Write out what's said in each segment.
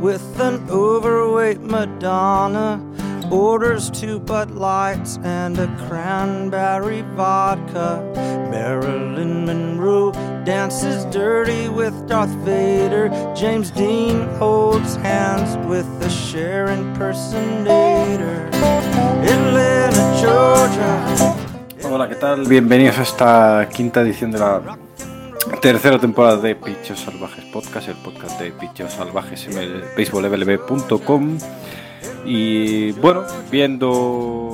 with an overweight Madonna. Orders two Bud Lights and a cranberry vodka. Marilyn Monroe dances dirty with Darth Vader. James Dean holds hands with the Cher impersonator. Atlanta, Georgia. Hola, ¿qué tal? Bienvenidos a esta quinta edición de la tercera temporada de Pichos Salvajes Podcast, el podcast de Pichos Salvajes en el. Y bueno, viendo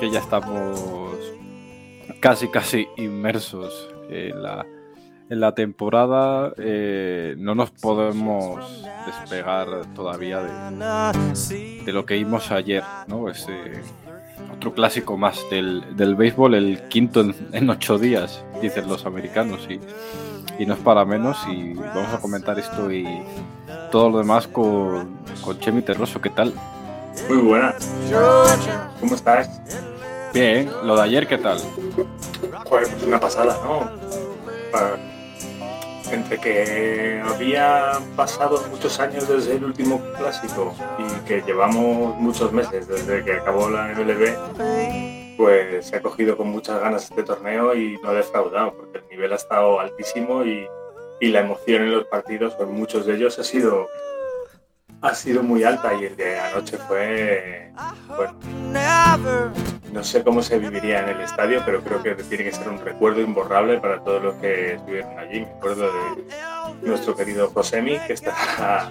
que ya estamos casi casi inmersos en la, en la temporada, eh, no nos podemos despegar todavía de, de lo que vimos ayer, ¿no? Ese, otro clásico más del, del béisbol, el quinto en, en, ocho días, dicen los americanos, y, y, no es para menos. Y vamos a comentar esto y todo lo demás con, con Chemi Terroso. ¿Qué tal? Muy buena. ¿Cómo estás? Bien, lo de ayer, ¿qué tal? Joder, pues una pasada, ¿no? Para... Entre que había pasado muchos años desde el último clásico y que llevamos muchos meses desde que acabó la MLB, pues se ha cogido con muchas ganas este torneo y no ha defraudado, porque el nivel ha estado altísimo y, y la emoción en los partidos, pues muchos de ellos ha sido ha sido muy alta y el de anoche fue bueno, no sé cómo se viviría en el estadio pero creo que tiene que ser un recuerdo imborrable para todos los que estuvieron allí. Me acuerdo de nuestro querido Josemi que está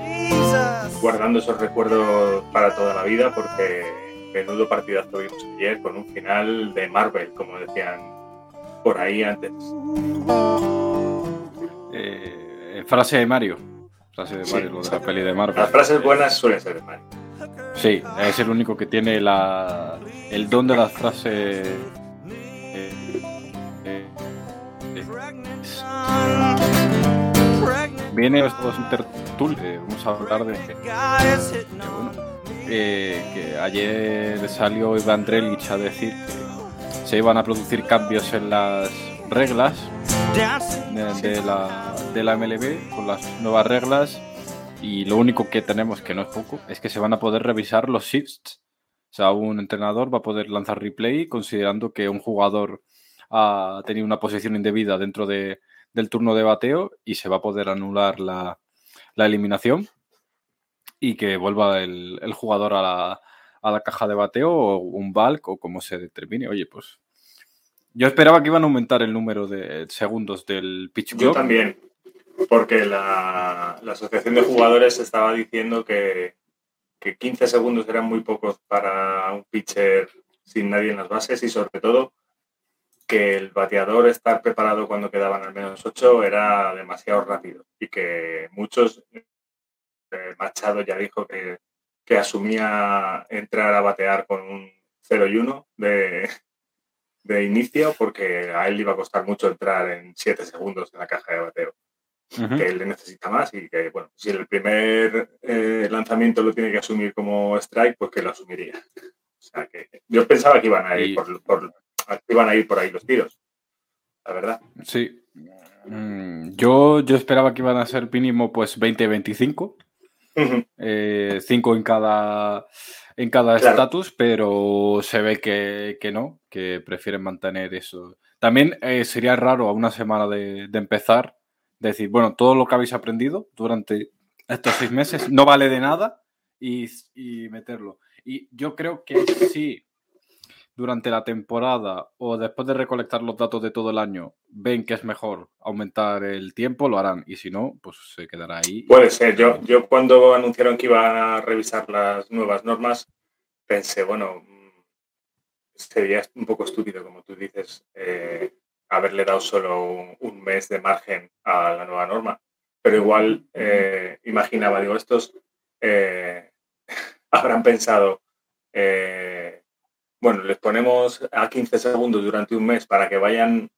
guardando esos recuerdos para toda la vida porque menudo partidazo tuvimos ayer con un final de Marvel como decían por ahí antes. Eh, frase de Mario frase de Mario, sí, lo de la peli de Marvel. Las frases buenas suelen ser de Mario. Sí, es el único que tiene la, el don de las frases. Eh, eh, eh, viene estos vamos a hablar de, bueno, que ayer salió Iván Drellich a decir que se iban a producir cambios en las reglas de, de la de la MLB con las nuevas reglas y lo único que tenemos, que no es poco, es que se van a poder revisar los shifts. O sea, un entrenador va a poder lanzar replay considerando que un jugador ha tenido una posición indebida dentro de, del turno de bateo y se va a poder anular la, la eliminación y que vuelva el, el jugador a la, a la, caja de bateo o un bulk o como se determine. Oye, pues yo esperaba que iban a aumentar el número de segundos del pitch clock. Yo también porque la, la, asociación de jugadores estaba diciendo que, que 15 segundos eran muy pocos para un pitcher sin nadie en las bases y sobre todo que el bateador estar preparado cuando quedaban al menos 8 era demasiado rápido y que muchos, eh, Machado ya dijo que, que, asumía entrar a batear con un 0 y 1 de, de inicio porque a él le iba a costar mucho entrar en 7 segundos en la caja de bateo. Uh -huh. que él le necesita más y que, bueno, si el primer eh, lanzamiento lo tiene que asumir como strike, pues que lo asumiría. O sea que yo pensaba que iban a ir, y... por, por, iban a ir por ahí los tiros, la verdad. Sí. Mm, yo, yo esperaba que iban a ser mínimo pues 20-25. Uh -huh. eh, en cada en cada estatus, claro. pero se ve que, que, no, que prefieren mantener eso. También eh, sería raro a una semana de, de empezar decir, bueno, todo lo que habéis aprendido durante estos seis meses no vale de nada y, y meterlo. Y yo creo que si durante la temporada o después de recolectar los datos de todo el año ven que es mejor aumentar el tiempo, lo harán. Y si no, pues se quedará ahí. Puede ser. Yo, yo cuando anunciaron que iban a revisar las nuevas normas, pensé, bueno, sería un poco estúpido, como tú dices, eh, haberle dado solo un, un, mes de margen a la nueva norma. Pero igual eh, imaginaba, digo, estos eh, habrán pensado, eh, bueno, les ponemos a 15 segundos durante un mes para que vayan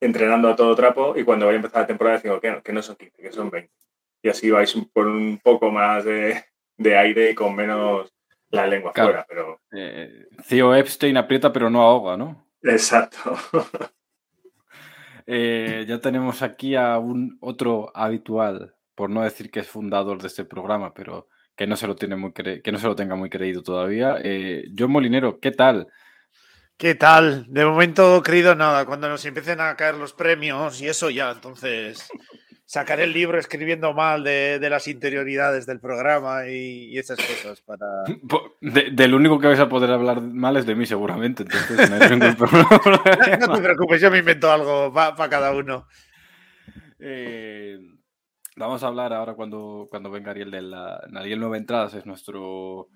entrenando a todo trapo y cuando vaya a empezar la temporada decimos que no, que no son 15, que son 20. Y así vais por un poco más de, de aire y con menos la lengua claro. fuera. Pero... Eh, Theo Epstein aprieta pero no ahoga, ¿no? Exacto. Eh, ya tenemos aquí a un otro habitual por no decir que es fundador de este programa, pero que no se lo, tiene muy que no se lo tenga muy creído todavía. Eh, John Molinero, ¿qué tal? ¿Qué tal? De momento, querido, nada. Cuando nos empiecen a caer los premios y eso ya, entonces sacaré el libro escribiendo mal de, las interioridades del programa y, esas cosas para... del único que vais a poder hablar mal es de mí, seguramente. Entonces no, te preocupes, yo me invento algo para cada uno. Eh, vamos a hablar ahora cuando, cuando venga Ariel de la... Ariel Nueva Entradas, es nuestro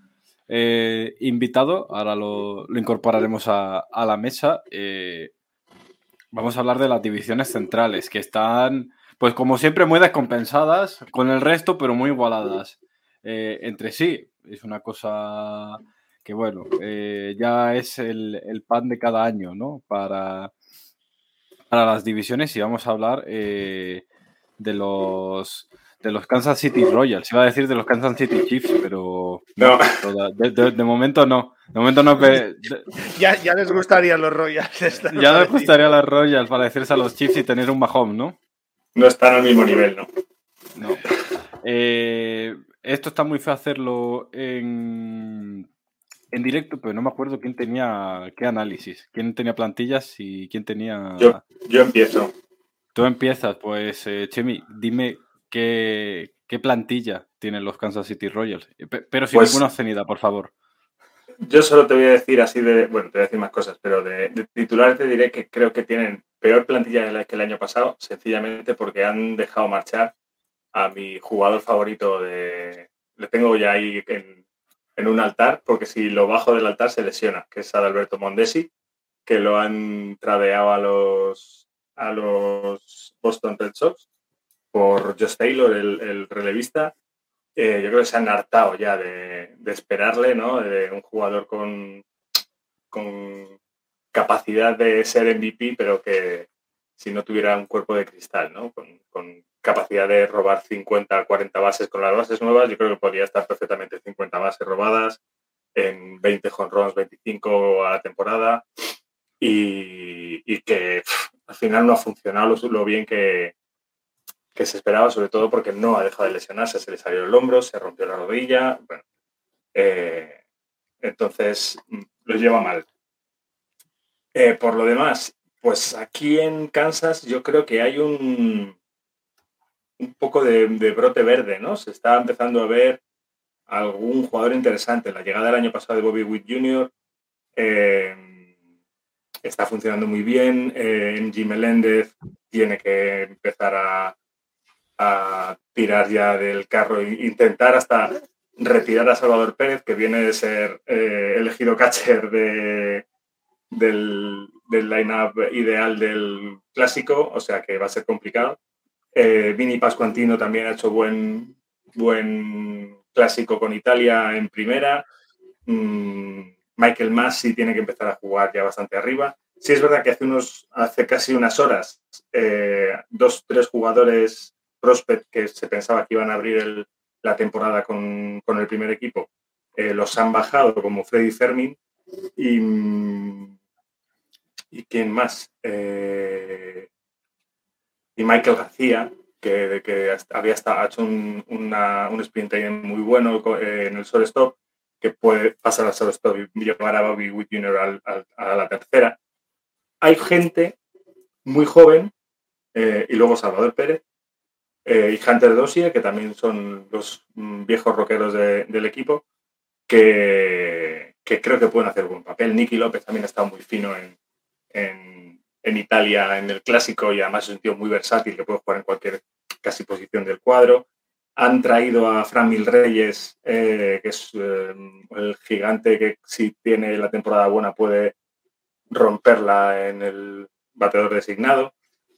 eh, invitado, ahora lo, incorporaremos a, la mesa. Eh, vamos a hablar de las divisiones centrales, que están, pues como siempre, muy descompensadas con el resto, pero muy igualadas eh, entre sí. Es una cosa que, bueno, ya es el, pan de cada año, ¿no? Para, para las divisiones y vamos a hablar de los de los Kansas City Royals. Iba a decir de los Kansas City Chiefs, pero no. De, momento no. De momento no. ya, ya les gustaría los Royals. Ya les gustaría los Royals parecerse a los Chiefs y tener un Mahomes, ¿no? No están al mismo nivel, ¿no? No. Eh, esto está muy feo hacerlo en, en directo, pero no me acuerdo quién tenía qué análisis, quién tenía plantillas y quién tenía. Yo, yo empiezo. Tú empiezas, pues, eh, Chemi, dime qué, plantilla tienen los Kansas City Royals. Pero sin pues, ninguna obscenidad, por favor. Yo solo te voy a decir así de, bueno, te voy a decir más cosas, pero de, titular te diré que creo que tienen peor plantilla que el año pasado, sencillamente porque han dejado marchar a mi jugador favorito de... Le tengo ya ahí en, en un altar, porque si lo bajo del altar se lesiona, que es Adalberto Mondesi, que lo han tradeado a los, a los Boston Red Sox por Josh Taylor, el, relevista, eh, yo creo que se han hartado ya de, esperarle, ¿no? De un jugador con, capacidad de ser MVP, pero que si no tuviera un cuerpo de cristal, ¿no? Con, capacidad de robar 50, 40 bases con las bases nuevas, yo creo que podría estar perfectamente 50 bases robadas en 20 jonrones, 25 a la temporada y, que al final no ha funcionado lo bien que, que se esperaba, sobre todo porque no ha dejado de lesionarse, se le salió el hombro, se rompió la rodilla, bueno, eh, entonces mm, lo lleva mal. Eh, por lo demás, pues aquí en Kansas yo creo que hay un, un poco de, brote verde, ¿no? Se está empezando a ver algún jugador interesante. La llegada del año pasado de Bobby Witt Jr. Eh, está funcionando muy bien. Jim Meléndez tiene que empezar a, tirar ya del carro e intentar hasta retirar a Salvador Pérez, que viene de ser eh, elegido catcher de, del, del line-up ideal del clásico, o sea que va a ser complicado. Eh, Vini Pascuantino también ha hecho buen, buen clásico con Italia en primera. Mm, Michael Massi tiene que empezar a jugar ya bastante arriba. Sí es verdad que hace, unos, hace casi unas horas eh, dos, tres jugadores prospect que se pensaba que iban a abrir la temporada con, el primer equipo, eh, los han bajado como Freddy Fermin y, y quién más. Eh, y Michael García, que, que había hecho un, un sprint muy bueno eh, en el shortstop, que puede pasar shortstop y llevar a Bobby Witt Jr. a la tercera. Hay gente muy joven, y luego Salvador Pérez, eh, y Hunter Dossier, que también son los mm, viejos rockeros del equipo, que, creo que pueden hacer buen papel. Nicky López también ha estado muy fino en, Italia en el clásico y además es un tío muy versátil que puede jugar en cualquier casi posición del cuadro. Han traído a Fran Mil Reyes, eh, que es eh, el gigante que si tiene la temporada buena puede romperla en el bateador designado.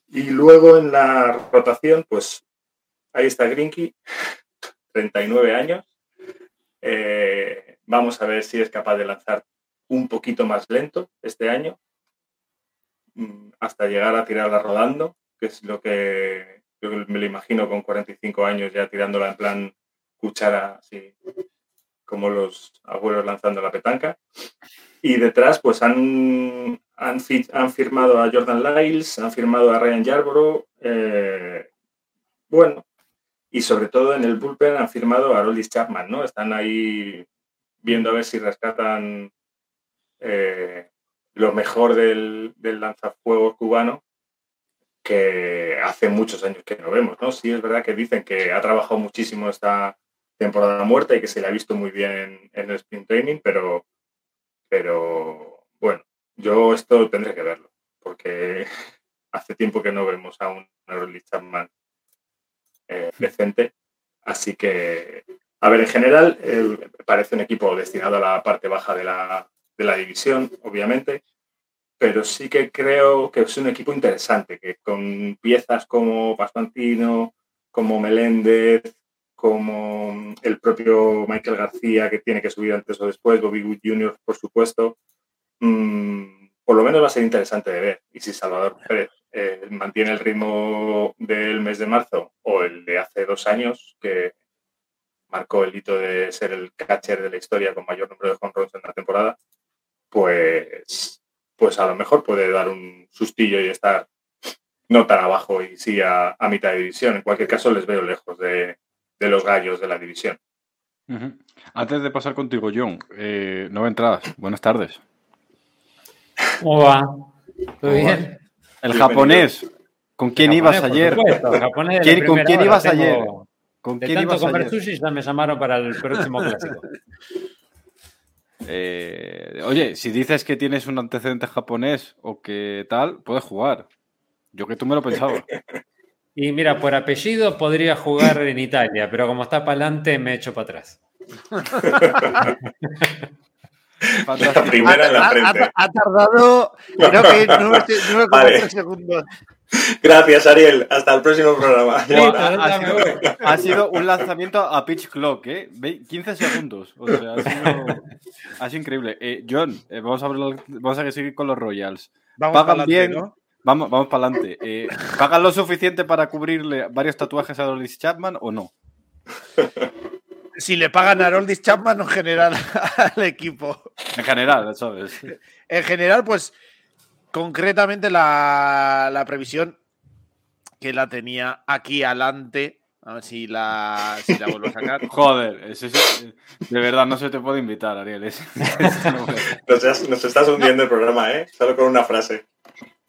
Y luego en la rotación, pues Ahí está Grinky, 39 años. Eh, vamos a ver si es capaz de lanzar un poquito más lento este año, mm, hasta llegar a tirarla rodando, que es lo que yo me lo imagino con 45 años ya tirándola en plan cuchara, así como los abuelos lanzando la petanca. Y detrás, pues han, han, han firmado a Jordan Lyles, han firmado a Ryan Yarborough. Eh, bueno, y sobre todo en el bullpen han firmado a Roldis Chapman, ¿no? Están ahí viendo a ver si rescatan eh, lo mejor del, del lanzafuegos cubano, que hace muchos años que no vemos, ¿no? Sí es verdad que dicen que ha trabajado muchísimo esta temporada muerta y que se le ha visto muy bien en, el sprint training, pero, pero bueno, yo esto tendré que verlo, porque hace tiempo que no vemos a un Rolly Chapman eh, decente, así que, a ver, en general eh, parece un equipo destinado a la parte baja de la, de la división, obviamente, pero sí que creo que es un equipo interesante, que con piezas como Pascuantino, como Meléndez, como el propio Michael García, que tiene que subir antes o después, Bobby Wood Jr., por supuesto, mm, por lo menos va a ser interesante de ver. Y si Salvador Pérez eh, mantiene el ritmo del mes de marzo o el de hace dos años, que marcó el hito de ser el catcher de la historia con mayor número de home runs en la temporada, pues pues a lo mejor puede dar un sustillo y estar no tan abajo y sí a, mitad de división. En cualquier caso, les veo lejos de, los gallos de la división. Antes de pasar contigo, John, eh, nueva entrada. Buenas tardes. ¿Cómo va? ¿Todo bien? El japonés. ¿Con quién ibas ayer? ¿Con quién ibas ayer? ¿Con quién ibas comer sushi ya me llamaron para el próximo clásico. Eh, oye, si dices que tienes un antecedente japonés o que tal, puedes jugar. Yo que tú me lo pensaba. Y mira, por apellido podría jugar en Italia, pero como está para adelante me echo para atrás. La primera en la frente. Ha, tardado, creo que 9,3 segundos. Gracias, Ariel. Hasta el próximo programa. ha, sido, un lanzamiento a pitch clock, ¿eh? 15 segundos. O sea, ha sido, increíble. Eh, John, eh, vamos, a vamos a seguir con los Royals. Vamos Pagan bien. Vamos, vamos para adelante. Eh, ¿Pagan lo suficiente para cubrirle varios tatuajes a Doris Chapman o no? si le pagan a Roldis Chapman en general al equipo. En general, ¿sabes? En general, pues Concretamente la, previsión que la tenía aquí adelante. A ver si la, vuelvo a sacar. Joder, de verdad no se te puede invitar, Ariel. nos, estás hundiendo el programa, ¿eh? Solo con una frase.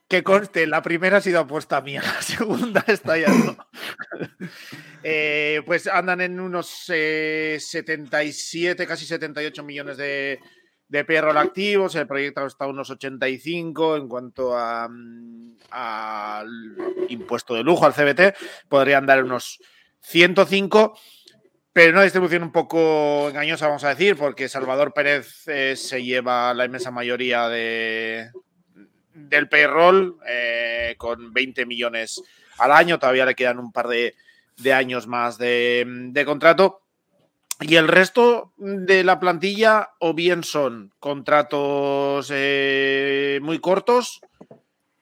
Que conste, la primera ha sido apuesta mía, la segunda está ya eh, pues andan en unos 77, eh, casi 78 millones de, de activos, el proyecto está a unos 85 en cuanto a, mm, al impuesto de lujo, al CBT, podrían dar unos 105, pero una distribución un poco engañosa, vamos a decir, porque Salvador Pérez eh, se lleva la inmensa mayoría de, del payroll eh, con 20 millones al año, todavía le quedan un par de, años más de, contrato. Y el resto de la plantilla o bien son contratos eh, muy cortos,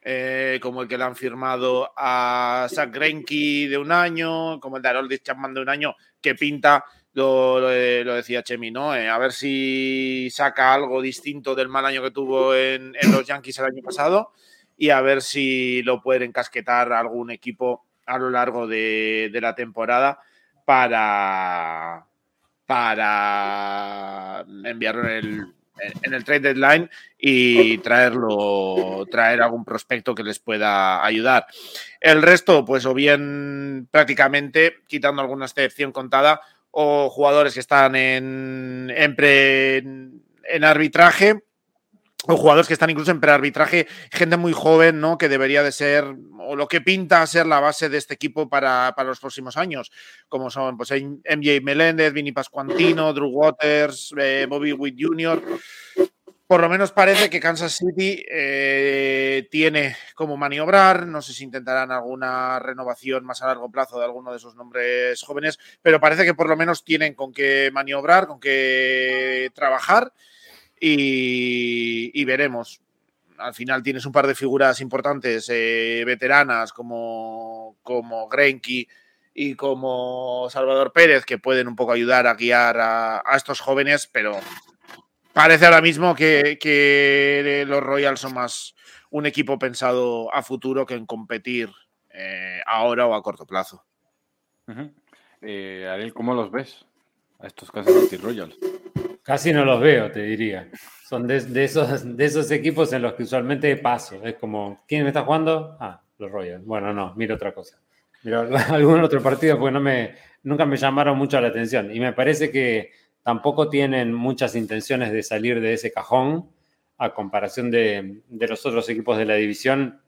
eh, como el que le han firmado a Zach Greinke de un año, como el de Harold Chapman de un año, que pinta, lo, lo, decía Chemi, ¿no? Eh, a ver si saca algo distinto del mal año que tuvo en, los Yankees el año pasado y a ver si lo pueden encasquetar algún equipo a lo largo de la temporada para para enviarlo en el, en el trade deadline y traerlo, traer algún prospecto que les pueda ayudar. El resto, pues o bien prácticamente, quitando alguna excepción contada, o jugadores que están en, en, arbitraje o jugadores que están incluso en prearbitraje, gente muy joven, ¿no? Que debería de ser, o lo que pinta ser la base de este equipo para, los próximos años, como son pues, MJ Meléndez, Vinny Pascuantino, Drew Waters, eh, Bobby Witt Jr. Por lo menos parece que Kansas City eh, tiene como maniobrar. No sé si intentarán alguna renovación más a largo plazo de alguno de esos nombres jóvenes, pero parece que por lo menos tienen con qué maniobrar, con qué trabajar y, veremos. Al final tienes un par de figuras importantes, eh, veteranas como, como Grenky y como Salvador Pérez, que pueden un poco ayudar a guiar a, estos jóvenes, pero parece ahora mismo que, los Royals son más un equipo pensado a futuro que en competir eh, ahora o a corto plazo. Eh, Ariel, ¿cómo los ves a estos Kansas City Royals? Casi no los veo, te diría. Son de, esos, de esos equipos en los que usualmente paso. Es como, ¿quién me está jugando? Ah, los Royals. Bueno, no, miro otra cosa. Miro algún otro partido porque no me, nunca me llamaron mucho la atención. Y me parece que tampoco tienen muchas intenciones de salir de ese cajón a comparación de, los otros equipos de la división.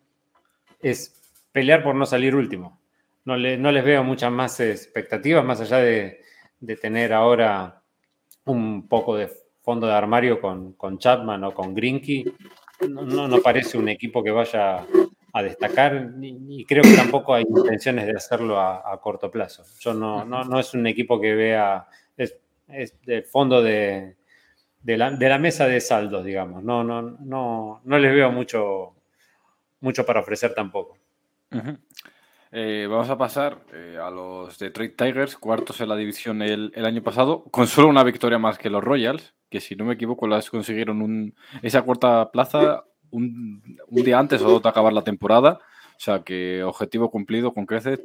Es pelear por no salir último. No, les veo muchas más expectativas, más allá de, tener ahora un poco de fondo de armario con, Chapman o con Grinky. No, parece un equipo que vaya a destacar y creo que tampoco hay intenciones de hacerlo a, corto plazo. Yo no, no, es un equipo que vea, es, del fondo de, de, la, de, la, mesa de saldos, digamos. No, no, no, no les veo mucho, mucho para ofrecer tampoco. Eh, vamos a pasar eh, a los Detroit Tigers, cuartos en la división el, el, año pasado, con solo una victoria más que los Royals, que si no me equivoco las consiguieron un, esa cuarta plaza un, día antes o dos de acabar la temporada. O sea que objetivo cumplido con creces,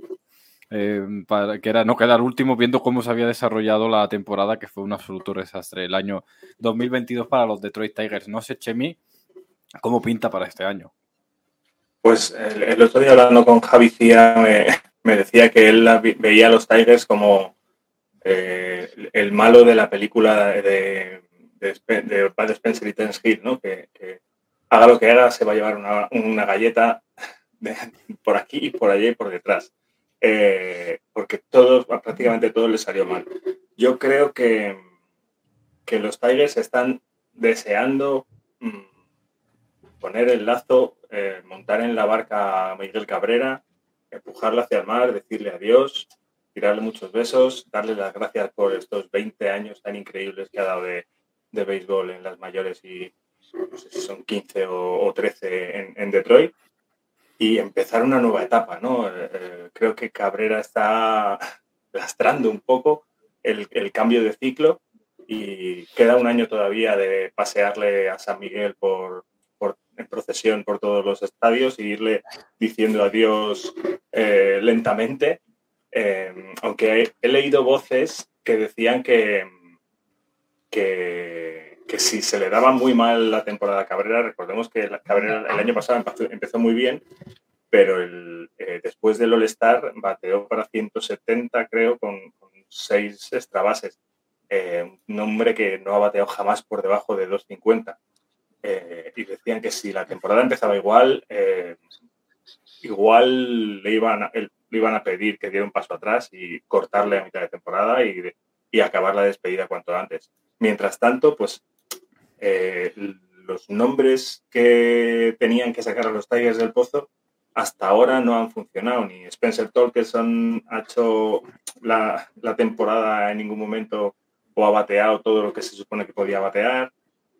eh, para, que era no quedar último viendo cómo se había desarrollado la temporada, que fue un absoluto desastre el año 2022 para los Detroit Tigers. No sé, Chemi, cómo pinta para este año. Pues el, otro día hablando con Javi Cía me, decía que él veía a los Tigers como eh, el malo de la película de, de, Bud Spencer y Terence Hill, ¿no? que haga lo que haga, se va a llevar una, galleta por aquí y por allá y por detrás. Eh, porque prácticamente todo le salió mal. Yo creo que, que los Tigers están deseando mm, poner el lazo, eh, montar en la barca a Miguel Cabrera, empujarlo hacia el mar, decirle adiós, tirarle muchos besos, darle las gracias por estos 20 años tan increíbles que ha dado de, de béisbol en las mayores y, no son 15 o, 13 en, Detroit, y empezar una nueva etapa, ¿no? Eh, eh, creo que Cabrera está lastrando un poco el, cambio de ciclo y queda un año todavía de pasearle a San Miguel por, en procesión por todos los estadios y irle diciendo adiós eh, lentamente. aunque he, leído voces que decían que, que que si se le daba muy mal la temporada a Cabrera, recordemos que Cabrera el año pasado empezó, muy bien, pero eh, después del All-Star bateó para 170, creo, con, seis extrabases. Eh, un hombre que no ha bateado jamás por debajo de 250. Eh, y decían que si la temporada empezaba igual, igual le iban, a, le iban a pedir que diera un paso atrás y cortarle a mitad de temporada y, y acabar la despedida cuanto antes. Mientras tanto, pues eh, los nombres que tenían que sacar a los Tigers del pozo hasta ahora no han funcionado. Ni Spencer Torkelson ha hecho la, temporada en ningún momento o ha bateado todo lo que se supone que podía batear.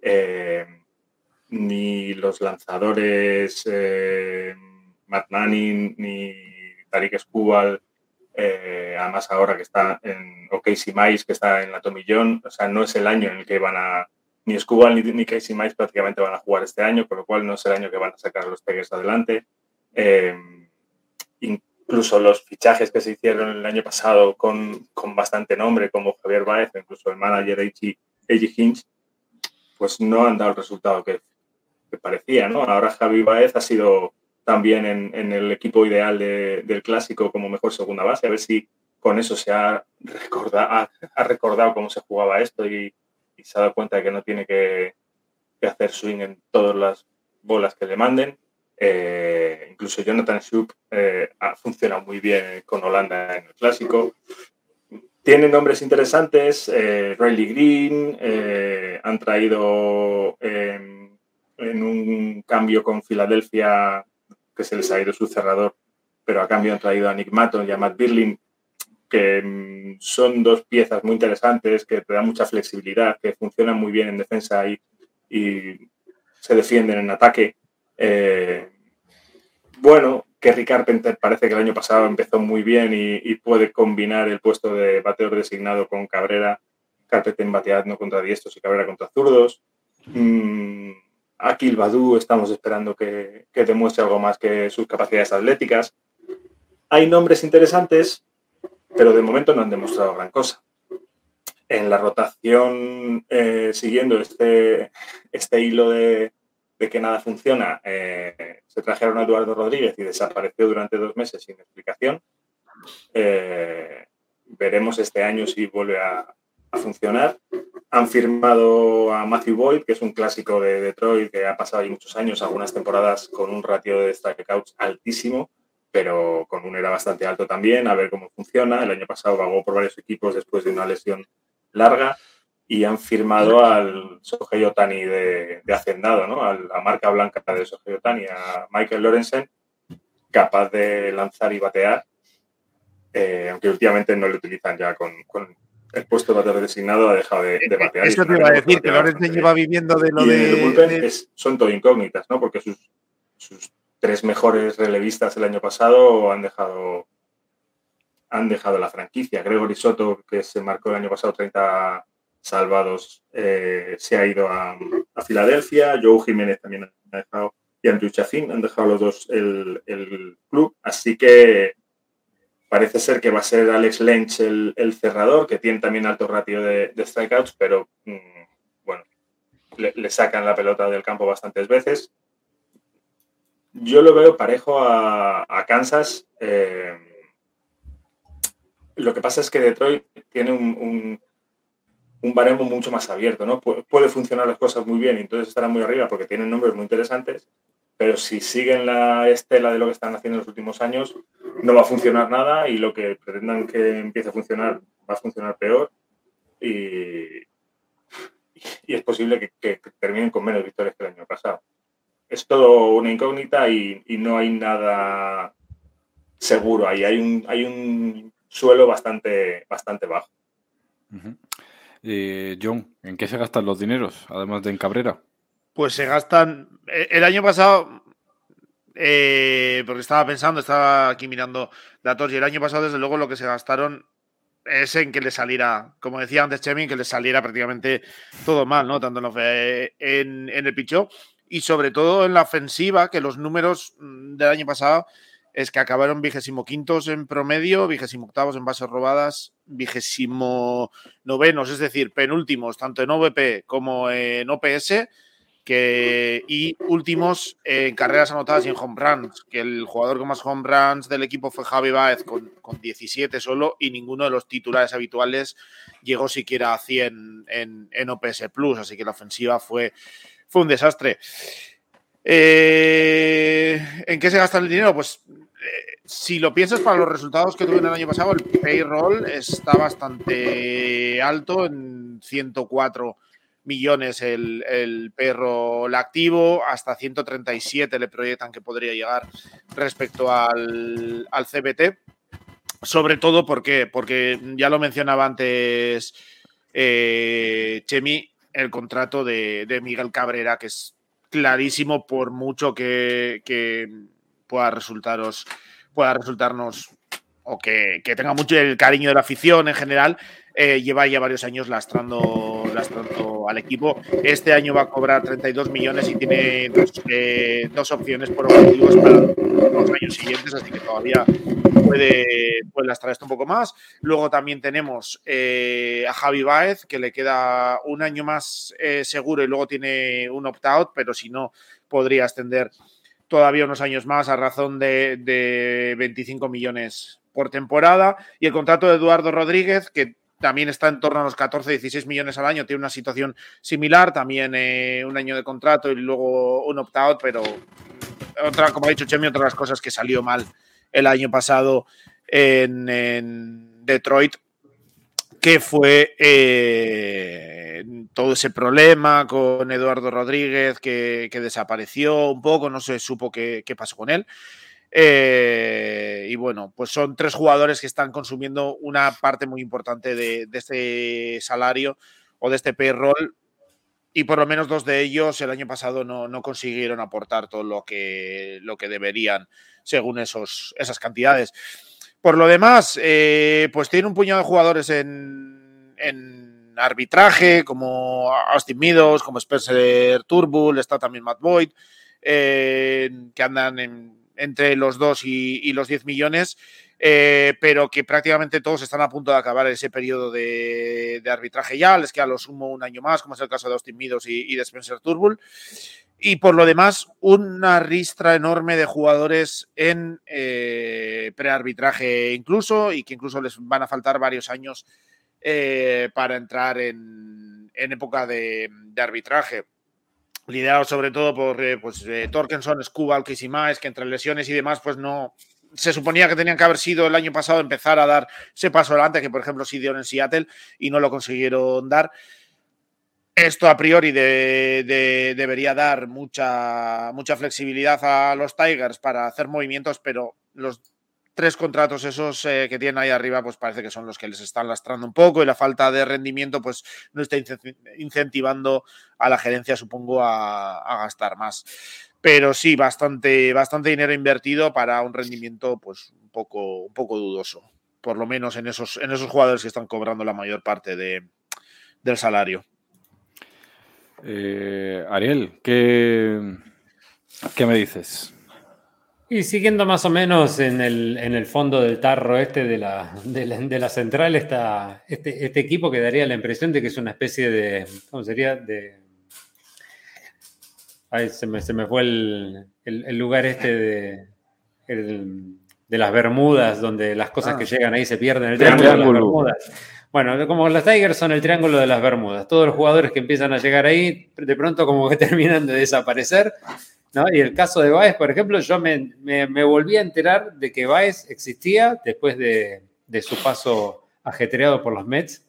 Eh, ni los lanzadores eh, Matt Manning ni Tariq Skubal, además ahora que está en o Casey Mice que está en la Tomillón, o sea, no es el año en el que van a ni Scubal ni, ni Casey Mice prácticamente van a jugar este año, con lo cual no es el año que van a sacar los Tigers adelante. Eh, incluso los fichajes que se hicieron el año pasado con, con bastante nombre, como Javier Baez, incluso el manager Eiji, Hinch, pues no han dado el resultado que, parecía. ¿no? Ahora Javi Baez ha sido también en, en el equipo ideal del clásico como mejor segunda base, a ver si con eso se ha recordado, ha recordado cómo se jugaba esto y, se ha dado cuenta de que no tiene que, hacer swing en todas las bolas que le manden. Eh, incluso Jonathan Schub eh, ha funcionado muy bien con Holanda en el clásico. Tiene nombres interesantes, eh, Riley Green, han traído en un cambio con Filadelfia, que se les ha ido su cerrador, pero a cambio han traído a Nick Matton y a Matt Birling, que mm, son dos piezas muy interesantes, que te dan mucha flexibilidad, que funcionan muy bien en defensa y, y se defienden en ataque. Eh, bueno, Kerry Carpenter parece que el año pasado empezó muy bien y, puede combinar el puesto de bateador designado con Cabrera. Carpenter bateando contra diestros y Cabrera contra zurdos. Mm, Akil Badu estamos esperando que, que demuestre algo más que sus capacidades atléticas. Hay nombres interesantes, pero de momento no han demostrado gran cosa. En la rotación, eh, siguiendo este, este hilo de, que nada funciona, eh, se trajeron a Eduardo Rodríguez y desapareció durante dos meses sin explicación. Eh, veremos este año si vuelve a, funcionar. Han firmado a Matthew Boyd, que es un clásico de Detroit que ha pasado ahí muchos años, algunas temporadas con un ratio de strikeouts altísimo pero con un era bastante alto también, a ver cómo funciona. El año pasado vagó por varios equipos después de una lesión larga y han firmado al Sohei Otani de, Hacendado, ¿no? a la marca blanca de Sohei Otani, a Michael Lorenzen, capaz de lanzar y batear, eh, aunque últimamente no lo utilizan ya con, el puesto de bateador designado, ha dejado de, batear. Eso te iba a decir, que Lorenzen lleva viviendo de lo de... son todo incógnitas, ¿no? Porque sus, sus tres mejores relevistas el año pasado han dejado, han dejado la franquicia. Gregory Soto, que se marcó el año pasado 30 salvados, eh, se ha ido a, Filadelfia. Joe Jiménez también ha dejado y Andrew Chafin han dejado los dos el, club. Así que parece ser que va a ser Alex Lynch el, cerrador, que tiene también alto ratio de, strikeouts, pero mm, bueno, le, sacan la pelota del campo bastantes veces. Yo lo veo parejo a, Kansas. Eh, lo que pasa es que Detroit tiene un, un, baremo mucho más abierto, ¿no? puede funcionar las cosas muy bien y entonces estará muy arriba porque tienen nombres muy interesantes, pero si siguen la estela de lo que están haciendo en los últimos años, no va a funcionar nada y lo que pretendan que empiece a funcionar va a funcionar peor y, es posible que, que terminen con menos victorias que el año pasado es todo una incógnita y, no hay nada seguro ahí. Hay un, hay un suelo bastante, bastante bajo. Eh, John, ¿en qué se gastan los dineros, además de en Cabrera? Pues se gastan. Eh, el año pasado, eh, porque estaba pensando, estaba aquí mirando datos, y el año pasado, desde luego, lo que se gastaron es en que le saliera, como decía antes Chemi, que le saliera prácticamente todo mal, ¿no? Tanto en, en el pichó y sobre todo en la ofensiva, que los números mm, del año pasado es que acabaron vigésimo quintos en promedio, vigésimo octavos en bases robadas, vigésimo novenos, es decir, penúltimos, tanto en OVP como en OPS, que, y últimos en carreras anotadas y en home runs, que el jugador con más home runs del equipo fue Javi Baez con, con 17 solo y ninguno de los titulares habituales llegó siquiera a 100 en, en OPS Plus, así que la ofensiva fue fue un desastre. Eh, ¿En qué se gasta el dinero? Pues eh, si lo piensas para los resultados que tuvieron el año pasado, el payroll está bastante alto, en 104 millones el, el payroll activo, hasta 137 le proyectan que podría llegar respecto al, al CBT. Sobre todo porque, porque ya lo mencionaba antes eh, Chemi, el contrato de, Miguel Cabrera, que es clarísimo por mucho que, pueda resultaros, pueda resultarnos o que, tenga mucho el cariño de la afición en general, eh, lleva ya varios años lastrando, lastrando al equipo. Este año va a cobrar 32 millones y tiene dos, eh, opciones por objetivos para los años siguientes, así que todavía puede, puede lastrar esto un poco más. Luego también tenemos eh, a Javi Baez, que le queda un año más seguro y luego tiene un opt-out, pero si no, podría extender todavía unos años más a razón de 25 millones por temporada. Y el contrato de Eduardo Rodríguez, que también está en torno a los 14, 16 millones al año, tiene una situación similar, también eh, un año de contrato y luego un opt-out, pero otra, como ha dicho Chemi, otra de las cosas que salió mal el año pasado en, Detroit, que fue eh, todo ese problema con Eduardo Rodríguez que, desapareció un poco, no se supo qué pasó con él. Eh, y bueno, pues son tres jugadores que están consumiendo una parte muy importante de, este salario o de este payroll. Y por lo menos dos de ellos el año pasado no, consiguieron aportar todo lo que, lo que deberían según esos, esas cantidades. Por lo demás, eh, pues tiene un puñado de jugadores en, en arbitraje, como Austin Meadows, como Spencer Turnbull, está también Matt Boyd, eh, que andan en entre los 2 y, los 10 millones. eh, pero que prácticamente todos están a punto de acabar ese periodo de, arbitraje ya, les queda lo sumo un año más, como es el caso de Austin Meadows y, de Spencer Turnbull. Y por lo demás, una ristra enorme de jugadores en eh, prearbitraje incluso, y que incluso les van a faltar varios años eh, para entrar en, época de, arbitraje. Liderado sobre todo por eh, pues, Torkenson, Skubal, más, que entre lesiones y demás, pues no, se suponía que tenían que haber sido el año pasado empezar a dar ese paso adelante, que por ejemplo sí dieron en Seattle y no lo consiguieron dar. Esto a priori debería dar mucha, mucha flexibilidad a los Tigers para hacer movimientos, pero los tres contratos esos eh, que tienen ahí arriba, pues parece que son los que les están lastrando un poco y la falta de rendimiento, pues no está incentivando a la gerencia, supongo, a gastar más pero sí, bastante, bastante dinero invertido para un rendimiento pues un poco, un poco dudoso, por lo menos en esos, en esos jugadores que están cobrando la mayor parte de, del salario. Eh, Ariel, ¿qué, ¿qué me dices? Y siguiendo más o menos en el, en el fondo del tarro este de la, de la, de la central está este, este, equipo que daría la impresión de que es una especie de, ¿cómo sería? De, Ay, se me, se me fue el, el, lugar este de, de las Bermudas, donde las cosas que ah. llegan ahí se pierden. El triángulo, de las Bermudas. Bueno, como los Tigers son el triángulo de las Bermudas. Todos los jugadores que empiezan a llegar ahí, de pronto como que terminan de desaparecer. ¿No? Y el caso de Baez, por ejemplo, yo me, me, volví a enterar de que Baez existía después de, de, su paso ajetreado por los Mets.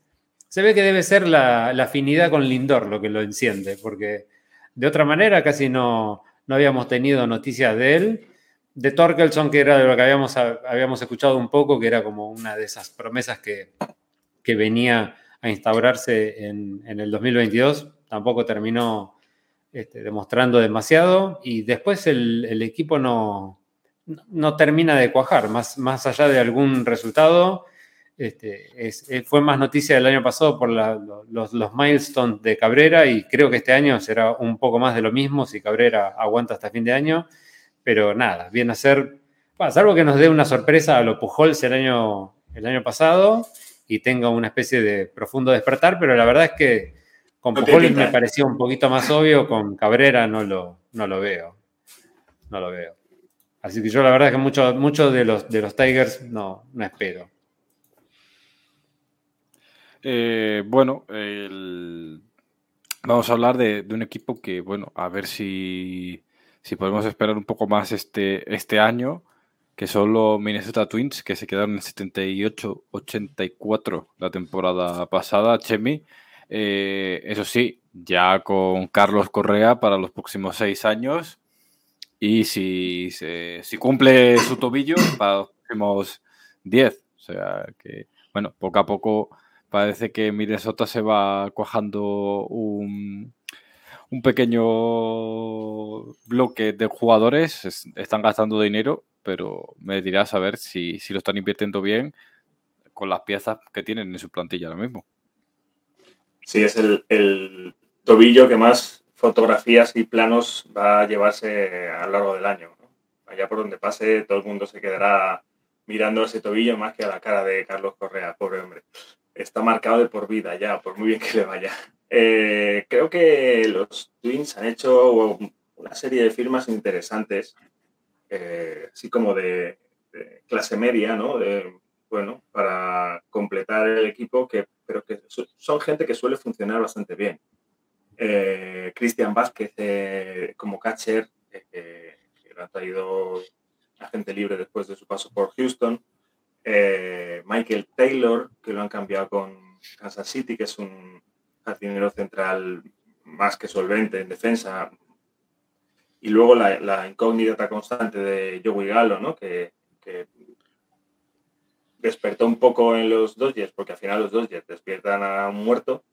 Se ve que debe ser la, la afinidad con Lindor lo que lo enciende, porque de otra manera, casi no, no habíamos tenido noticias de él. De Torkelson, que era de lo que habíamos, habíamos escuchado un poco, que era como una de esas promesas que, que venía a instaurarse en, en, el 2022, tampoco terminó este, demostrando demasiado. Y después el, el equipo no, no, termina de cuajar, más, más allá de algún resultado. Este, eh, fue más noticia del año pasado por los, los, milestones de Cabrera y creo que este año será un poco más de lo mismo si Cabrera aguanta hasta fin de año. Pero nada, viene a ser, salvo que nos dé una sorpresa a lo Pujols el año, el año pasado y tenga una especie de profundo despertar, pero la verdad es que con Pujols me parecía un poquito más obvio, con Cabrera no lo, no lo veo. No lo veo. Así que yo la verdad es que muchos mucho de, los, de los Tigers no, no espero. Eh, bueno, vamos a hablar de, un equipo que, bueno, a ver si, si podemos esperar un poco más este, este año, que son los Minnesota Twins, que se quedaron en 78-84 la temporada pasada, Chemi. Eh, eso sí, ya con Carlos Correa para los próximos seis años. Y si, si cumple su tobillo para los próximos diez. O sea que, bueno, poco a poco Parece que Minnesota se va cuajando un, pequeño bloque de jugadores, están gastando dinero, pero me dirás a ver si, lo están invirtiendo bien con las piezas que tienen en su plantilla ahora mismo. Sí, es el, tobillo que más fotografías y planos va a llevarse a lo largo del año. Allá por donde pase, todo el mundo se quedará mirando ese tobillo más que a la cara de Carlos Correa, pobre hombre está marcado de por vida ya, por muy bien que le vaya. Eh, creo que los Twins han hecho una serie de firmas interesantes, eh, así como de, clase media, ¿no? Bueno, para completar el equipo, que, pero que son gente que suele funcionar bastante bien. Eh, Cristian Vázquez como catcher, que lo ha traído agente libre después de su paso por Houston. Eh, Michael Taylor, que lo han cambiado con Kansas City, que es un jardinero central más que solvente en defensa. Y luego la, incógnita constante de Joey Gallo, ¿no? que, despertó un poco en los Dodgers, porque al final los Dodgers despiertan a un muerto,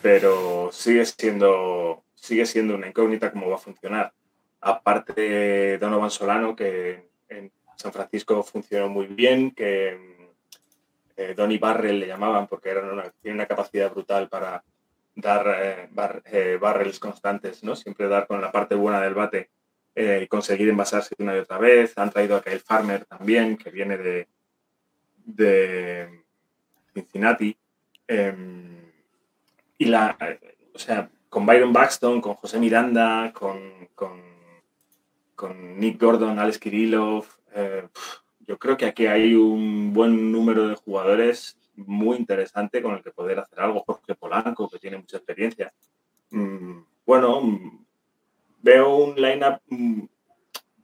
pero sigue siendo, sigue siendo una incógnita cómo va a funcionar. Aparte de Donovan Solano, que en San Francisco funcionó muy bien, que eh, Donny Barrel le llamaban porque era una, tiene una capacidad brutal para dar eh, eh, barrels constantes, ¿no? Siempre dar con la parte buena del bate y conseguir envasarse una y otra vez. Han traído a Kyle Farmer también, que viene de, de Cincinnati. Em, y la, o sea, con Byron Baxton, con José Miranda, con, con, Nick Gordon, Alex Kirillov. Eh, yo creo que aquí hay un buen número de jugadores muy interesante con el que poder hacer algo. Jorge Polanco, que tiene mucha experiencia. Mm, bueno, mm, veo un lineup mm,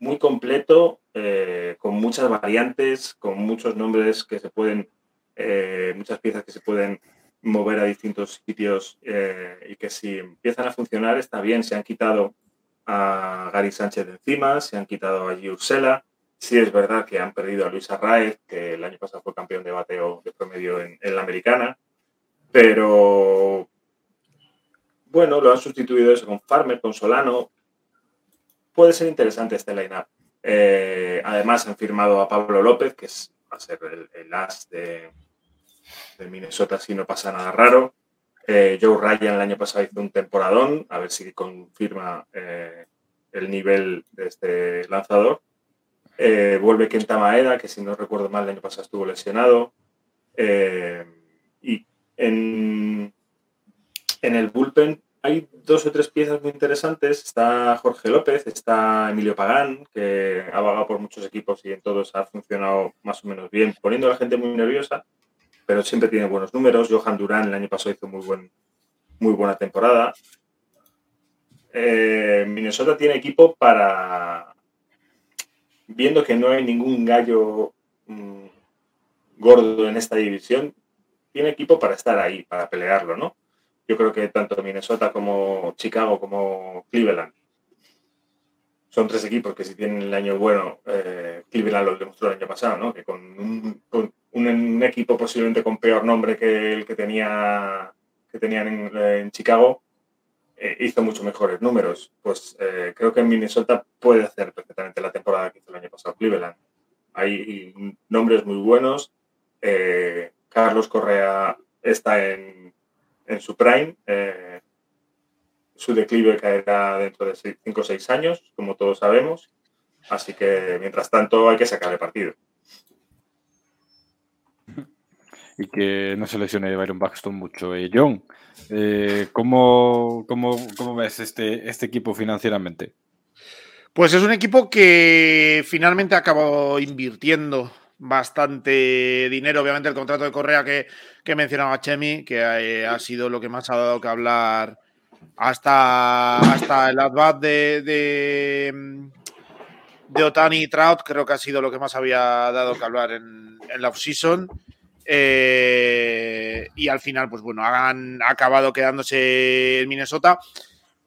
muy completo, eh, con muchas variantes, con muchos nombres que se pueden, eh, muchas piezas que se pueden mover a distintos sitios eh, y que si empiezan a funcionar está bien. Se han quitado a Gary Sánchez de encima, se han quitado a Ursela. Sí es verdad que han perdido a Luis Arraez, que el año pasado fue campeón de bateo de promedio en, la americana, pero bueno, lo han sustituido eso con Farmer, con Solano. Puede ser interesante este line-up. Eh, además han firmado a Pablo López, que es, va a ser el, el as de, de Minnesota si no pasa nada raro. Eh, Joe Ryan el año pasado hizo un temporadón, a ver si confirma eh, el nivel de este lanzador. Vuelve Kenta Maeda, que si no recuerdo mal el año pasado estuvo lesionado. y en, en el bullpen hay dos o tres piezas muy interesantes. Está Jorge López, está Emilio Pagán, que ha vagado por muchos equipos y en todos ha funcionado más o menos bien, poniendo a la gente muy nerviosa pero siempre tiene buenos números. Johan Durán el año pasado hizo muy, buen, muy buena temporada. Eh, Minnesota tiene equipo para, viendo que no hay ningún gallo mm, gordo en esta división, tiene equipo para estar ahí, para pelearlo, ¿no? Yo creo que tanto Minnesota como Chicago como Cleveland son tres equipos que si tienen el año bueno, eh, Cleveland lo demostró el año pasado, ¿no? Que con un, equipo posiblemente con peor nombre que el que tenía que tenían en, Chicago eh, hizo mucho mejores números. Pues eh, creo que en Minnesota puede hacer perfectamente la temporada que hizo el año pasado Cleveland. Hay nombres muy buenos. Carlos Correa está en, en su prime su declive caerá dentro de 5 o 6 años, como todos sabemos. Así que, mientras tanto, hay que sacar el partido. Y que no se lesione Byron Baxton mucho. Eh, John, eh, ¿cómo, ves este, este equipo financieramente? Pues es un equipo que finalmente ha acabado invirtiendo bastante dinero. Obviamente el contrato de Correa que, que mencionaba Chemi, que eh, ha sido lo que más ha dado que hablar hasta, hasta el advat de, de, Otani y Trout, creo que ha sido lo que más había dado que hablar en, en la offseason. Eh, y al final, pues bueno, han acabado quedándose en Minnesota.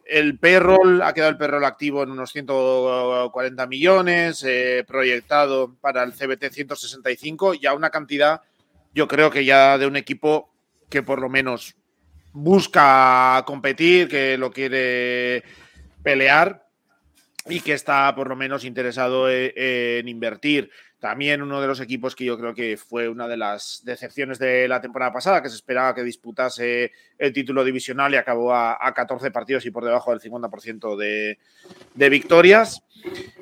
El payroll ha quedado el payroll activo en unos 140 millones, eh, proyectado para el CBT 165, ya una cantidad, yo creo que ya de un equipo que por lo menos busca competir, que lo quiere pelear y que está por lo menos interesado e, en, invertir. También uno de los equipos que yo creo que fue una de las decepciones de la temporada pasada, que se esperaba que disputase el título divisional y acabó a, 14 partidos y por debajo del 50% de, de, victorias.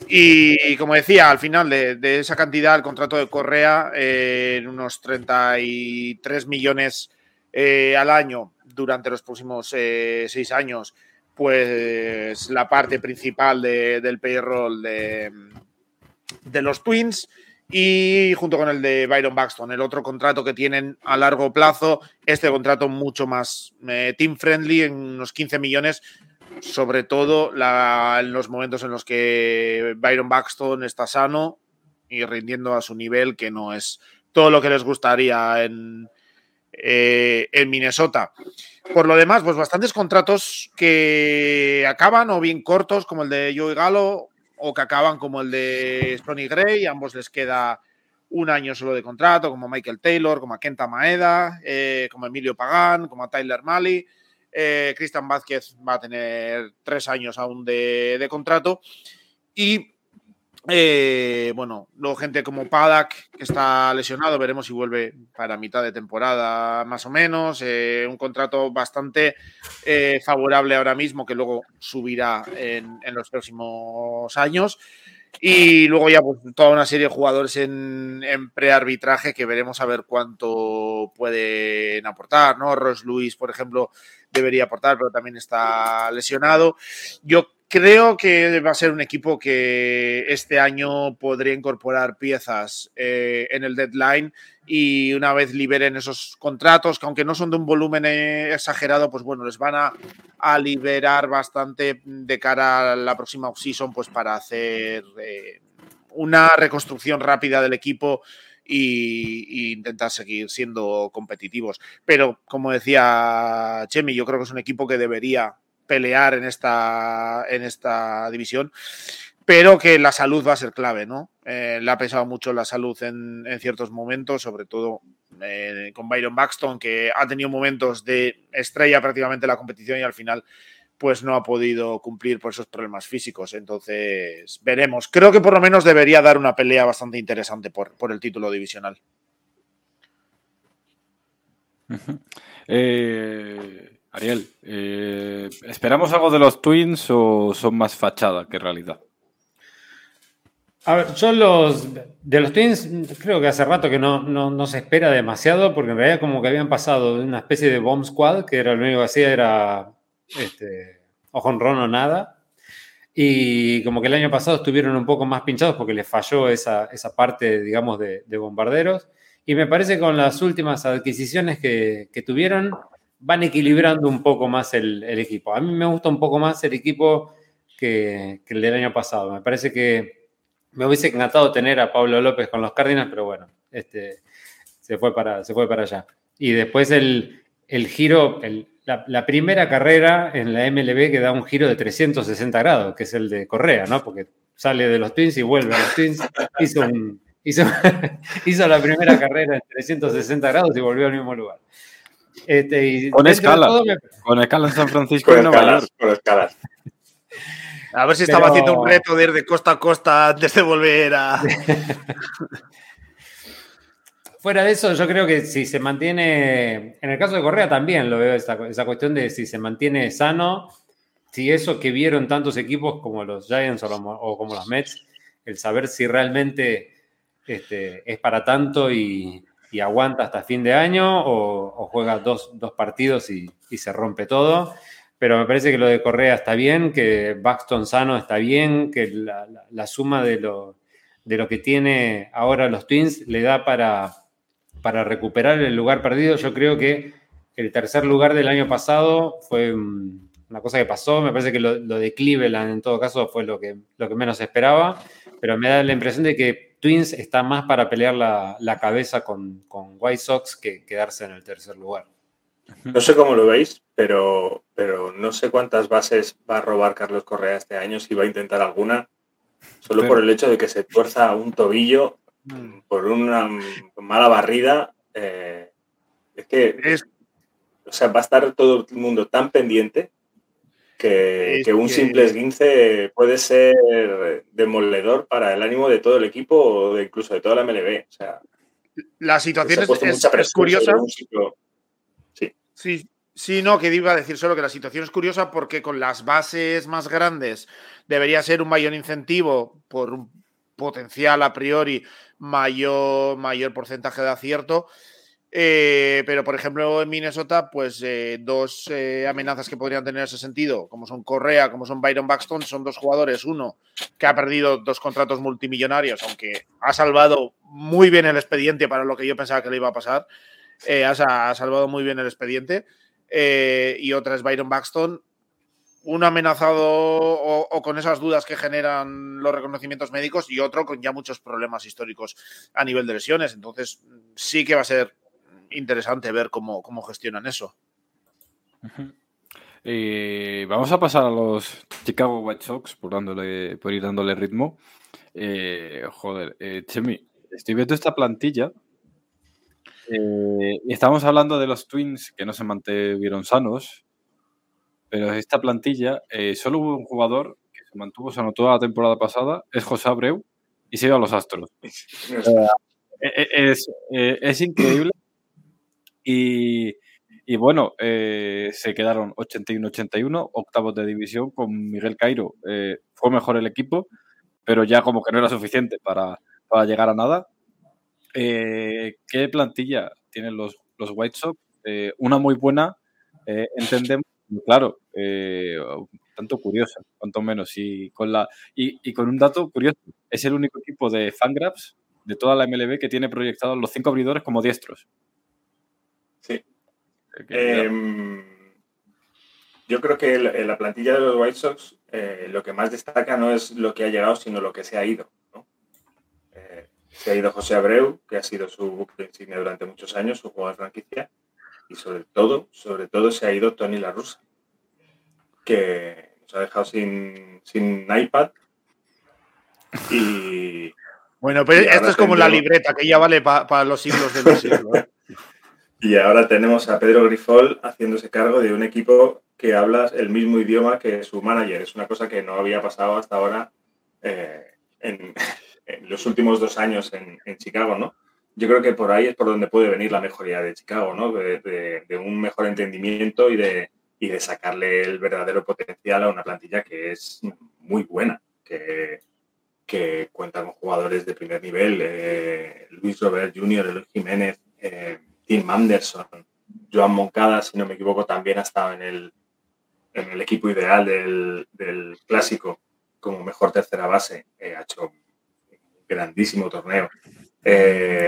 Y como decía, al final de, esa cantidad, el contrato de Correa eh, en unos 33 millones eh, al año durante los próximos eh, seis años, pues la parte principal del payroll de, de los Twins y junto con el de Byron Buxton, el otro contrato que tienen a largo plazo, este contrato mucho más eh, team friendly, en unos 15 millones, sobre todo en los momentos en los que Byron Buxton está sano y rindiendo a su nivel, que no es todo lo que les gustaría en, eh, en Minnesota. Por lo demás, pues bastantes contratos que acaban o bien cortos, como el de Joey Galo, o que acaban como el de Stoney Gray, ambos les queda un año solo de contrato, como Michael Taylor, como a Kenta Maeda, eh, como Emilio Pagán, como a Tyler Malley. Eh, Cristian Vázquez va a tener tres años aún de, de contrato. Y eh, bueno, luego gente como Padak, que está lesionado, veremos si vuelve para mitad de temporada más o menos. Eh, un contrato bastante eh, favorable ahora mismo, que luego subirá en, los próximos años. Y luego ya pues, toda una serie de jugadores en, en prearbitraje que veremos a ver cuánto pueden aportar, ¿no? Ross Luis, por ejemplo, debería aportar, pero también está lesionado. Yo creo que va a ser un equipo que este año podría incorporar piezas eh, en el deadline y una vez liberen esos contratos, que aunque no son de un volumen eh, exagerado, pues bueno, les van a, liberar bastante de cara a la próxima offseason, pues para hacer eh, una reconstrucción rápida del equipo y, intentar seguir siendo competitivos. Pero como decía Chemi, yo creo que es un equipo que debería pelear en esta, en esta división, pero que la salud va a ser clave, ¿no? Eh, le ha pesado mucho la salud en, ciertos momentos, sobre todo eh, con Byron Baxton, que ha tenido momentos de estrella prácticamente en la competición y al final pues no ha podido cumplir por esos problemas físicos. Entonces, veremos. Creo que por lo menos debería dar una pelea bastante interesante por, por el título divisional. eh, Ariel, eh, ¿esperamos algo de los Twins o son más fachada que realidad? A ver, yo los de los Twins creo que hace rato que no, no, se espera demasiado porque en realidad como que habían pasado de una especie de bomb squad que era lo único que hacía era este, ojo en o nada y como que el año pasado estuvieron un poco más pinchados porque les falló esa, esa parte digamos de, bombarderos y me parece que con las últimas adquisiciones que, que tuvieron van equilibrando un poco más el, equipo. A mí me gusta un poco más el equipo que, el del año pasado. Me parece que me hubiese encantado tener a Pablo López con los Cardinals, pero bueno, este, se, fue para, se fue para allá. Y después el, giro, la, primera carrera en la MLB que da un giro de 360 grados, que es el de Correa, ¿no? Porque sale de los Twins y vuelve a los Twins. Hizo, hizo, hizo la primera carrera en 360 grados y volvió al mismo lugar. Este, con escalas. Con escalas en San Francisco con escalas, Con escalas. A ver si estaba haciendo un reto de ir de costa a costa antes de volver a. Fuera de eso, yo creo que si se mantiene. En el caso de Correa también lo veo, esa, cuestión de si se mantiene sano, si eso que vieron tantos equipos como los Giants o, como los Mets, el saber si realmente este, es para tanto y, y aguanta hasta fin de año o, juega dos, partidos y, se rompe todo. Pero me parece que lo de Correa está bien, que Baxton sano está bien, que la, suma de lo, de lo, que tiene ahora los Twins le da para, para recuperar el lugar perdido. Yo creo que el tercer lugar del año pasado fue una cosa que pasó. Me parece que lo, de Cleveland en todo caso fue lo que, lo que menos esperaba, pero me da la impresión de que Twins está más para pelear la, cabeza con, White Sox que quedarse en el tercer lugar. No sé cómo lo veis, pero, pero no sé cuántas bases va a robar Carlos Correa este año, si va a intentar alguna, solo por el hecho de que se tuerza un tobillo por una mala barrida. Eh, es que o sea, va a estar todo el mundo tan pendiente que, un simple esguince puede ser demoledor para el ánimo de todo el equipo o incluso de toda la MLB. O sea, la situación es, curiosa. Sí. sí. no, que iba a decir solo que la situación es curiosa porque con las bases más grandes debería ser un mayor incentivo por un potencial a priori mayor, mayor porcentaje de acierto eh, pero, por ejemplo, en Minnesota, pues eh, dos eh, amenazas que podrían tener ese sentido, como son Correa, como son Byron Buxton, son dos jugadores. Uno que ha perdido dos contratos multimillonarios, aunque ha salvado muy bien el expediente para lo que yo pensaba que le iba a pasar. Ha, salvado muy bien el expediente. y otra es Byron Buxton, un amenazado o, con esas dudas que generan los reconocimientos médicos y otro con ya muchos problemas históricos a nivel de lesiones. Entonces, sí que va a ser interesante ver cómo, gestionan eso. Eh, vamos a pasar a los Chicago White Sox por, dándole, por ir dándole ritmo. Eh, joder, eh, Chemi, estoy viendo esta plantilla y estamos hablando de los Twins que no se mantuvieron sanos, pero esta plantilla solo hubo un jugador que se mantuvo sano toda la temporada pasada, es José Abreu, y se iba a los Astros. es, es increíble y, bueno, eh, se quedaron 81-81, octavos de división con Miguel Cairo. Eh, fue mejor el equipo, pero ya como que no era suficiente para, llegar a nada. Eh, ¿Qué plantilla tienen los, los White Sox? Una muy buena, entendemos, claro, tanto curiosa, cuanto menos, y con, la, y, con un dato curioso, es el único equipo de Fangraphs de toda la MLB que tiene proyectados los cinco abridores como diestros. Sí. Em, yo creo que la, plantilla de los White Sox eh, lo que más destaca no es lo que ha llegado, sino lo que se ha ido. Eh, se ha ido José Abreu, que ha sido su buque insignia durante muchos años, su jugador de franquicia, y sobre todo, sobre todo se ha ido Tony La Russa, que nos ha dejado sin, sin iPad y bueno, pues esto es como la libreta, que ya vale para los siglos de los siglos. y ahora tenemos a Pedro Grifol haciéndose cargo de un equipo que habla el mismo idioma que su manager. Es una cosa que no había pasado hasta ahora eh, en, los últimos dos años en, Chicago, ¿no? Yo creo que por ahí es por donde puede venir la mejoría de Chicago, ¿no? De, un mejor entendimiento y de, y de sacarle el verdadero potencial a una plantilla que es muy buena, que, que cuenta con jugadores de primer nivel, eh, Luis Robert Jr., Eloy Jiménez, eh, Tim Anderson, Joan Moncada, si no me equivoco, también ha estado en el, en el equipo ideal del, clásico como mejor tercera base. Eh, ha hecho un grandísimo torneo.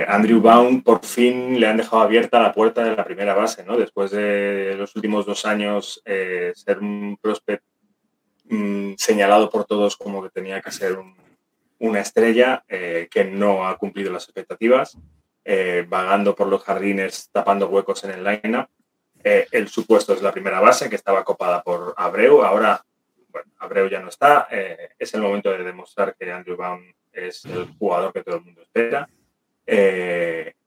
Andrew Baum por fin le han dejado abierta la puerta de la primera base, ¿no? Después de los últimos dos años ser un prospect mm, señalado por todos como que tenía que ser un una estrella eh, que no ha cumplido las expectativas, eh, vagando por los jardines, tapando huecos en el line-up. Eh, el supuesto es la primera base, que estaba copada por Abreu. Ahora, bueno, Abreu ya no está. es el momento de demostrar que Andrew Baum es el jugador que todo el mundo espera.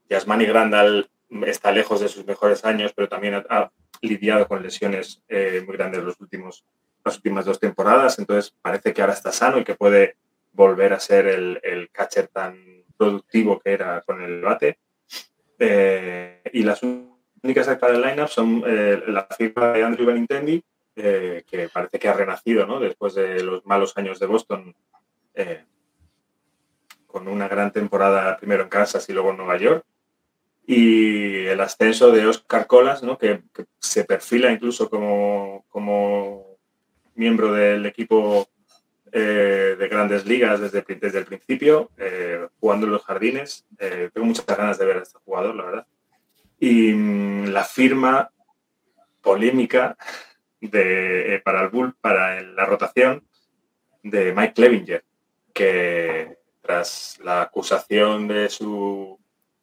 Yasmani Grandal está lejos de sus mejores años, pero también ha, lidiado con lesiones muy grandes los últimos, las últimas dos temporadas. Entonces, parece que ahora está sano y que puede volver a ser el, catcher tan productivo que era con el bate. Eh, y las únicas actas del lineup son eh, la firma de Andrew Benintendi, eh, que parece que ha renacido ¿no? después de los malos años de Boston, con una gran temporada primero en Kansas y luego en Nueva York. Y el ascenso de Oscar Colas, ¿no? que, se perfila incluso como, como miembro del equipo eh, de grandes ligas desde, el principio, eh, jugando en los jardines. Eh, tengo muchas ganas de ver a este jugador, la verdad. Y mm, la firma polémica de, para el Bull, para la rotación de Mike Clevinger, que tras la acusación de su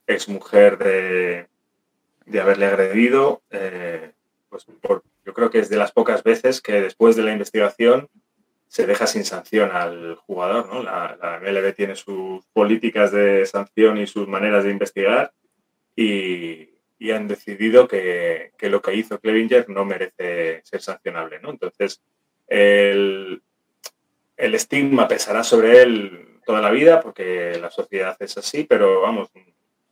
exmujer de, de haberle agredido, pues yo creo que es de las pocas veces que después de la investigación se deja sin sanción al jugador. ¿no? La, MLB tiene sus políticas de sanción y sus maneras de investigar y, han decidido que, lo que hizo Clevinger no merece ser sancionable. ¿no? Entonces, el, el estigma pesará sobre él toda la vida porque la sociedad es así, pero vamos,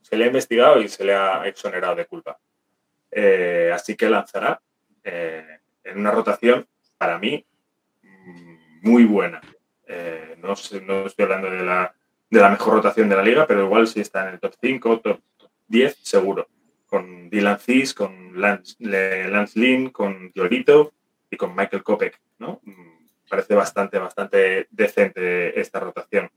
se le ha investigado y se le ha exonerado de culpa. Eh, así que lanzará eh, en una rotación, para mí, muy buena. Eh, no, no, estoy hablando de la, de la mejor rotación de la liga, pero igual sí está en el top 5, top 10, seguro. Con Dylan Cis, con Lance, Lance Lynn, con Giorito y con Michael Kopek. ¿no? Mm, parece bastante, bastante decente esta rotación.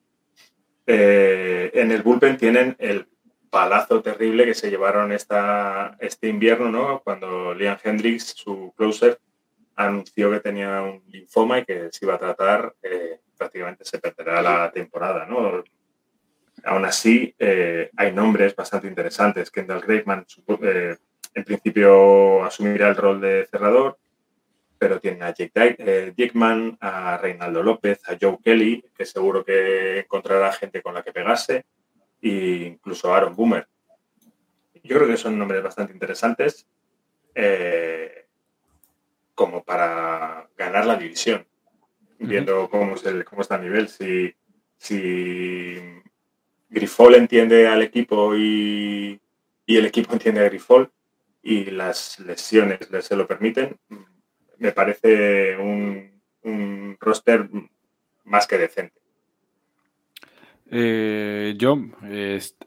Eh, en el bullpen tienen el palazo terrible que se llevaron esta, este invierno, ¿no? Cuando Liam Hendricks, su closer, anunció que tenía un linfoma y que se iba a tratar, eh, prácticamente se perderá la temporada. ¿no? Aún así, eh, hay nombres bastante interesantes. Kendall Graveman, eh, en principio, asumirá el rol de cerrador, pero tiene a Jake Dickman, a Reinaldo López, a Joe Kelly, que seguro que encontrará gente con la que pegarse, e incluso Aaron Boomer. Yo creo que son nombres bastante interesantes como para ganar la división, viendo cómo, es el, cómo está el nivel. Si, si Grifol entiende al equipo y, el equipo entiende a Grifol y las lesiones se lo permiten, me parece un, roster más que decente. Eh, John,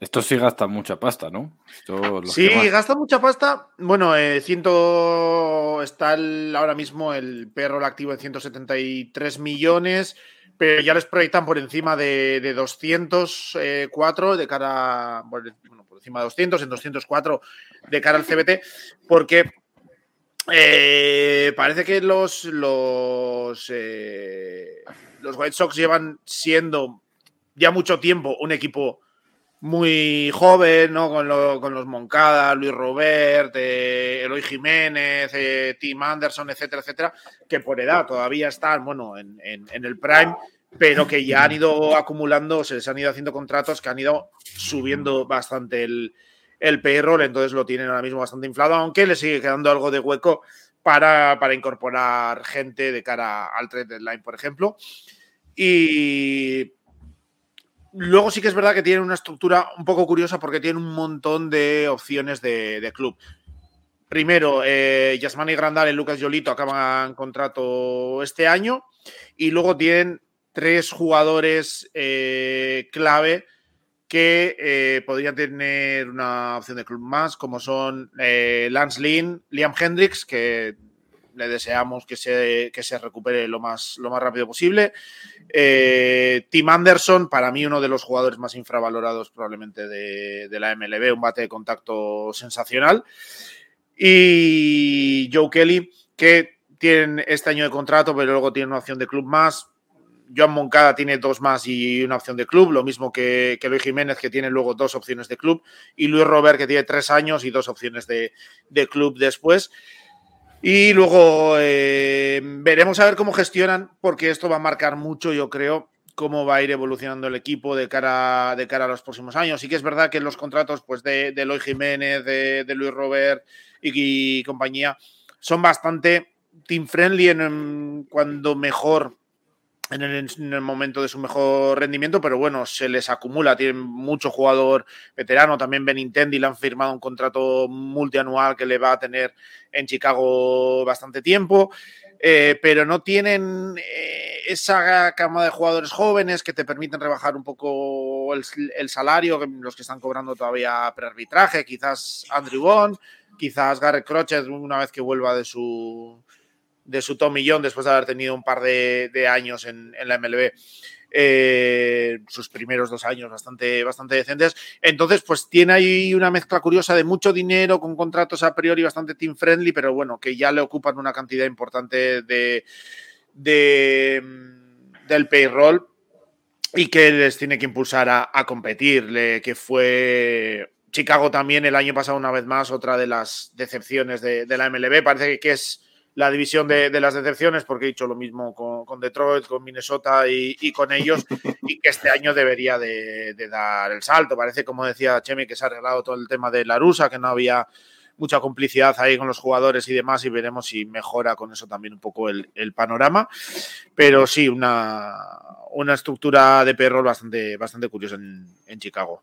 esto sí gasta mucha pasta, ¿no? sí, gasta mucha pasta. Bueno, eh, ciento, está ahora mismo el perro activo en 173 millones, pero ya les proyectan por encima de, de 204 de cara, bueno, por encima de 200, en 204 de cara al CBT, porque eh, parece que los, los, eh, los White Sox llevan siendo ya mucho tiempo un equipo muy joven, ¿no? Con, los Moncada, Luis Robert, eh, Eloy Jiménez, eh, Tim Anderson, etcétera, etcétera, que por edad todavía están, bueno, en, el prime, pero que ya han ido acumulando, se les han ido haciendo contratos que han ido subiendo bastante el, el payroll, entonces lo tienen ahora mismo bastante inflado, aunque le sigue quedando algo de hueco para, para incorporar gente de cara al trade deadline, por ejemplo. Y Luego sí que es verdad que tiene una estructura un poco curiosa porque tiene un montón de opciones de, club. Primero, eh, Yasmani Grandal y Lucas Yolito acaban contrato este año y luego tienen tres jugadores eh, clave que eh, podrían tener una opción de club más, como son Lance Lynn, Liam Hendricks, que le deseamos que se, que se recupere lo más, lo más rápido posible. Eh, Tim Anderson, para mí uno de los jugadores más infravalorados probablemente de, la MLB, un bate de contacto sensacional. Y Joe Kelly, que tiene este año de contrato, pero luego tiene una opción de club más. Joan Moncada tiene dos más y una opción de club, lo mismo que, que, Luis Jiménez, que tiene luego dos opciones de club, y Luis Robert, que tiene tres años y dos opciones de, de club después. Y luego eh, veremos a ver cómo gestionan, porque esto va a marcar mucho, yo creo, cómo va a ir evolucionando el equipo de cara, de cara a los próximos años. Sí que es verdad que los contratos pues, de, de Eloy Jiménez, de, Luis Robert y, compañía son bastante team friendly en, cuando mejor en el, momento de su mejor rendimiento, pero bueno, se les acumula, tienen mucho jugador veterano, también Benintendi le han firmado un contrato multianual que le va a tener en Chicago bastante tiempo, eh, pero no tienen eh, esa cama de jugadores jóvenes que te permiten rebajar un poco el, salario, los que están cobrando todavía prearbitraje, quizás Andrew Bond, quizás Garrett Crochet una vez que vuelva de su de su tomillón después de haber tenido un par de, años en, la MLB. Eh, sus primeros dos años bastante, bastante decentes. Entonces, pues tiene ahí una mezcla curiosa de mucho dinero con contratos a priori bastante team friendly, pero bueno, que ya le ocupan una cantidad importante de, de del payroll y que les tiene que impulsar a, competir, que fue Chicago también el año pasado una vez más otra de las decepciones de, de la MLB. Parece que es la división de, las decepciones, porque he dicho lo mismo con, Detroit, con Minnesota y, con ellos, y que este año debería de, dar el salto. Parece, como decía Chemi, que se ha arreglado todo el tema de la rusa, que no había mucha complicidad ahí con los jugadores y demás, y veremos si mejora con eso también un poco el, panorama. Pero sí, una, una estructura de perro bastante, bastante curiosa en, Chicago.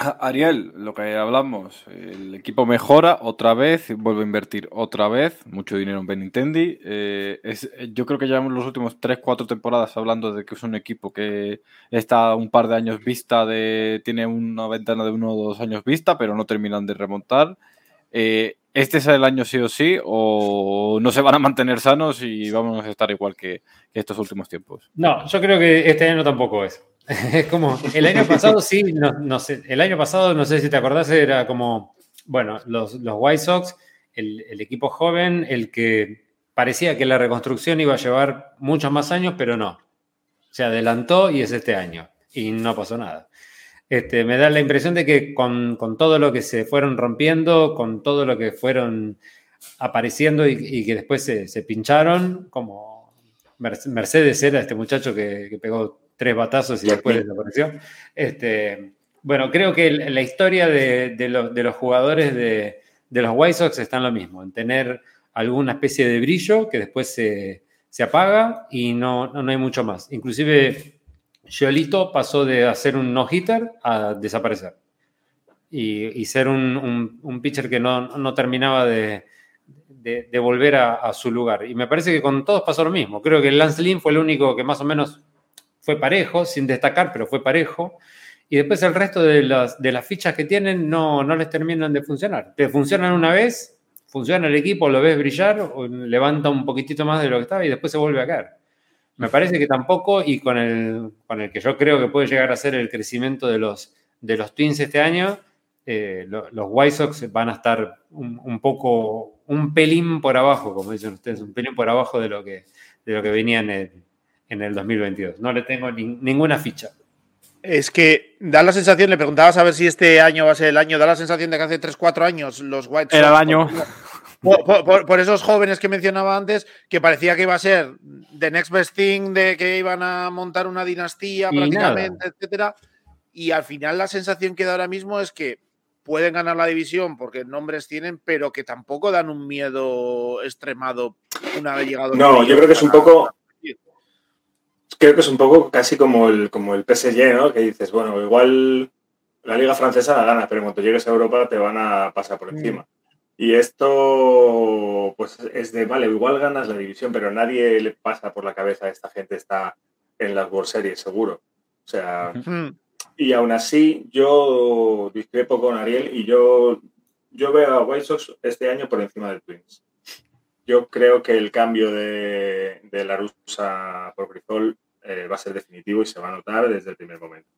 Ariel, lo que hablamos, el equipo mejora otra vez, vuelve a invertir otra vez, mucho dinero en Benintendi. Eh, yo creo que llevamos los últimos 3-4 temporadas hablando de que es un equipo que está un par de años vista, de, tiene una ventana de uno o dos años vista, pero no terminan de remontar. Eh, ¿Este es el año sí o sí? ¿O no se van a mantener sanos y vamos a estar igual que estos últimos tiempos? No, yo creo que este año tampoco es. Es como, el año pasado sí, no, sé, el año pasado, no sé si te acordás, era como, bueno, los, los White Sox, el, equipo joven, el que parecía que la reconstrucción iba a llevar muchos más años, pero no. Se adelantó y es este año. Y no pasó nada. Este, me da la impresión de que con, todo lo que se fueron rompiendo, con todo lo que fueron apareciendo y, que después se, pincharon, como Mercedes era este muchacho que, que pegó tres batazos y después desapareció. Este, bueno, creo que la historia de, los jugadores de, los White Sox está en lo mismo, en tener alguna especie de brillo que después se, apaga y no, no, hay mucho más. Inclusive, Giolito pasó de hacer un no-hitter a desaparecer. Y, ser un, pitcher que no, terminaba de, volver a, a, su lugar. Y me parece que con todos pasó lo mismo. Creo que Lance Lynn fue el único que más o menos fue parejo, sin destacar, pero fue parejo. Y después el resto de las, fichas que tienen no, les terminan de funcionar. Te funcionan una vez, funciona el equipo, lo ves brillar, levanta un poquitito más de lo que estaba y después se vuelve a caer. Me parece que tampoco, y con el, con el que yo creo que puede llegar a ser el crecimiento de los, de los Twins este año, eh, los White Sox van a estar un, poco, un pelín por abajo, como dicen ustedes, un pelín por abajo de lo que, de lo que venían en, en el 2022. No le tengo ninguna ficha. Es que da la sensación, le preguntabas a ver si este año va a ser el año, da la sensación de que hace 3-4 años los White Sox. Era el año. Por, esos jóvenes que mencionaba antes, que parecía que iba a ser the next best thing, de que iban a montar una dinastía prácticamente, etcétera. Y al final la sensación que da ahora mismo es que pueden ganar la división porque nombres tienen, pero que tampoco dan un miedo extremado una vez llegado. No, yo creo que es un poco. Creo que es un poco casi como el, como el PSG, ¿no? Que dices, bueno, igual la liga francesa la gana, pero cuando llegues a Europa te van a pasar por mm. encima. Y esto, pues es de, vale, igual ganas la división, pero nadie le pasa por la cabeza a esta gente está en las World Series, seguro. O sea, y aún así, yo discrepo con Ariel y yo, yo veo a White Sox este año por encima del Twins. Yo creo que el cambio de, la rusa por Brizol eh, va a ser definitivo y se va a notar desde el primer momento.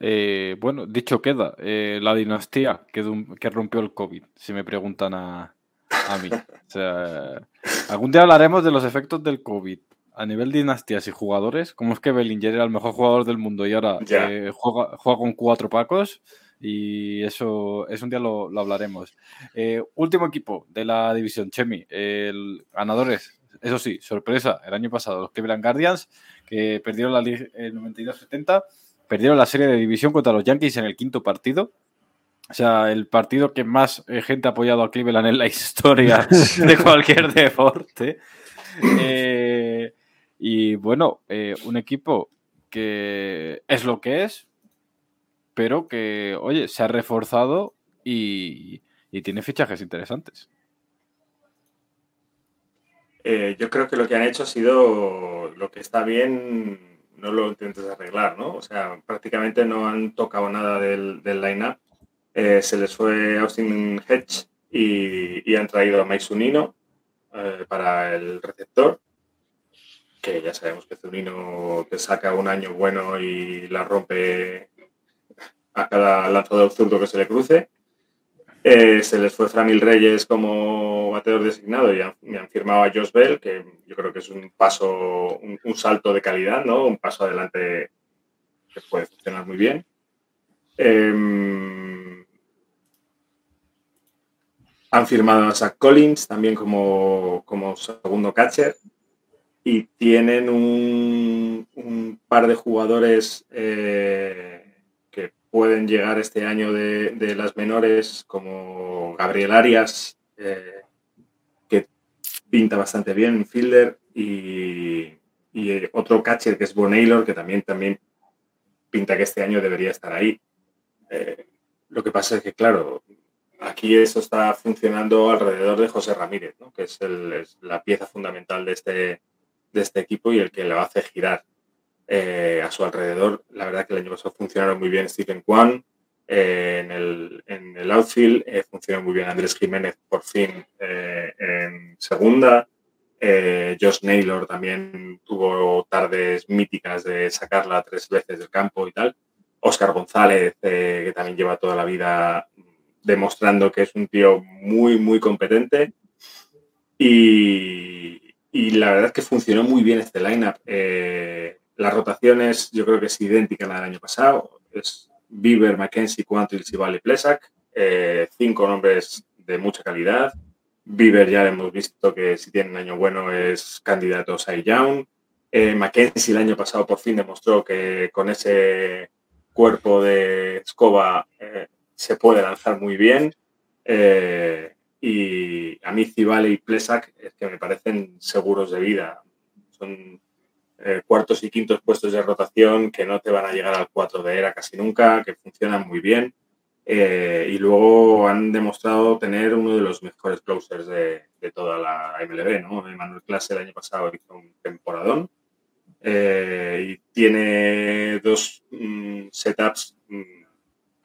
Eh, bueno, dicho queda, eh, la dinastía que, que, rompió el COVID, si me preguntan a, a mí. O sea, algún día hablaremos de los efectos del COVID, a nivel dinastías y jugadores, como es que Bellinger era el mejor jugador del mundo y ahora eh, juega, con cuatro pacos? Y eso, es un día lo, hablaremos. Eh, último equipo de la división, Chemi. El ganadores, eso sí, sorpresa, el año pasado, los Cleveland Guardians, que perdieron la Liga 92-70, perdieron la serie de división contra los Yankees en el quinto partido. O sea, el partido que más eh, gente ha apoyado a Cleveland en la historia de cualquier deporte. Eh, y bueno, un equipo que es lo que es, pero que, oye, se ha reforzado y, tiene fichajes interesantes. Eh, yo creo que lo que han hecho ha sido lo que está bien, no lo intentes arreglar, ¿no? O sea, prácticamente no han tocado nada del, del line-up. Eh, se les fue Austin Hedge y, y han traído a Mike Sunino para el receptor que ya sabemos que Zunino te saca un año bueno y la rompe a cada lanzador zurdo que se le cruce. Eh, se les fue Framil Reyes como bateador designado y me han firmado a Josh Bell, que yo creo que es un paso, un, salto de calidad, ¿no? Un paso adelante que puede funcionar muy bien. Em, han firmado a Zach Collins también como, como segundo catcher y tienen un, par de jugadores eh, pueden llegar este año de, las menores, como Gabriel Arias, eh, que pinta bastante bien, fielder, y, y, otro catcher que es Bon que también, también pinta que este año debería estar ahí. Eh, lo que pasa es que, claro, aquí eso está funcionando alrededor de José Ramírez, que es, la pieza fundamental de este, de este equipo y el que le hace girar eh, a su alrededor. La verdad que el año pasado funcionaron muy bien Stephen Kwan eh, en, el, en, el, outfield, eh, funcionó muy bien Andrés Jiménez por fin en segunda. Josh Naylor también tuvo tardes míticas de sacarla tres veces del campo y tal. Oscar González, que también lleva toda la vida demostrando que es un tío muy, muy competente. Y, y la verdad es que funcionó muy bien este lineup. Eh, las rotaciones yo creo que es idéntica a la del año pasado. Es Bieber, Mackenzie, Quantrill, y Plesak. Eh, cinco nombres de mucha calidad. Bieber ya hemos visto que si tiene un año bueno es candidato a Young. Eh, Mackenzie el año pasado por fin demostró que con ese cuerpo de escoba eh, se puede lanzar muy bien. Y a mí Cibale y Plesak es que me parecen seguros de vida. Son eh, cuartos y quintos puestos de rotación que no te van a llegar al 4 de era casi nunca, que funcionan muy bien. Eh, y luego han demostrado tener uno de los mejores closers de, toda la MLB, ¿no? Manuel Clase el año pasado hizo un temporadón. eh, y tiene dos mm, setups mm,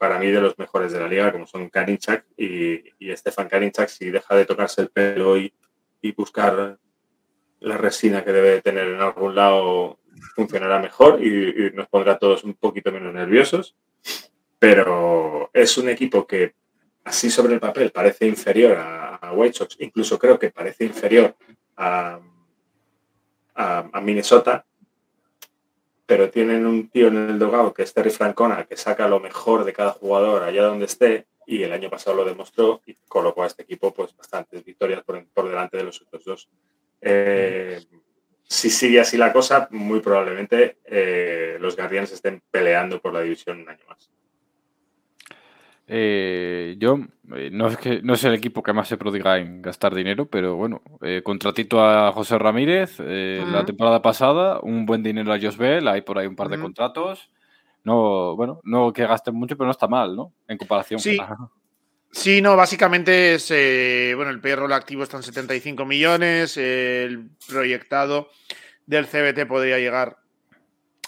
para mí de los mejores de la liga, como son Karinchak y, y Stefan Karinchak, si deja de tocarse el pelo y, buscar la resina que debe tener en algún lado, funcionará mejor y, nos pondrá todos un poquito menos nerviosos. Pero es un equipo que así sobre el papel parece inferior a, a White Sox, incluso creo que parece inferior a, a Minnesota, pero tienen un tío en el dogado que es Terry Francona, que saca lo mejor de cada jugador allá donde esté, y el año pasado lo demostró y colocó a este equipo pues bastantes victorias por, delante de los otros dos. Eh, si sigue así la cosa, muy probablemente eh, los Guardians estén peleando por la división un año más. Eh, yo eh, no es que no es el equipo que más se prodiga en gastar dinero, pero bueno, eh, contratito a José Ramírez la temporada pasada, un buen dinero a Josbel, hay por ahí un par de contratos. No, bueno, no que gasten mucho, pero no está mal, ¿no? En comparación. Sí. Sí, no, básicamente es, bueno, el perro activo está en 75 millones, el proyectado del CBT podría llegar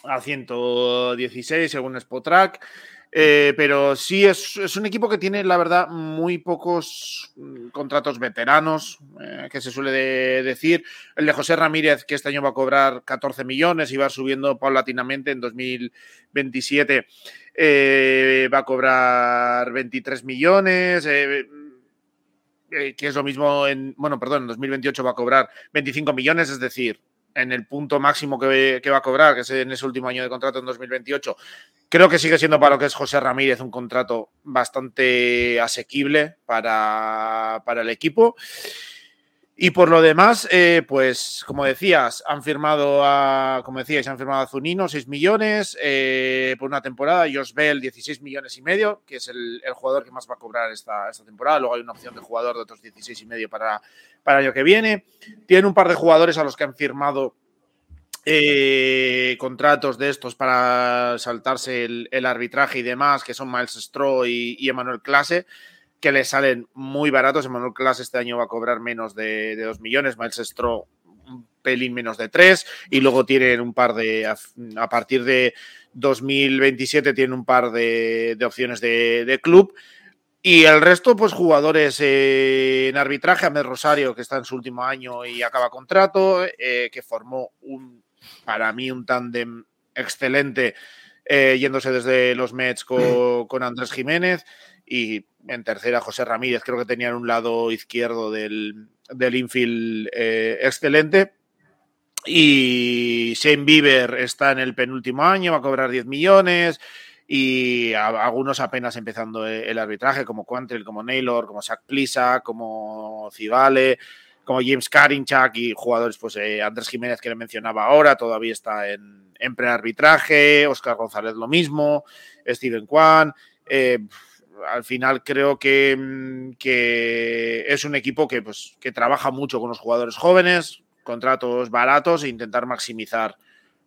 a 116 según Spotrack. Eh, pero sí, es, un equipo que tiene, la verdad, muy pocos mm, contratos veteranos, eh, que se suele decir. El de José Ramírez, que este año va a cobrar 14 millones y va subiendo paulatinamente en 2027, eh, va a cobrar 23 millones. que es lo mismo en, bueno, perdón, en 2028 va a cobrar 25 millones, es decir, en el punto máximo que, va a cobrar, que es en ese último año de contrato en 2028, creo que sigue siendo para lo que es José Ramírez un contrato bastante asequible para, el equipo. Y por lo demás, eh, pues como decías, han firmado a, como decíais, han firmado a Zunino 6 millones eh, por una temporada, Josh Bell 16 millones y medio, que es el, jugador que más va a cobrar esta, esta, temporada. Luego hay una opción de jugador de otros 16 y medio para, para el año que viene. Tienen un par de jugadores a los que han firmado eh, contratos de estos para saltarse el, arbitraje y demás, que son Miles Straw y, y Emmanuel Clase que le salen muy baratos. Emmanuel Class este año va a cobrar menos de, de 2 millones, Miles Straw un pelín menos de 3 y luego tienen un par de, a, partir de 2027 tienen un par de, opciones de, club. Y el resto, pues jugadores eh, en arbitraje, Ahmed Rosario, que está en su último año y acaba contrato, eh, que formó un, para mí, un tándem excelente, eh, yéndose desde los Mets con, con Andrés Jiménez y en tercera José Ramírez, creo que tenían un lado izquierdo del, del infield eh, excelente. Y Shane Bieber está en el penúltimo año, va a cobrar 10 millones. Y algunos apenas empezando el arbitraje, como Quantrill, como Naylor, como Zach Plisa, como Civale, como James Karinchak y jugadores, pues eh, Andrés Jiménez que le mencionaba ahora, todavía está en, en prearbitraje, Oscar González lo mismo, Steven Kwan. Eh, al final creo mm, que, es un equipo que, pues, que trabaja mucho con los jugadores jóvenes, contratos baratos e intentar maximizar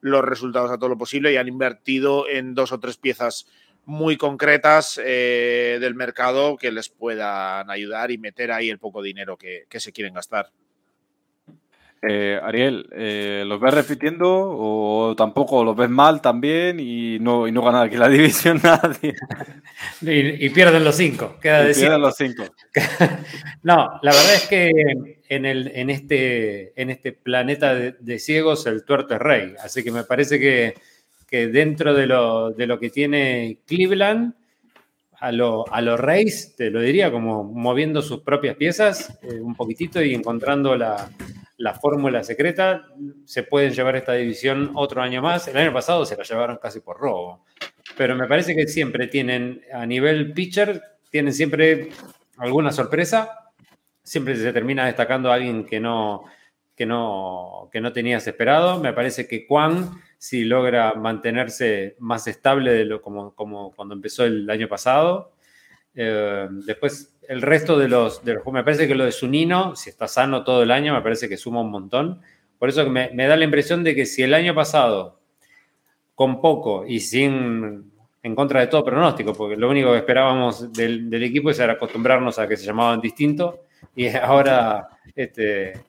los resultados a todo lo posible y han invertido en dos o tres piezas muy concretas eh, del mercado que les puedan ayudar y meter ahí el poco dinero que se quieren gastar. Eh, Ariel, eh, ¿los ves repitiendo o tampoco los ves mal también y no, y no gana aquí la división nadie? y, pierden los cinco, queda Pierden los cinco. no, la verdad es que en, el, en, este, en este planeta de, ciegos el tuerto es rey, así que me parece que, dentro de lo, de lo, que tiene Cleveland, a los a lo Reyes, te lo diría, como moviendo sus propias piezas eh, un poquitito y encontrando la la fórmula secreta, se pueden llevar esta división otro año más. El año pasado se la llevaron casi por robo. Pero me parece que siempre tienen, a nivel pitcher, tienen siempre alguna sorpresa. Siempre se termina destacando a alguien que no, que no, que no tenías esperado. Me parece que Juan, si logra mantenerse más estable de lo como, como cuando empezó el año pasado. Eh, después el resto de los, de Me parece que lo de Sunino, si está sano todo el año, me parece que suma un montón. Por eso me, da la impresión de que si el año pasado, con poco y sin en contra de todo pronóstico, porque lo único que esperábamos del, equipo era acostumbrarnos a que se llamaban distintos y ahora este,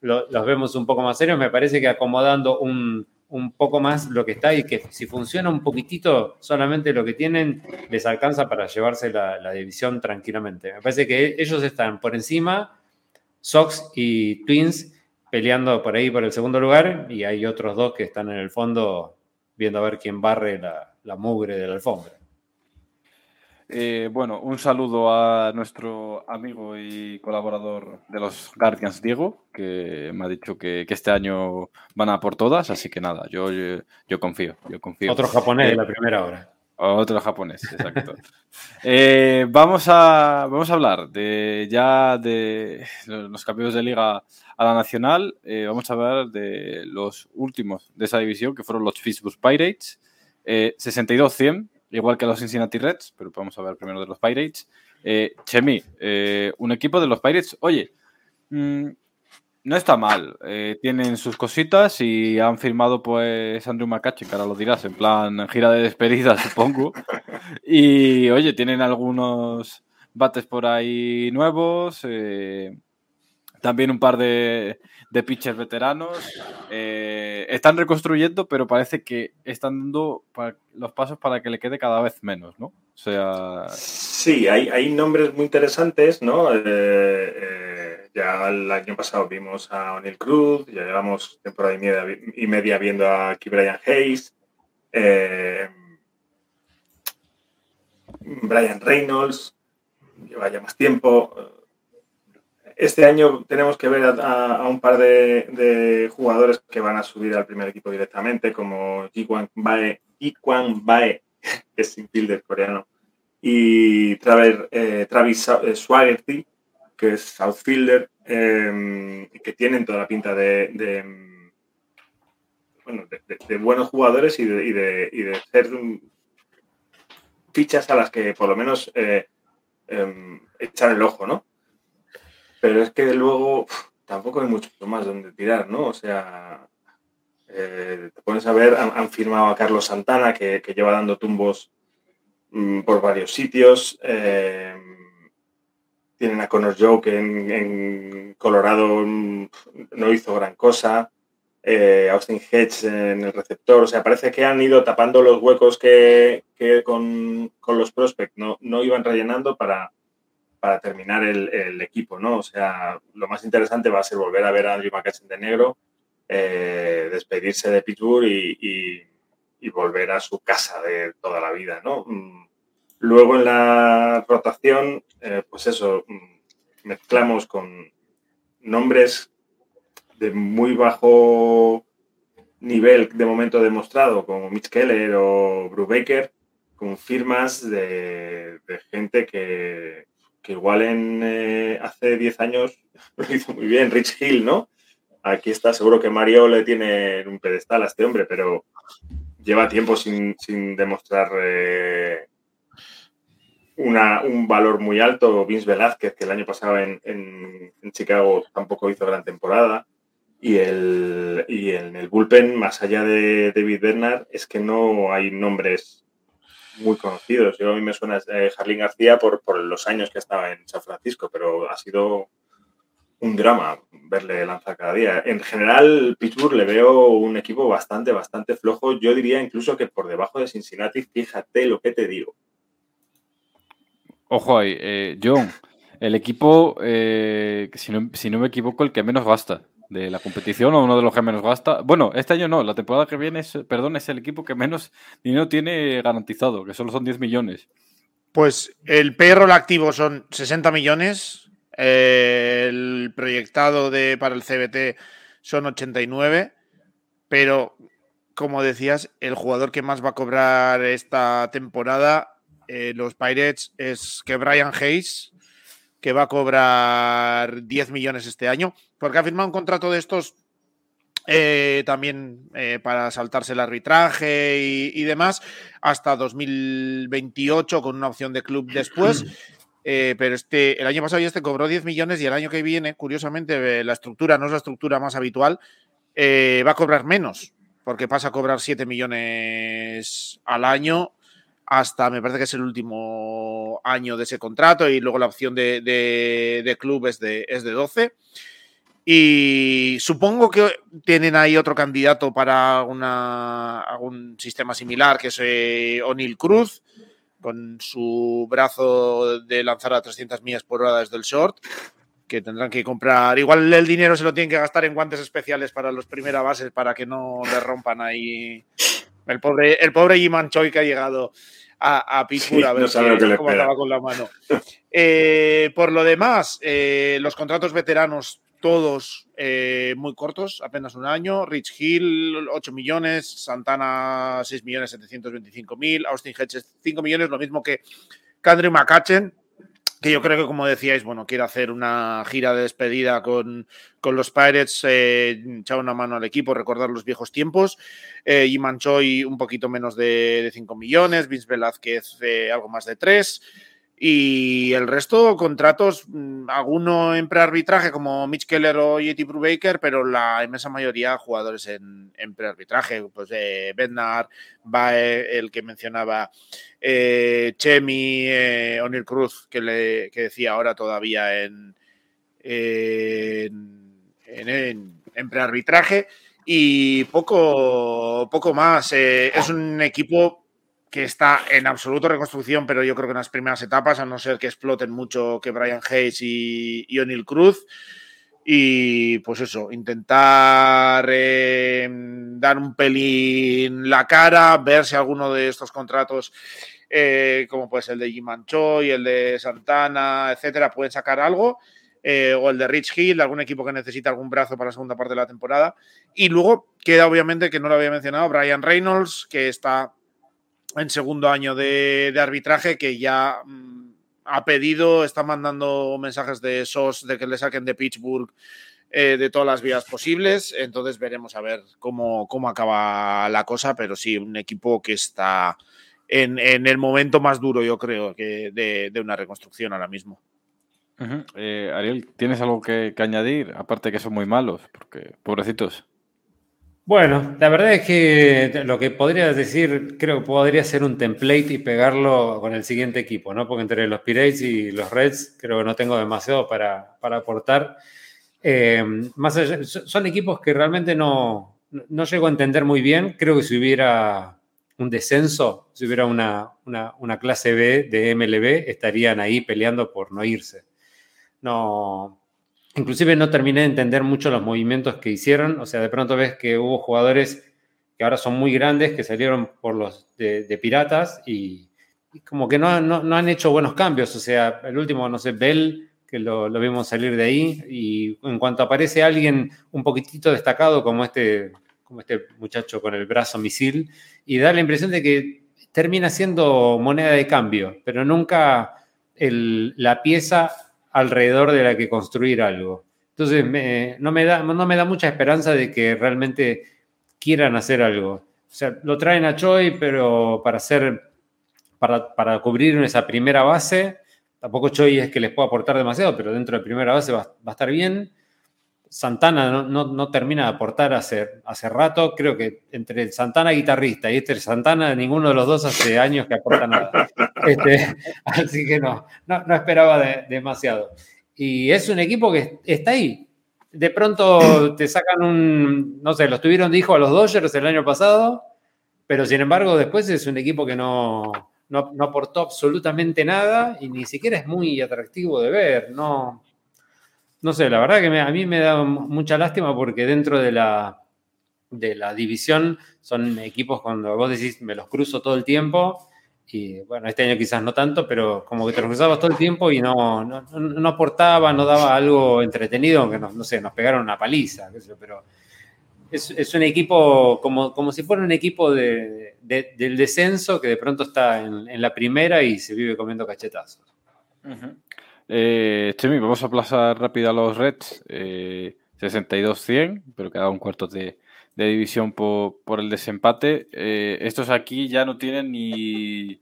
los vemos un poco más serios. Me parece que acomodando un, un poco más lo que está y que si funciona un poquitito solamente lo que tienen, les alcanza para llevarse la, división tranquilamente. Me parece que ellos están por encima, Sox y Twins peleando por ahí por el segundo lugar y hay otros dos que están en el fondo viendo a ver quién barre la, la mugre de la alfombra. Eh, bueno, un saludo a nuestro amigo y colaborador de los Guardians, Diego, que me ha dicho que, este año van a por todas, así que nada, yo, yo, confío, yo confío. Otro japonés en la eh, primera hora. Otro japonés, exacto. Eh, vamos, a, vamos a hablar de ya de los campeones de liga a la nacional. vamos a hablar de los últimos de esa división, que fueron los Fishbus Pirates. 62-100 igual que los Cincinnati Reds, pero vamos a ver primero de los Pirates. Eh, Chemi, eh, un equipo de los Pirates, oye, mm, no está mal. Eh, tienen sus cositas y han firmado pues Andrew McCutcheon, que ahora lo dirás, en plan gira de despedida, supongo. Y oye, tienen algunos bates por ahí nuevos. también un par de, de pitchers veteranos. Eh, están reconstruyendo, pero parece que están dando los pasos para que le quede cada vez menos, ¿no? O sea. Sí, hay, hay nombres muy interesantes, ¿no? Eh, eh, ya el año pasado vimos a O'Neill Cruz, ya llevamos temporada y media, y media viendo a Brian Hayes. Brian Reynolds, lleva ya más tiempo este año tenemos que ver a, un par de, jugadores que van a subir al primer equipo directamente, como Jiquan Bae, Bae que es infielder coreano, y eh, Travis eh, Swaggerty, que es outfielder, eh, que tienen toda la pinta de, buenos jugadores y de, ser fichas a las que por lo menos em, echar el ojo, ¿no? Pero es que luego tampoco hay mucho más donde tirar, ¿no? O sea, eh, te pones a ver, han, firmado a Carlos Santana, que, lleva dando tumbos mm, por varios sitios. Eh, tienen a Connor Joe, que en, Colorado mm, no hizo gran cosa. Eh, Austin Hedge en el receptor. O sea, parece que han ido tapando los huecos que, con, los prospects no, no iban rellenando para, para terminar el, equipo, ¿no? O sea, lo más interesante va a ser volver a ver a Andrew McCutcheon de negro, eh, despedirse de Pittsburgh y, volver a su casa de toda la vida, ¿no? Mm, luego en la rotación, eh, pues eso, mm, mezclamos con nombres de muy bajo nivel de momento demostrado, como Mitch Keller o Brubaker, con firmas de gente que, que igual en eh, hace 10 años lo hizo muy bien, Rich Hill, ¿no? Aquí está, seguro que Mario le tiene un pedestal a este hombre, pero lleva tiempo sin, demostrar eh, una, un valor muy alto. Vince Velázquez, que el año pasado en, Chicago tampoco hizo gran temporada. Y, el, y en el bullpen, más allá de David Bernard, es que no hay nombres muy conocidos. Yo a mí me suena eh, Jarlín García por, los años que estaba en San Francisco, pero ha sido un drama verle lanzar cada día. En general, Pittsburgh le veo un equipo bastante, bastante flojo. Yo diría incluso que por debajo de Cincinnati, fíjate lo que te digo. Ojo ahí, eh, John, el equipo, eh, si, no, si no me equivoco, el que menos gasta de la competición o uno de los que menos gasta. Bueno, este año no, la temporada que viene es, perdón, es el equipo que menos dinero tiene garantizado, que solo son 10 millones. Pues el payroll activo son 60 millones, el proyectado de, para el CBT son 89, pero como decías, el jugador que más va a cobrar esta temporada, eh, los Pirates, es que Brian Hayes, que va a cobrar 10 millones este año, porque ha firmado un contrato de estos eh, también eh, para saltarse el arbitraje y, demás hasta 2028 con una opción de club después. Eh, pero este, el año pasado ya este cobró 10 millones y el año que viene, curiosamente, la estructura no es la estructura más habitual, va a cobrar menos, porque pasa a cobrar 7 millones al año hasta, me parece que es el último año de ese contrato y luego la opción de, de, club es de, es de 12. Y supongo que tienen ahí otro candidato para una, algún sistema similar, que es eh, O'Neill Cruz, con su brazo de lanzar a 300 millas por hora desde el short, que tendrán que comprar. Igual el dinero se lo tienen que gastar en guantes especiales para los primeras bases para que no le rompan ahí. El pobre, el pobre Choi que ha llegado a, a Pittsburgh a ver cómo estaba con la mano. Eh, por lo demás, eh, los contratos veteranos todos eh, muy cortos, apenas un año. Rich Hill, 8 millones, Santana, 6 millones 725 mil, Austin Hedges, 5 millones, lo mismo que Candre McCatchen, que yo creo que, como decíais, bueno, quiere hacer una gira de despedida con, los Pirates, eh, echar una mano al equipo, recordar los viejos tiempos. Eh, y Manchoy un poquito menos de, 5 millones, Vince Velázquez eh, algo más de 3. Y el resto, contratos, mm, alguno en prearbitraje como Mitch Keller o Yeti Brubaker, pero la inmensa mayoría jugadores en, prearbitraje. Pues eh, Bednar, Bae, el que mencionaba eh, Chemi, eh, O'Neill Cruz, que, le, que decía ahora todavía en, en, en, prearbitraje. Y poco, poco más. Eh, es un equipo que está en absoluto reconstrucción, pero yo creo que en las primeras etapas, a no ser que exploten mucho que Brian Hayes y, O'Neill Cruz. Y pues eso, intentar eh, dar un pelín la cara, ver si alguno de estos contratos, eh, como pues el de Jim y el de Santana, etcétera, pueden sacar algo. Eh, o el de Rich Hill, algún equipo que necesita algún brazo para la segunda parte de la temporada. Y luego queda obviamente, que no lo había mencionado, Brian Reynolds, que está en segundo año de, arbitraje que ya mm, ha pedido, está mandando mensajes de SOS de que le saquen de Pittsburgh eh, de todas las vías posibles. Entonces veremos a ver cómo, cómo acaba la cosa, pero sí, un equipo que está en, el momento más duro, yo creo, que de, una reconstrucción ahora mismo. Eh, Ariel, ¿tienes algo que, que añadir? Aparte que son muy malos, porque pobrecitos. Bueno, la verdad es que lo que podría decir, creo que podría ser un template y pegarlo con el siguiente equipo, ¿no? Porque entre los Pirates y los Reds creo que no tengo demasiado para, aportar. Eh, más son equipos que realmente no, no llego a entender muy bien. Creo que si hubiera un descenso, si hubiera una, una clase B de MLB, estarían ahí peleando por no irse. No, Inclusive no terminé de entender mucho los movimientos que hicieron. O sea, de pronto ves que hubo jugadores que ahora son muy grandes, que salieron por los de, Piratas y, como que no, no, han hecho buenos cambios. O sea, el último, no sé, Bell, que lo, vimos salir de ahí. Y en cuanto aparece alguien un poquitito destacado como este, como este muchacho con el brazo misil, y da la impresión de que termina siendo moneda de cambio, pero nunca la pieza alrededor de la que construir algo. Entonces, no, me da, no me da mucha esperanza de que realmente quieran hacer algo. O sea, lo traen a Choi, pero para hacer, para, para cubrir esa primera base, tampoco Choi es que les pueda aportar demasiado, pero dentro de primera base va, va a estar bien. Santana no, termina de aportar hace, hace rato. Creo que entre el Santana guitarrista y este Santana, ninguno de los dos hace años que aporta nada. Este, así que no, no, esperaba demasiado. Y es un equipo que está ahí. De pronto te sacan un, no sé, los tuvieron dijo a los Dodgers el año pasado, pero sin embargo después es un equipo que no, no, no aportó absolutamente nada y ni siquiera es muy atractivo de ver. No, no sé, la verdad que a mí me da mucha lástima porque dentro de la, de la división son equipos cuando vos decís me los cruzo todo el tiempo y bueno, este año quizás no tanto, pero como que te los cruzabas todo el tiempo y no, no, aportaba, no daba algo entretenido, aunque no, no sé, nos pegaron una paliza, pero es, un equipo como, como si fuera un equipo de, del descenso que de pronto está en, la primera y se vive comiendo cachetazos. Eh, Chemi, vamos a aplazar rápido a los Reds. Eh, 62-100, pero queda un cuarto de, división por, el desempate. Eh, estos aquí ya no tienen ni,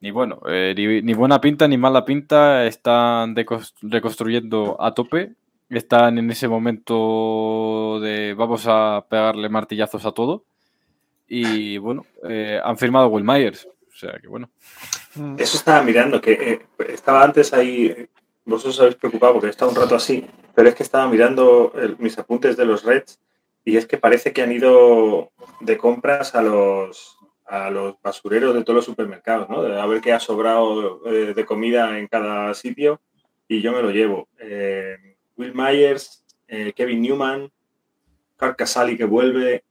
ni bueno, eh, ni, buena pinta ni mala pinta. Están reconstruyendo a tope. Están en ese momento de vamos a pegarle martillazos a todo. Y bueno, han firmado Will Myers. O sea que bueno. Eso estaba mirando, que eh, estaba antes ahí vos os habéis preocupado porque he estado un rato así, pero es que estaba mirando mis apuntes de los Reds y es que parece que han ido de compras a los, a los basureros de todos los supermercados, ¿no? A ver qué ha sobrado eh, de comida en cada sitio y yo me lo llevo. Eh, Will Myers, eh, Kevin Newman, Carl Casali que vuelve,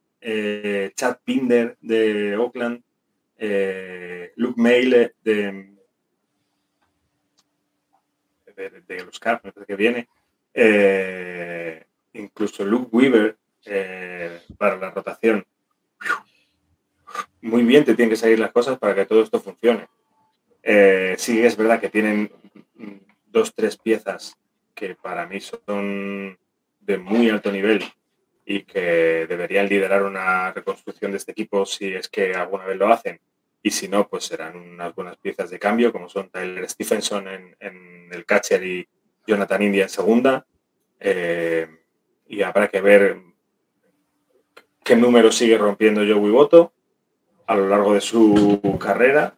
Chad Pinder de Oakland, Luke Mayle de, de, los Cars, que viene, incluso Luke Weaver para la rotación muy bien te tienen que salir las cosas para que todo esto funcione. Eh, sí, es verdad que tienen dos, tres piezas que para mí son de muy alto nivel y que deberían liderar una reconstrucción de este equipo si es que alguna vez lo hacen. Y si no, pues serán unas buenas piezas de cambio, como son Tyler Stephenson en, el catcher y Jonathan India en segunda. Eh, y habrá que ver qué número sigue rompiendo Joey Boto a lo largo de su carrera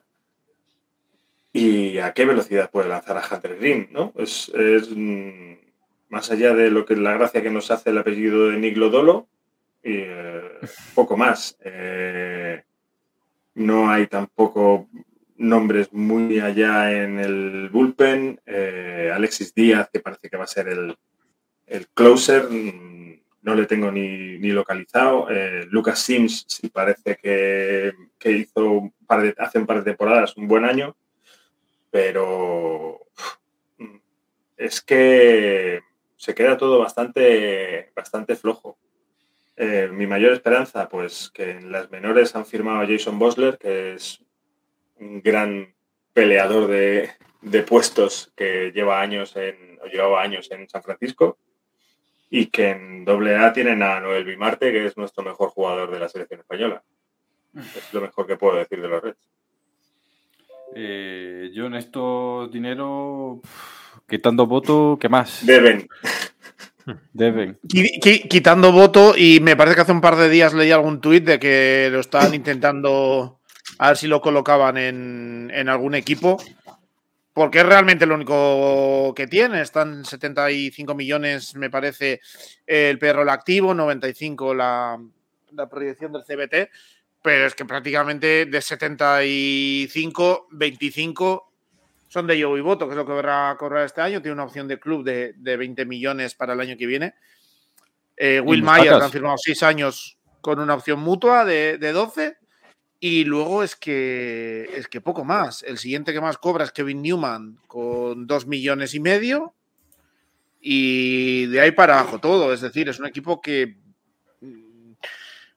y a qué velocidad puede lanzar a Hunter Green, ¿no? Es, mm, más allá de lo que la gracia que nos hace el apellido de Nick Lodolo, y, eh, poco más. Eh, no hay tampoco nombres muy allá en el bullpen. Eh, Alexis Díaz, que parece que va a ser el, el closer, no le tengo ni, localizado. Eh, Lucas Sims sí parece que, hizo hace un par de temporadas un buen año, pero es que se queda todo bastante, bastante flojo. Eh, mi mayor esperanza, pues que en las menores han firmado a Jason Bosler, que es un gran peleador de, de puestos que lleva años en, o llevaba años en San Francisco y que en AA tienen a Noel Bimarte, que es nuestro mejor jugador de la selección española. Es lo mejor que puedo decir de los Reds. Eh, yo en estos dinero, quitando voto, ¿qué más? Deben. Deben. Quitando voto, y me parece que hace un par de días leí algún tuit de que lo estaban intentando a ver si lo colocaban en, en algún equipo porque es realmente lo único que tiene. Están 75 millones, me parece, el perro activo, 95 la, la proyección del CBT, pero es que prácticamente de 75, 25 son de yo y voto, que es lo que va a cobrar este año. Tiene una opción de club de, de 20 millones para el año que viene. Eh, Will Myers han firmado 6 años con una opción mutua de, de 12 y luego es que es que poco más. El siguiente que más cobra es Kevin Newman con dos millones y medio. Y de ahí para abajo todo. Es decir, es un equipo que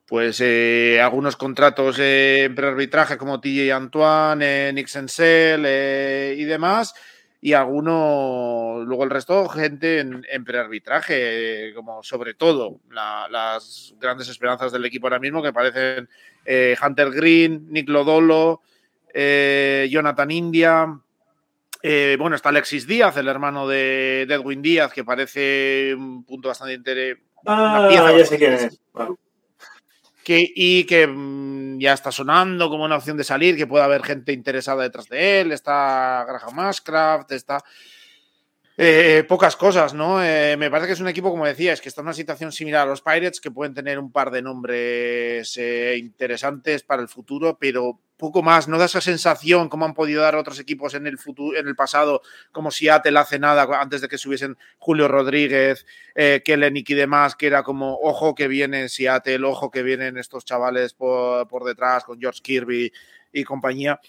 pues eh, algunos contratos en prearbitraje como TJ Antoine, eh, Nick eh, y demás. Y algunos, luego el resto, gente en, en prearbitraje, como sobre todo las grandes esperanzas del equipo ahora mismo que parecen eh, Hunter Green, Nick Lodolo, eh, Jonathan India. Eh, bueno, está Alexis Díaz, el hermano de, Edwin Díaz, que parece un punto bastante interesante. Ah, ya sé quién es. Que, y que mm, ya está sonando como una opción de salir, que puede haber gente interesada detrás de él. Está Graham Mascraft, está. Eh, pocas cosas, ¿no? Eh, me parece que es un equipo, como decía, es que está en una situación similar a los Pirates, que pueden tener un par de nombres eh, interesantes para el futuro, pero poco más. No da esa sensación como han podido dar otros equipos en el futuro, en el pasado, como Seattle hace nada antes de que subiesen Julio Rodríguez, eh, y demás, que era como ojo que viene Seattle, ojo que vienen estos chavales por detrás con George Kirby y compañía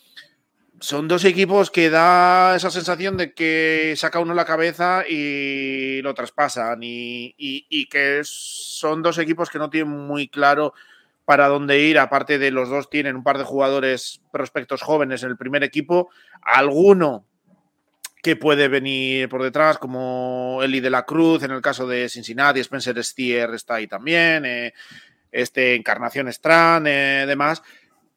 son dos equipos que da esa sensación de que saca uno la cabeza y lo traspasan y, que son dos equipos que no tienen muy claro para dónde ir, aparte de los dos tienen un par de jugadores prospectos jóvenes en el primer equipo, alguno que puede venir por detrás, como Eli de la Cruz, en el caso de Cincinnati, Spencer Stier está ahí también, eh, este Encarnación Strand, eh, demás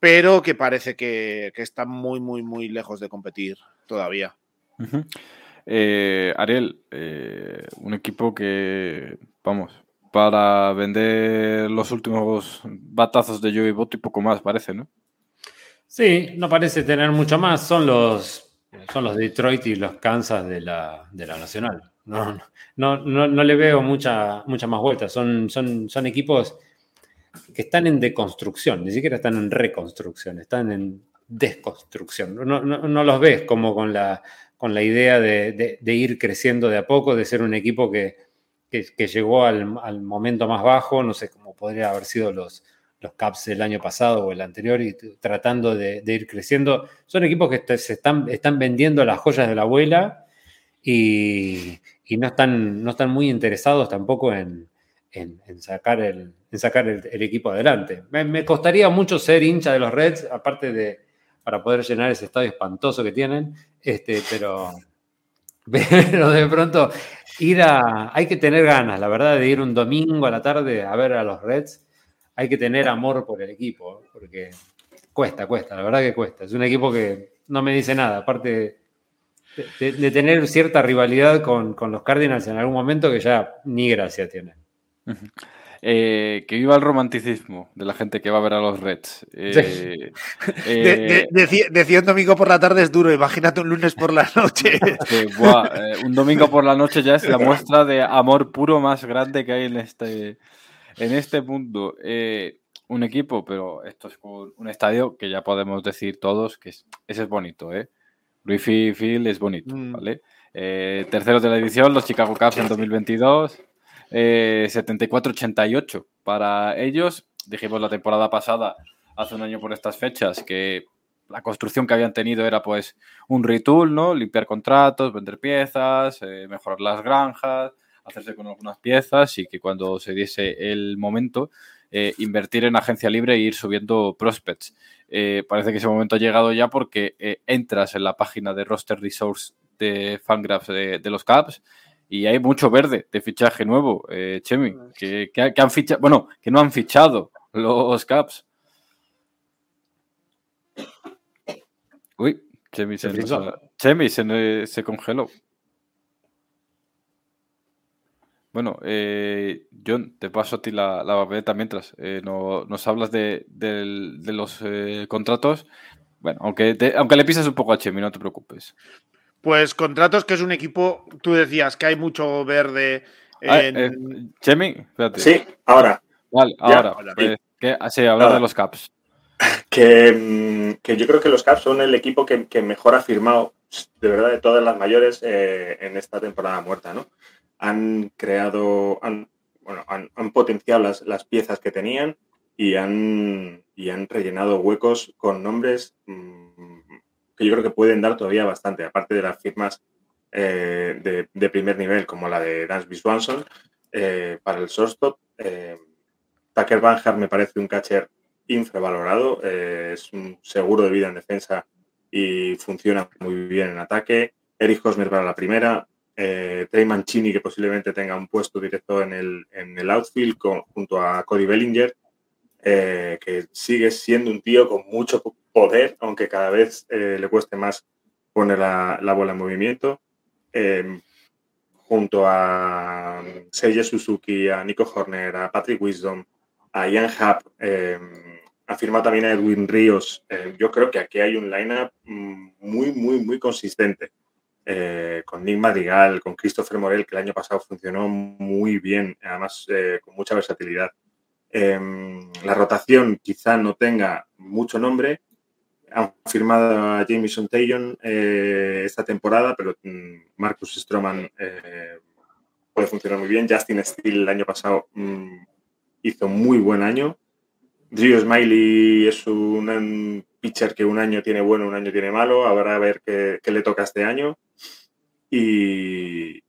pero que parece que, está muy, muy, muy lejos de competir todavía. Eh, Ariel, eh, un equipo que, vamos, para vender los últimos batazos de Joey Boto y poco más, parece, ¿no? Sí, no parece tener mucho más. Son los son los Detroit y los Kansas de la, de la Nacional. No, no, no, no, le veo mucha, mucha más vuelta. Son, son, son equipos que están en deconstrucción, ni siquiera están en reconstrucción, están en desconstrucción. No, no, los ves como con la, con la idea de, ir creciendo de a poco, de ser un equipo que, que, llegó al, momento más bajo, no sé cómo podría haber sido los, los Caps el año pasado o el anterior, y tratando de, ir creciendo. Son equipos que se están, están vendiendo las joyas de la abuela y, y no, están, no están muy interesados tampoco en, en, sacar, el, sacar el, equipo adelante. Me, costaría mucho ser hincha de los Reds, aparte de para poder llenar ese estadio espantoso que tienen, este, pero, pero de pronto ir a... Hay que tener ganas, la verdad, de ir un domingo a la tarde a ver a los Reds. Hay que tener amor por el equipo, porque cuesta, cuesta, la verdad que cuesta. Es un equipo que no me dice nada, aparte de, tener cierta rivalidad con, con, los Cardinals en algún momento que ya ni gracia tiene. Eh, que viva el romanticismo de la gente que va a ver a los Reds. Eh, eh, decía, un domingo por la tarde es duro, imagínate un lunes por la noche. un domingo por la noche ya es la muestra de amor puro más grande que hay en este, en este mundo. un equipo, pero esto es un estadio que ya podemos decir todos que ese es bonito, ¿eh? Field es bonito, mm. ¿vale? terceros de la edición, los Chicago Cubs en 2022. 74-88 eh, para ellos. Dijimos la temporada pasada, hace un año por estas fechas, que la construcción que habían tenido era pues un retool, ¿no? Limpiar contratos, vender piezas, eh, mejorar las granjas, hacerse con algunas piezas y que cuando se diese el momento, eh, invertir en agencia libre e ir subiendo prospects. parece que ese momento ha llegado ya porque entras en la página de roster resource de Fangraphs de, de los Caps y hay mucho verde de fichaje nuevo, eh, Chemi, que, han fichado, bueno, que no han fichado los Caps. Uy, Chemi se, Chemi se, congeló. Bueno, eh, John, te paso a ti la, la papeleta mientras eh, nos hablas de, los eh, contratos. Bueno, aunque, aunque le pises un poco a Chemi, no te preocupes. Pues contratos que es un equipo, tú decías que hay mucho verde. Ah, eh, Chemi, Sí, ahora. Vale, ahora. Pues, sí, hablar de los Caps. Mm, que, yo creo que los Caps son el equipo que, mejor ha firmado, de verdad, de todas las mayores eh, en esta temporada muerta, ¿no? Han creado, han, bueno, han, potenciado las, las, piezas que tenían y han, y han rellenado huecos con nombres. Mm, yo creo que pueden dar todavía bastante, aparte de las firmas eh, de, primer nivel, como la de Dansby Swanson eh, para el shortstop. Eh, Tucker Banjar me parece un catcher infravalorado, es un seguro de vida en defensa y funciona muy bien en ataque. Eric Hosmer para la primera, Trey Mancini, que posiblemente tenga un puesto directo en el, en el outfield junto a Cody Bellinger, que sigue siendo un tío con mucho poder, aunque cada vez eh, le cueste más poner la, bola en movimiento. Em, junto a Seiya Suzuki, a Nico Horner, a Patrick Wisdom, a Ian Happ, em, ha firmado también a Edwin Ríos. Em, yo creo que aquí hay un lineup mm, muy, muy, muy consistente. Eh, con Nick Madrigal, con Christopher Morel, que el año pasado funcionó muy bien, además eh, con mucha versatilidad. la rotación quizá no tenga mucho nombre, han firmado a Jameson Taylor eh, esta temporada, pero mm, Marcus Stroman eh, puede funcionar muy bien. Justin Steele el año pasado mm, hizo muy buen año. Drew Smiley es un, pitcher que un año tiene bueno, un año tiene malo. Habrá a ver qué, le toca este año. Y,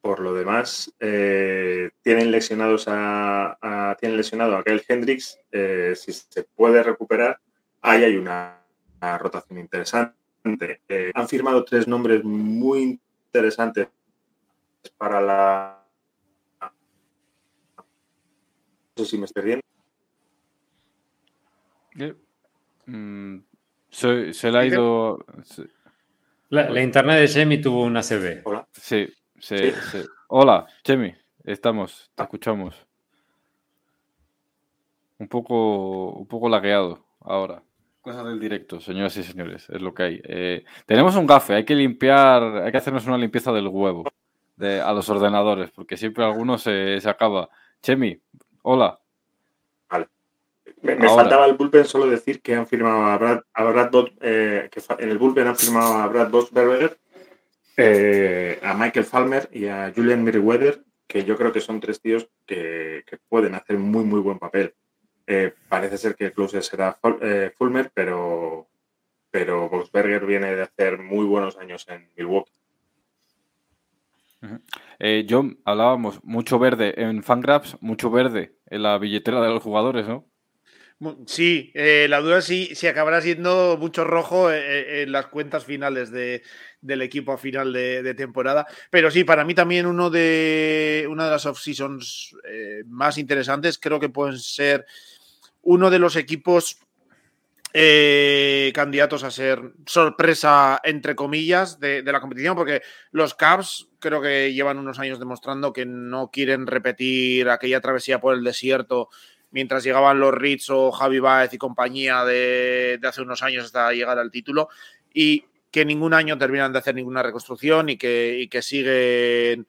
por lo demás, eh, tienen lesionados a, tienen lesionado a Kyle Hendricks. si se puede recuperar, ahí hay una, rotación interesante. Eh, han firmado tres nombres muy interesantes para la... No sé si me estoy viendo. Mm, se, le ha ido... La, internet de Jamie tuvo una CB. Hola. Sí, sí, Hola, Jamie. Estamos, te escuchamos. Un poco, un poco lagueado ahora. Cosas del directo, señoras y señores, es lo que hay. Eh, tenemos un gafe, hay que limpiar, hay que hacernos una limpieza del huevo a los ordenadores, porque siempre alguno se, acaba. Chemi, hola. Vale. Me, faltaba el bullpen solo decir que han firmado a Brad, a eh, que en el bullpen han firmado a Brad Bosberger, eh, a Michael Falmer y a Julian Meriwether, que yo creo que son tres tíos que, que pueden hacer muy, muy buen papel. Eh, parece ser que el closer será eh, Fulmer, pero, pero Boxberger viene de hacer muy buenos años en Milwaukee. Eh, John, hablábamos mucho verde en Fangraphs, mucho verde en la billetera de los jugadores, ¿no? Sí, la duda es si, acabará siendo mucho rojo en, las cuentas finales del equipo a final de, temporada. Pero sí, para mí también uno de, una de las off-seasons más interesantes creo que pueden ser uno de los equipos eh, candidatos a ser sorpresa, entre comillas, de, la competición, porque los Cavs creo que llevan unos años demostrando que no quieren repetir aquella travesía por el desierto mientras llegaban los Ritz o Javi Baez y compañía de, hace unos años hasta llegar al título, y que ningún año terminan de hacer ninguna reconstrucción y que, que siguen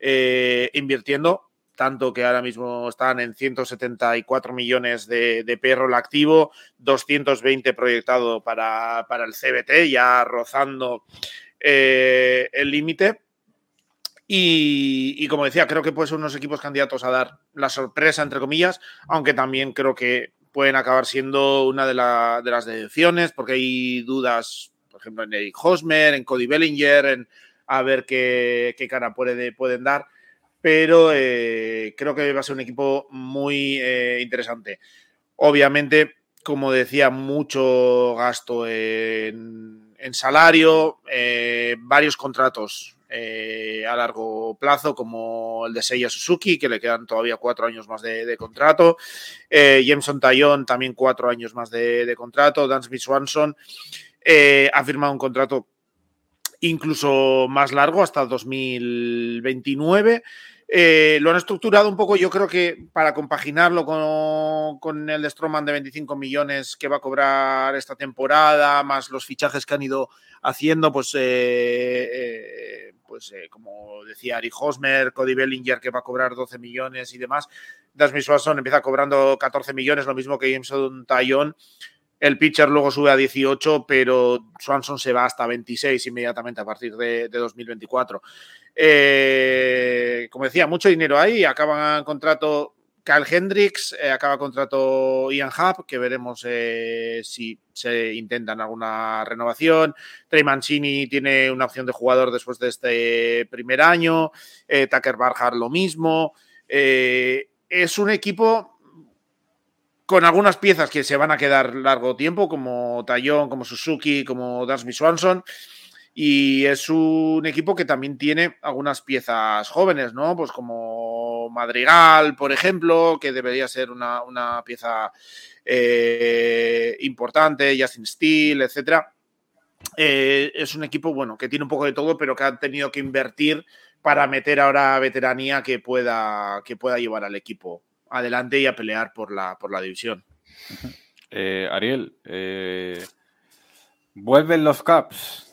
eh, invirtiendo tanto que ahora mismo están en 174 millones de, de payroll activo, 220 proyectado para, el CBT, ya rozando eh, el límite. Y, como decía, creo que pueden ser unos equipos candidatos a dar la sorpresa, entre comillas, aunque también creo que pueden acabar siendo una de, las deducciones, porque hay dudas, por ejemplo, en Eric Hosmer, en Cody Bellinger, en a ver qué, qué cara puede, pueden dar pero eh, creo que va a ser un equipo muy eh, interesante. Obviamente, como decía, mucho gasto en, salario, eh, varios contratos a largo plazo, como el de Seiya Suzuki, que le quedan todavía cuatro años más de, contrato. Jameson Tayon, también cuatro años más de, contrato. Dan Smith Swanson ha firmado un contrato incluso más largo, hasta 2029. Eh, lo han estructurado un poco, yo creo que para compaginarlo con, el de Stroman de 25 millones que va a cobrar esta temporada, más los fichajes que han ido haciendo, pues, eh, eh, pues como decía Ari Hosmer, Cody Bellinger que va a cobrar 12 millones y demás. Dasmi Swanson empieza cobrando 14 millones, lo mismo que Jameson Tayon. El pitcher luego sube a 18, pero Swanson se va hasta 26 inmediatamente a partir de, de 2024. Eh, como decía, mucho dinero ahí. Acaba contrato Kyle Hendricks, eh, acaba contrato Ian Hub, que veremos eh, si se intentan alguna renovación. Trey Mancini tiene una opción de jugador después de este primer año. Tucker Barhart lo mismo. es un equipo con algunas piezas que se van a quedar largo tiempo, como Tayón, como Suzuki, como Dansby Swanson. Y es un equipo que también tiene algunas piezas jóvenes, ¿no? Pues como Madrigal, por ejemplo, que debería ser una, pieza eh, importante, Justin Steele, etcétera. Eh, es un equipo, bueno, que tiene un poco de todo, pero que ha tenido que invertir para meter ahora veteranía que pueda, que pueda llevar al equipo adelante y a pelear por la, por la división. Eh, Ariel, vuelven los Caps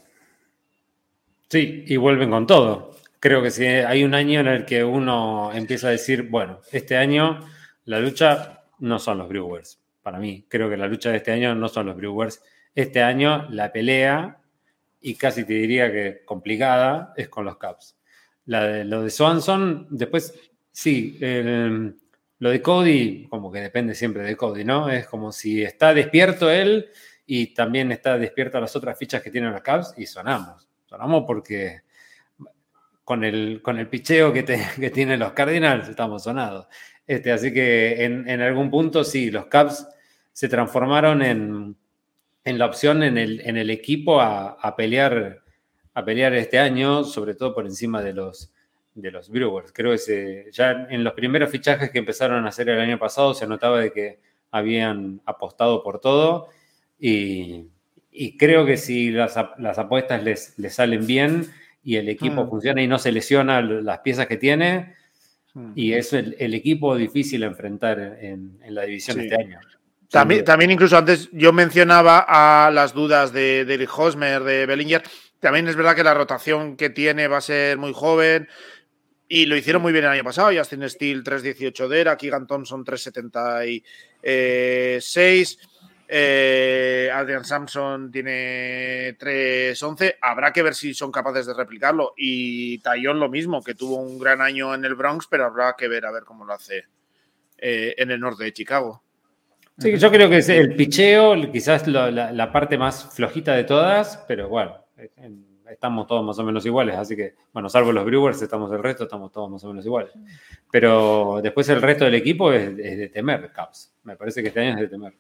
Sí, y vuelven con todo. Creo que si hay un año en el que uno empieza a decir, bueno, este año la lucha no son los Brewers. Para mí, creo que la lucha de este año no son los Brewers. Este año la pelea, y casi te diría que complicada, es con los Cubs. La de, lo de Swanson, después, sí, lo de Cody, como que depende siempre de Cody, ¿no? Es como si está despierto él y también está despierta las otras fichas que tienen los Cubs y sonamos sonamos porque con el, con el picheo que, que tienen los Cardinals estamos sonados. Este, así que en, algún punto sí, los Cubs se transformaron en, la opción en el, en el equipo a, pelear, a pelear este año, sobre todo por encima de los, de los Brewers. Creo que ya en los primeros fichajes que empezaron a hacer el año pasado se notaba de que habían apostado por todo y, y creo que si las, apuestas les, salen bien y el equipo mm. funciona y no se lesiona las piezas que tiene, mm. y es el, equipo difícil a enfrentar en, la división este año. También, también, incluso antes yo mencionaba a las dudas de, de Hosmer, de Bellinger. También es verdad que la rotación que tiene va a ser muy joven. Y lo hicieron muy bien el año pasado. Justin Steele 3.18 de era, Keegan Thompson 3.76. Eh, Adrian Sampson tiene 3.11. Habrá que ver si son capaces de replicarlo. Y Tayon lo mismo, que tuvo un gran año en el Bronx, pero habrá que ver a ver cómo lo hace eh, en el norte de Chicago. Sí, yo creo que es el picheo, quizás la, parte más flojita de todas, pero bueno, estamos todos más o menos iguales, así que, bueno, salvo los Brewers, estamos el resto, estamos todos más o menos iguales. Pero después el resto del equipo es, de temer, Caps. Me parece que este año es de temer.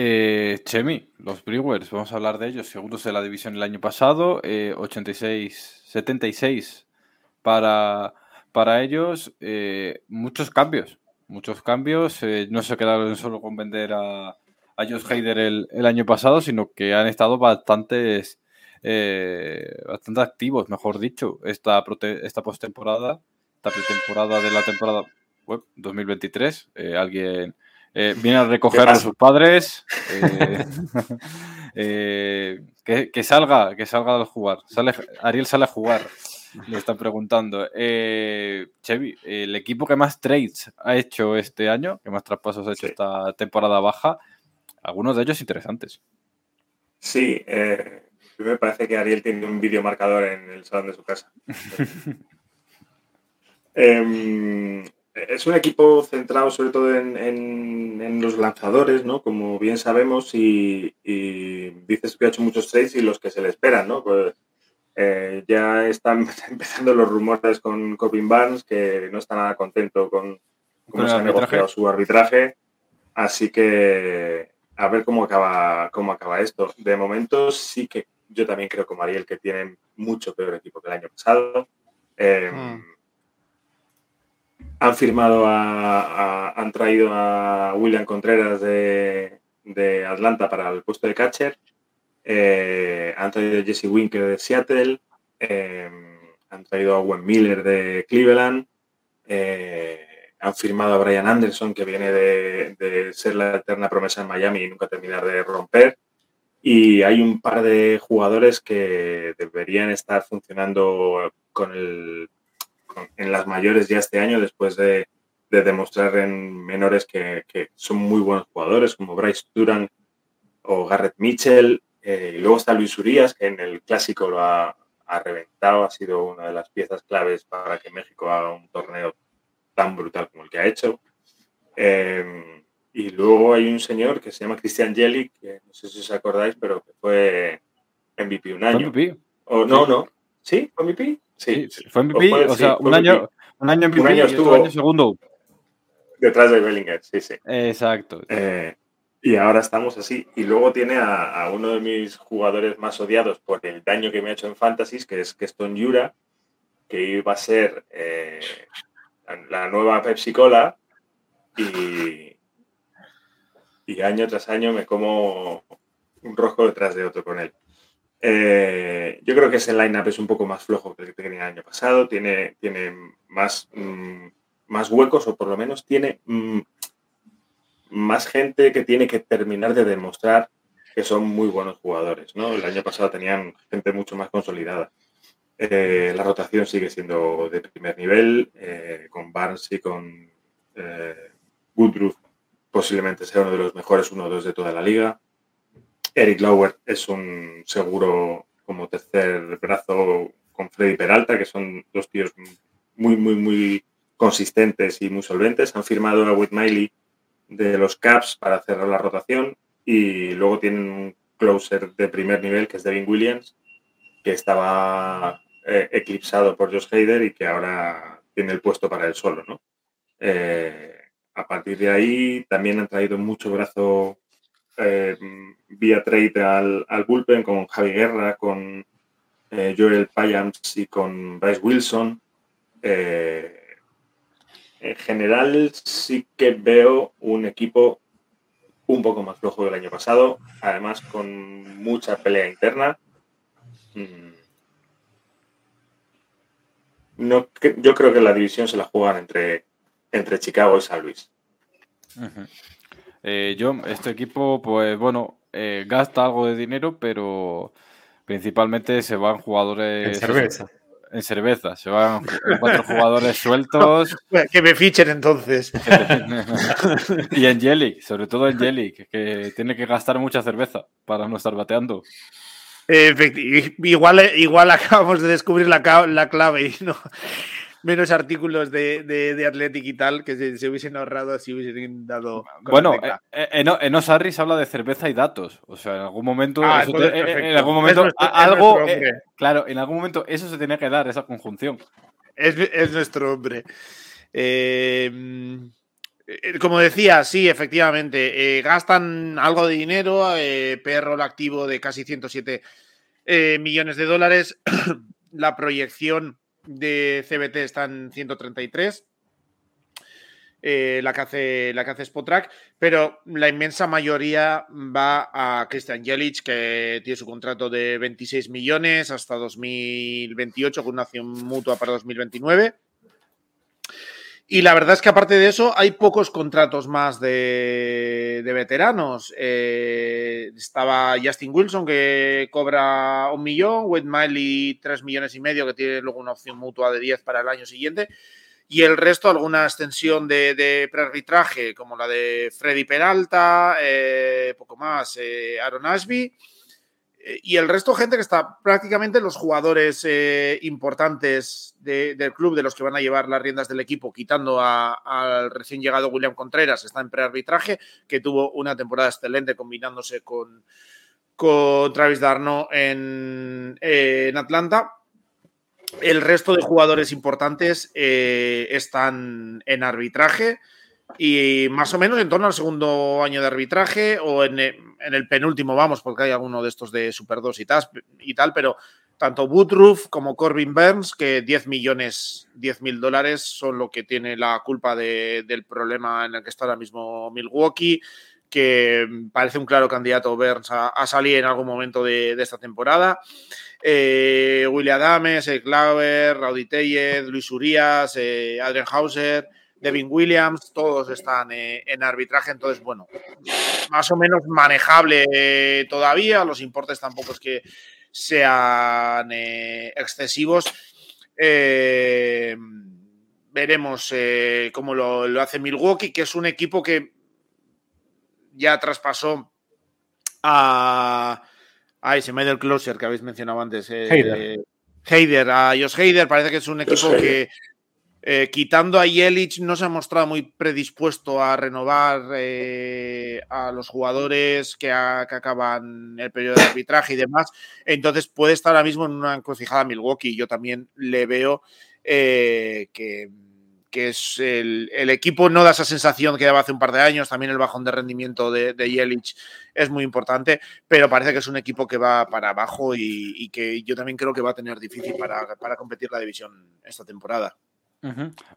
Eh, Chemi, los Brewers, vamos a hablar de ellos. Segundos de la división el año pasado, 86, eh, 76 para, para ellos. Eh, muchos cambios, muchos cambios. no se quedaron solo con vender a, a Josh Heider el, año pasado, sino que han estado bastantes, bastante activos, mejor dicho, esta, esta postemporada, esta pretemporada de la temporada web 2023. alguien eh, viene a recoger a sus padres. Eh, eh, que, salga, que salga a jugar. Sale, Ariel sale a jugar. Le están preguntando. Chevy, el equipo que más trades ha hecho este año, que más traspasos ha hecho esta temporada baja, algunos de ellos interesantes. Sí, me parece que Ariel tiene un videomarcador en el salón de su casa. Em, es un equipo centrado sobre todo en, los lanzadores, ¿no? Como bien sabemos, y, dices que ha hecho muchos trades y los que se le esperan, ¿no? Pues eh, ya están empezando los rumores con Corbin Barnes, que no está nada contento con cómo se ha negociado su arbitraje. Así que a ver cómo acaba, cómo acaba esto. De momento sí que yo también creo como Ariel que tienen mucho peor equipo que el año pasado. Eh, mm han firmado a, han traído a William Contreras de, Atlanta para el puesto de catcher. Eh, han traído a Jesse Winker de Seattle. Eh, han traído a Owen Miller de Cleveland. Eh, han firmado a Brian Anderson, que viene de, de, ser la eterna promesa en Miami y nunca terminar de romper. Y hay un par de jugadores que deberían estar funcionando con el en las mayores ya este año, después de, demostrar en menores que, son muy buenos jugadores, como Bryce Duran o Garrett Mitchell. Eh, y luego está Luis Urias, que en el clásico lo ha, reventado, ha sido una de las piezas claves para que México haga un torneo tan brutal como el que ha hecho. Eh, y luego hay un señor que se llama Christian Jelic, que no sé si os acordáis, pero que fue MVP un año. MVP? O no, no. ¿Sí? ¿Fue MVP? Sí, fue MVP, o, sea, un, año, un año MVP un año estuvo año segundo. Detrás de Bellinger, sí, sí. Exacto. Eh, y ahora estamos así. Y luego tiene a, uno de mis jugadores más odiados por el daño que me ha hecho en Fantasy, que es Keston Yura, que iba a ser eh, la nueva Pepsi Cola. Y, y año tras año me como un rojo detrás de otro con él. Eh, yo creo que ese line-up es un poco más flojo que el que tenía el año pasado, tiene, tiene más, mm, más huecos o por lo menos tiene mm, más gente que tiene que terminar de demostrar que son muy buenos jugadores. ¿no? El año pasado tenían gente mucho más consolidada. Eh, la rotación sigue siendo de primer nivel, eh, con Barnes y con Woodruff posiblemente sea uno de los mejores uno o dos de toda la liga. Eric Lauer es un seguro como tercer brazo con Freddy Peralta, que son dos tíos muy, muy, muy consistentes y muy solventes. Han firmado a Whit Miley de los Caps para cerrar la rotación y luego tienen un closer de primer nivel que es Devin Williams, que estaba eh, eclipsado por Josh Hader y que ahora tiene el puesto para él solo. ¿no? Eh, a partir de ahí también han traído mucho brazo eh, vía trade al, al, bullpen con Javi Guerra, con eh, Joel Payams y con Bryce Wilson. Eh, en general sí que veo un equipo un poco más flojo del año pasado, además con mucha pelea interna. Mm. No, yo creo que la división se la juegan entre, entre Chicago y San Luis. Eh, yo, este equipo, pues bueno, eh, gasta algo de dinero, pero principalmente se van jugadores. En cerveza. En cerveza, se van cuatro jugadores sueltos. Que me fichen entonces. y en Jelly, sobre todo en Jelly, que tiene que gastar mucha cerveza para no estar bateando. igual, igual acabamos de descubrir la, la clave y no, menos artículos de, de, Athletic y tal que se, hubiesen ahorrado si hubiesen dado. Bueno, eh, eh, en, en Osarris habla de cerveza y datos. O sea, en algún momento. Ah, en algún momento algo. claro, en algún momento eso se tenía que dar, esa conjunción. Es, nuestro hombre. Eh, como decía, sí, efectivamente. gastan algo de dinero. perro el activo de casi 107 millones de dólares. la proyección de CBT está en 133. Eh, la, que hace, la que hace Spotrack, pero la inmensa mayoría va a Christian Jelic, que tiene su contrato de 26 millones hasta 2028, con una acción mutua para 2029. Y la verdad es que aparte de eso, hay pocos contratos más de, veteranos. Eh, estaba Justin Wilson, que cobra un millón, Wade Miley tres millones y medio, que tiene luego una opción mutua de 10 para el año siguiente. Y el resto, alguna extensión de, de prearbitraje, como la de Freddy Peralta, eh, poco más, eh, Aaron Ashby y el resto, gente que está prácticamente los jugadores eh, importantes del club, de los que van a llevar las riendas del equipo, quitando al recién llegado William Contreras, está en prearbitraje, que tuvo una temporada excelente combinándose con, con Travis Darno en, Atlanta. El resto de jugadores importantes eh, están en arbitraje y más o menos en torno al segundo año de arbitraje o en, el penúltimo, vamos, porque hay alguno de estos de Super 2 y tal, y tal pero tanto Woodruff como Corbin Burns, que 10 millones, 10 mil dólares son lo que tiene la culpa del problema en el que está ahora mismo Milwaukee, que parece un claro candidato Burns a, salir en algún momento de, esta temporada. Eh, William Adames, Claver, Raudy Tellez, Luis Urias, eh, Adrian Hauser, Devin Williams, todos están eh, en arbitraje, entonces, bueno, más o menos manejable eh, todavía, los importes tampoco es que sean eh, excesivos. veremos cómo lo, hace Milwaukee, que es un equipo que ya traspasó a... Ay, se me ha ido el closer que habéis mencionado antes. Heider. Heider, a Josh Heider, parece que es un equipo que eh, quitando a Yelich, no se ha mostrado muy predispuesto a renovar eh, a los jugadores que, acaban el periodo de arbitraje y demás. Entonces puede estar ahora mismo en una encrucijada Milwaukee. Yo también le veo eh, que, es el, equipo no da esa sensación que daba hace un par de años. También el bajón de rendimiento de, de Yelich es muy importante, pero parece que es un equipo que va para abajo y, que yo también creo que va a tener difícil para competir la división esta temporada.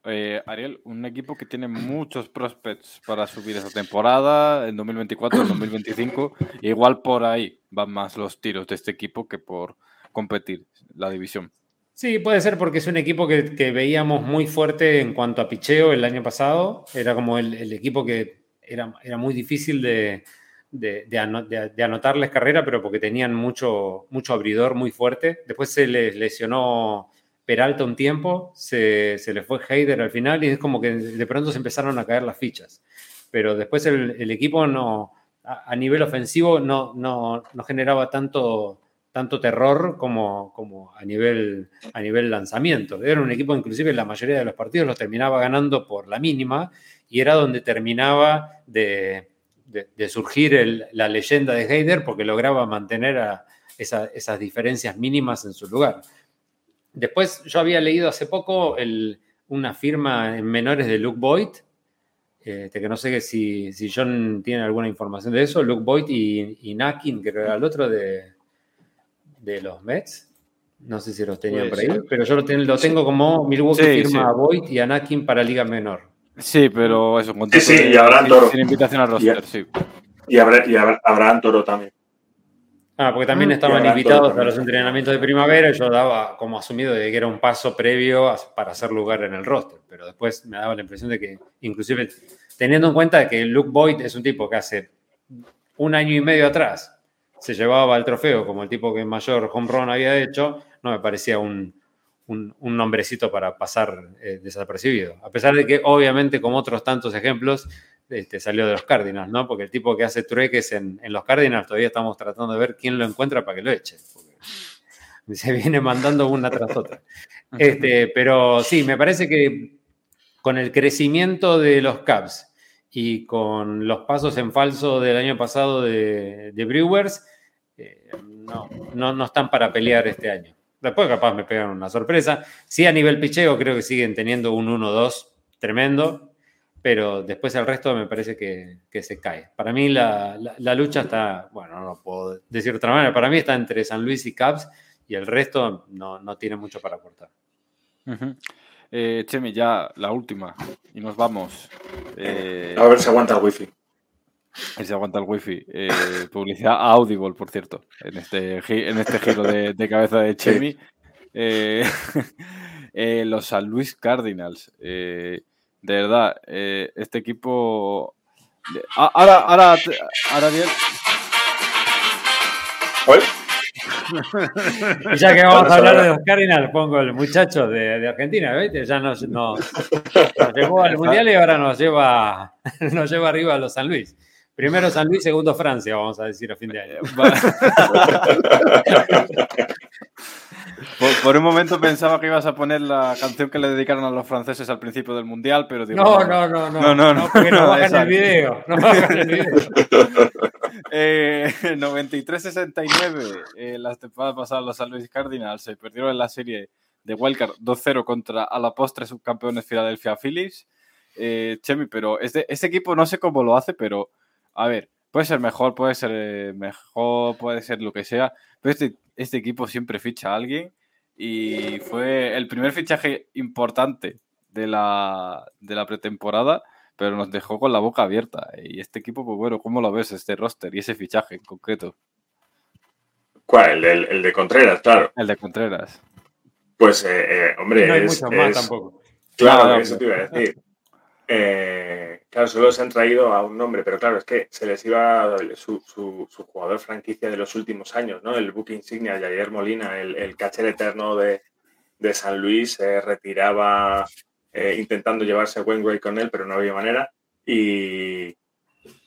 Eh, Ariel, un equipo que tiene muchos prospects para subir esa temporada en 2024, en 2025. igual por ahí van más los tiros de este equipo que por competir la división. Sí, puede ser porque es un equipo que, veíamos muy fuerte en cuanto a picheo el año pasado. Era como el, equipo que era, era, muy difícil de, de, anotarles carrera, pero porque tenían mucho, mucho abridor muy fuerte. Después se les lesionó Peralta un tiempo, se, le fue Heider al final y es como que de pronto se empezaron a caer las fichas. Pero después el, equipo no, a, nivel ofensivo no, no, generaba tanto, tanto terror como, como a, nivel, a nivel lanzamiento. Era un equipo, inclusive la mayoría de los partidos los terminaba ganando por la mínima y era donde terminaba de, surgir la leyenda de Heider porque lograba mantener a esas diferencias mínimas en su lugar. Después yo había leído hace poco una firma en menores de Luke Boyd, eh, que no sé si, si John tiene alguna información de eso, Luke Boyd y, Nakin, que era el otro de, de los Mets. No sé si los tenían por ahí, pero yo lo, tengo como Milwaukee firma a Boyd y a Nakin para Liga Menor. Sí, pero eso, con sí, sí, y Abraham Toro. Sin invitación al roster, y, sí. Y, Abraham Toro también. Ah, porque también estaban invitados a los entrenamientos de primavera y yo daba como asumido de que era un paso previo para hacer lugar en el roster, pero después me daba la impresión de que inclusive teniendo en cuenta que Luke Boyd es un tipo que hace un año y medio atrás se llevaba el trofeo como el tipo que mayor home run había hecho, no me parecía un, un, nombrecito para pasar eh, desapercibido. A pesar de que, obviamente, como otros tantos ejemplos, este, salió de los Cardinals, ¿no? Porque el tipo que hace trueques en, en, los Cardinals todavía estamos tratando de ver quién lo encuentra para que lo eche. Se viene mandando una tras otra. Este, pero sí, me parece que con el crecimiento de los Cubs y con los pasos en falso del año pasado de, Brewers, eh, no, no, están para pelear este año. Después capaz me pegan una sorpresa. Sí, a nivel picheo creo que siguen teniendo un 1-2 tremendo, pero después el resto me parece que, se cae. Para mí la, lucha está, bueno, no lo puedo decir de otra manera, para mí está entre San Luis y Cubs y el resto no, tiene mucho para aportar. Eh, Chemi, ya la última. Y nos vamos. Eh, a ver si aguanta el wifi. A ver si aguanta el wifi. Eh, publicidad Audible, por cierto, en este, en este giro de, cabeza de Chemi. los San Luis Cardinals. De verdad, este equipo. Ahora, ahora, ahora bien. y ya que vamos a hablar de los Cardinals, pongo el muchacho de, Argentina, ¿viste? Ya nos, llevó al Mundial y ahora nos lleva, nos lleva arriba a los San Luis. Primero San Luis, segundo Francia, vamos a decir a fin de año. Por, un momento pensaba que ibas a poner la canción que le dedicaron a los franceses al princio del Mundial, pero digo... No, no, no, no, no, no, no, porque no, bajan el video, no bajan el video. Eh, 93-69, eh, las temporadas pasadas los San Luis Cardinals se perdieron en la serie de Wildcard 2-0 contra a la postre subcampeones Philadelphia Phillies. Eh, Chemi, pero este, este equipo no sé cómo lo hace, pero a ver, puede ser mejor, puede ser eh, mejor, puede ser lo que sea, pero este, este equipo siempre ficha a alguien y fue el primer fichaje importante de la, de la pretemporada, pero nos dejó con la boca abierta. Y este equipo, pues bueno, ¿cómo lo ves este roster y ese fichaje en concreto? ¿Cuál? El, de Contreras, claro. El de Contreras. Pues, eh, eh, hombre, no hay es, más tampoco. Claro, eso te iba a decir. Eh, claro, solo se han traído a un nombre, pero claro, es que se les iba su, su, jugador franquicia de los últimos años, ¿no? El buque insignia, Javier Molina, el, el catcher eterno de, San Luis, se retiraba eh, intentando llevarse a Wainwright con él, pero no había manera. Y,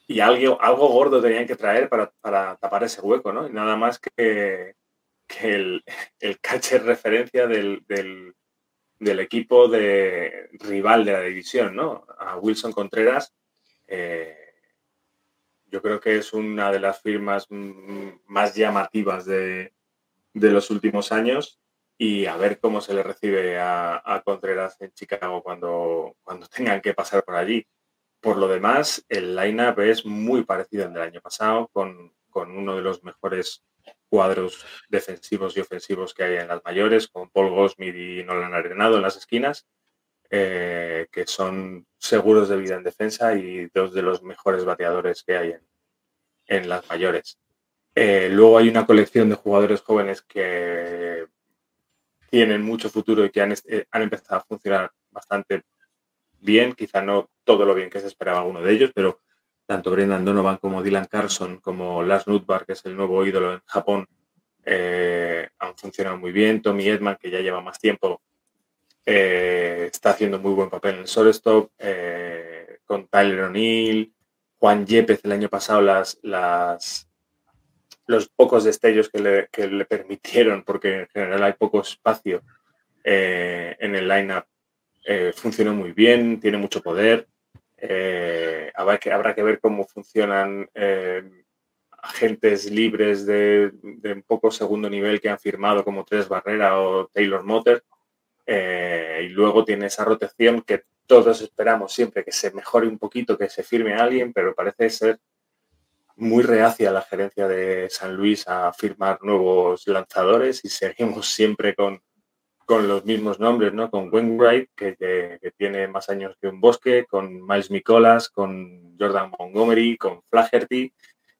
y algo, algo gordo tenían que traer para, tapar ese hueco, ¿no? Y nada más que, el, el catcher referencia del equipo de rival de la división, ¿no? A Wilson Contreras, eh, yo creo que es una de las firmas más llamativas de, los últimos años y a ver cómo se le recibe a, Contreras en Chicago cuando, cuando tengan que pasar por allí. Por lo demás, el line-up es muy parecido al del año pasado, con, con uno de los mejores cuadros defensivos y ofensivos que hay en las mayores, con Paul Gosmith y Nolan Arenado en las esquinas, eh, que son seguros de vida en defensa y dos de los mejores bateadores que hay en, las mayores. Eh, luego hay una colección de jugadores jóvenes que tienen mucho futuro y que han, eh, han empezado a funcionar bastante bien, quizá no todo lo bien que se esperaba alguno de ellos, pero tanto Brendan Donovan como Dylan Carson, como Lars Nutbar, que es el nuevo ídolo en Japón, eh, han funcionado muy bien. Tommy Edman, que ya lleva más tiempo, eh, está haciendo muy buen papel en el shortstop. Eh, con Tyler O'Neill, Juan Yepes el año pasado, las, las, los pocos destellos que le, que le permitieron, porque en general hay poco espacio en el lineup, funcionó muy bien, tiene mucho poder. Eh, habrá, que, habrá que ver cómo funcionan eh, agentes libres de, un poco segundo nivel que han firmado como Tres Barrera o Taylor Motter. Eh, y luego tiene esa rotación que todos esperamos siempre que se mejore un poquito, que se firme alguien, pero parece ser muy reacia la gerencia de San Luis a firmar nuevos lanzadores y seguimos siempre con, con los mismos nombres, ¿no? Con Wainwright, que, que, tiene más años que un bosque, con Miles Nicolas, con Jordan Montgomery, con Flaherty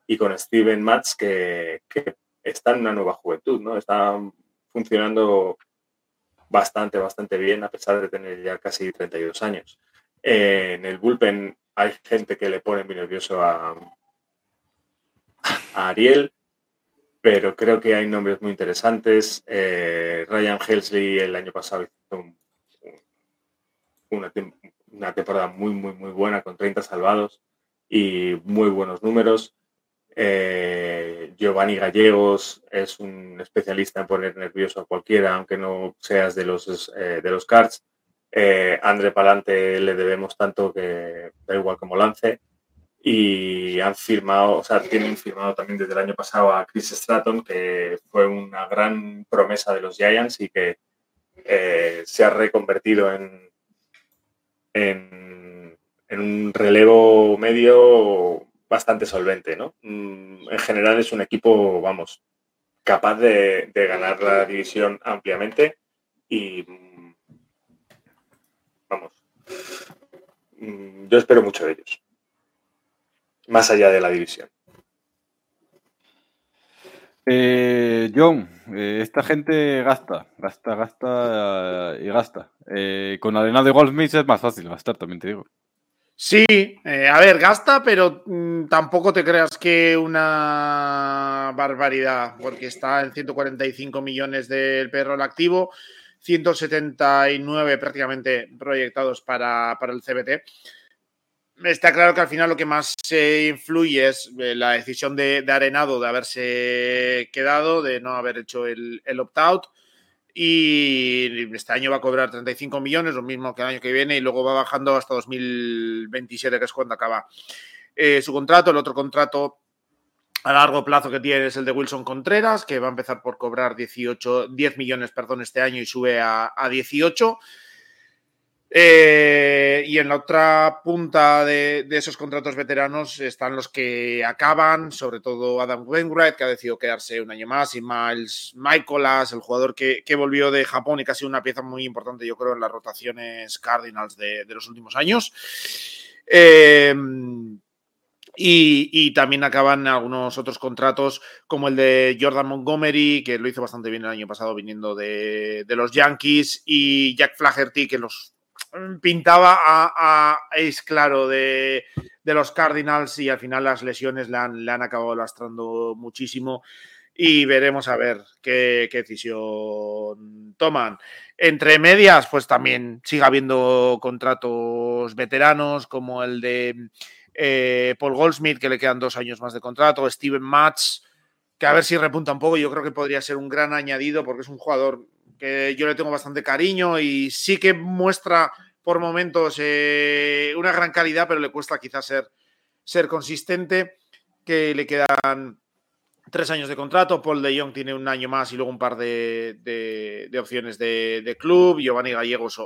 y con Steven Matz, que, está en una nueva juventud, ¿no? Está funcionando bastante, bastante bien a pesar de tener ya casi 32 años. en el bullpen hay gente que le pone muy nervioso a, a Ariel, pero creo que hay nombres muy interesantes. Eh, Ryan Helsley el año pasado hizo una, temporada muy, muy, muy buena con 30 salvados y muy buenos números. Eh, Giovanni Gallegos es un especialista en poner nervioso a cualquiera, aunque no seas de los, eh, de los cards. André Palante le debemos tanto que da igual como lance y han firmado, o sea, tienen firmado también desde el año pasado a Chris Stratton, que fue una gran promesa de los Giants y que eh, se ha reconvertido en, en, un relevo medio bastante solvente, ¿no? Mm, en general es un equipo, vamos, capaz de, de ganar la división ampliamente y, vamos, mm, yo espero mucho de ellos más allá de la división. Eh, John, eh, esta gente gasta, gasta, gasta y gasta. Eh, con arena de Goldsmith es más fácil gastar, también te digo. Sí, a ver, gasta, pero mm, tampoco te creas que una barbaridad, porque está en 145 millones del perro activo, 179 prácticamente proyectados para, para el CBT está claro que al final lo que más se influye eh, la decisión de, Arenado de haberse quedado, de no haber hecho el, opt-out. Y este año va a cobrar 35 millones, lo mismo que el año que viene, y luego va bajando hasta 2027, que es cuando acaba eh, su contrato. El otro contrato a largo plazo que tiene es el de Wilson Contreras, que va a empezar por cobrar 18, 10 millones perdón, este año y sube a, a 18. Eh, y en la otra punta de, esos contratos veteranos están los que acaban, sobre todo Adam Wainwright, que ha decidido quedarse un año más, y Miles Michaelas, el jugador que, volvió de Japón y que ha sido una pieza muy importante, yo creo, en las rotaciones Cardinals de, los últimos años. Eh, y, también acaban algunos otros contratos, como el de Jordan Montgomery, que lo hizo bastante bien el año pasado viniendo de, de los Yankees, y Jack Flaherty, que los pintaba a, Ace Claro de, los Cardinals y al final las lesiones le han, le han acabado lastrando muchísimo y veremos a ver qué, decisión toman. Entre medias, pues también sigue habiendo contratos veteranos como el de eh, Paul Goldsmith, que le quedan dos años más de contrato, Steven Matz, que a ver si repunta un poco, yo creo que podría ser un gran añadido porque es un jugador que yo le tengo bastante cariño y sí que muestra por momentos eh, una gran calidad, pero le cuesta quizás ser, ser consistente, que le quedan tres años de contrato, Paul de Jong tiene un año más y luego un par de, opciones de, club, Giovanni Gallegos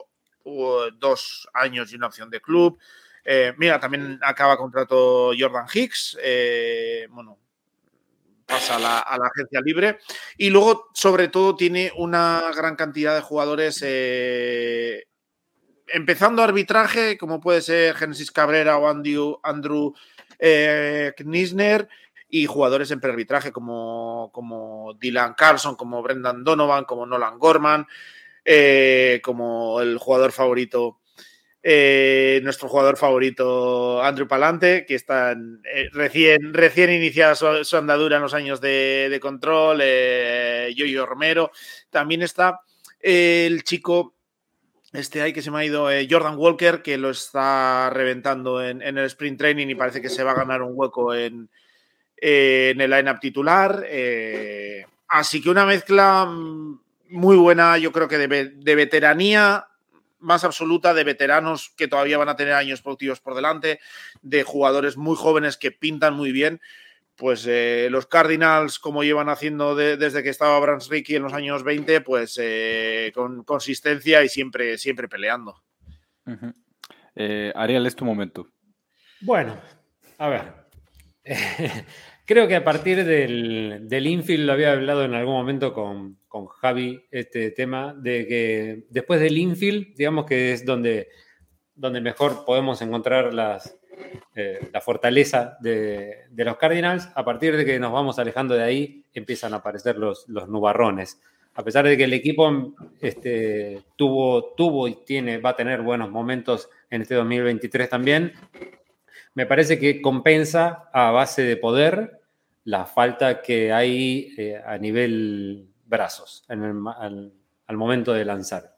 dos años y una opción de club. Eh, mira, también acaba contrato Jordan Hicks, eh, bueno, pasa a la, agencia libre. Y luego, sobre todo, tiene una gran cantidad de jugadores empezando arbitraje, como puede ser Genesis Cabrera o Andrew, Andrew eh, Knisner, y jugadores en prearbitraje como, como Dylan Carlson, como Brendan Donovan, como Nolan Gorman, eh, como el jugador favorito, eh, nuestro jugador favorito, Andrew Palante, que está recién, recién iniciada su, andadura en los años de, de control, Yoyo Romero. También está el chico este hay que se me ha ido eh, Jordan Walker, que lo está reventando en, el sprint training y parece que se va a ganar un hueco en, en el lineup titular. Eh, así que una mezcla mm, muy buena, yo creo que de, veteranía más absoluta, de veteranos que todavía van a tener años productivos por delante, de jugadores muy jóvenes que pintan muy bien pues eh, los Cardinals, como llevan haciendo desde que estaba Brans Ricky en los años 20, pues eh, con consistencia y siempre, siempre peleando. Eh, Ariel, es tu momento. Bueno, a ver. Creo que a partir del, del, infield lo había hablado en algún momento con, con, Javi, este tema, de que después del infield, digamos que es donde, donde mejor podemos encontrar las, eh, la fortaleza de, los Cardinals. A partir de que nos vamos alejando de ahí, empiezan a aparecer los, los nubarrones. A pesar de que el equipo este, tuvo, tuvo y tiene, va a tener buenos momentos en este 2023 también, me parece que compensa a base de poder la falta que hay eh, a nivel brazos al, momento de lanzar.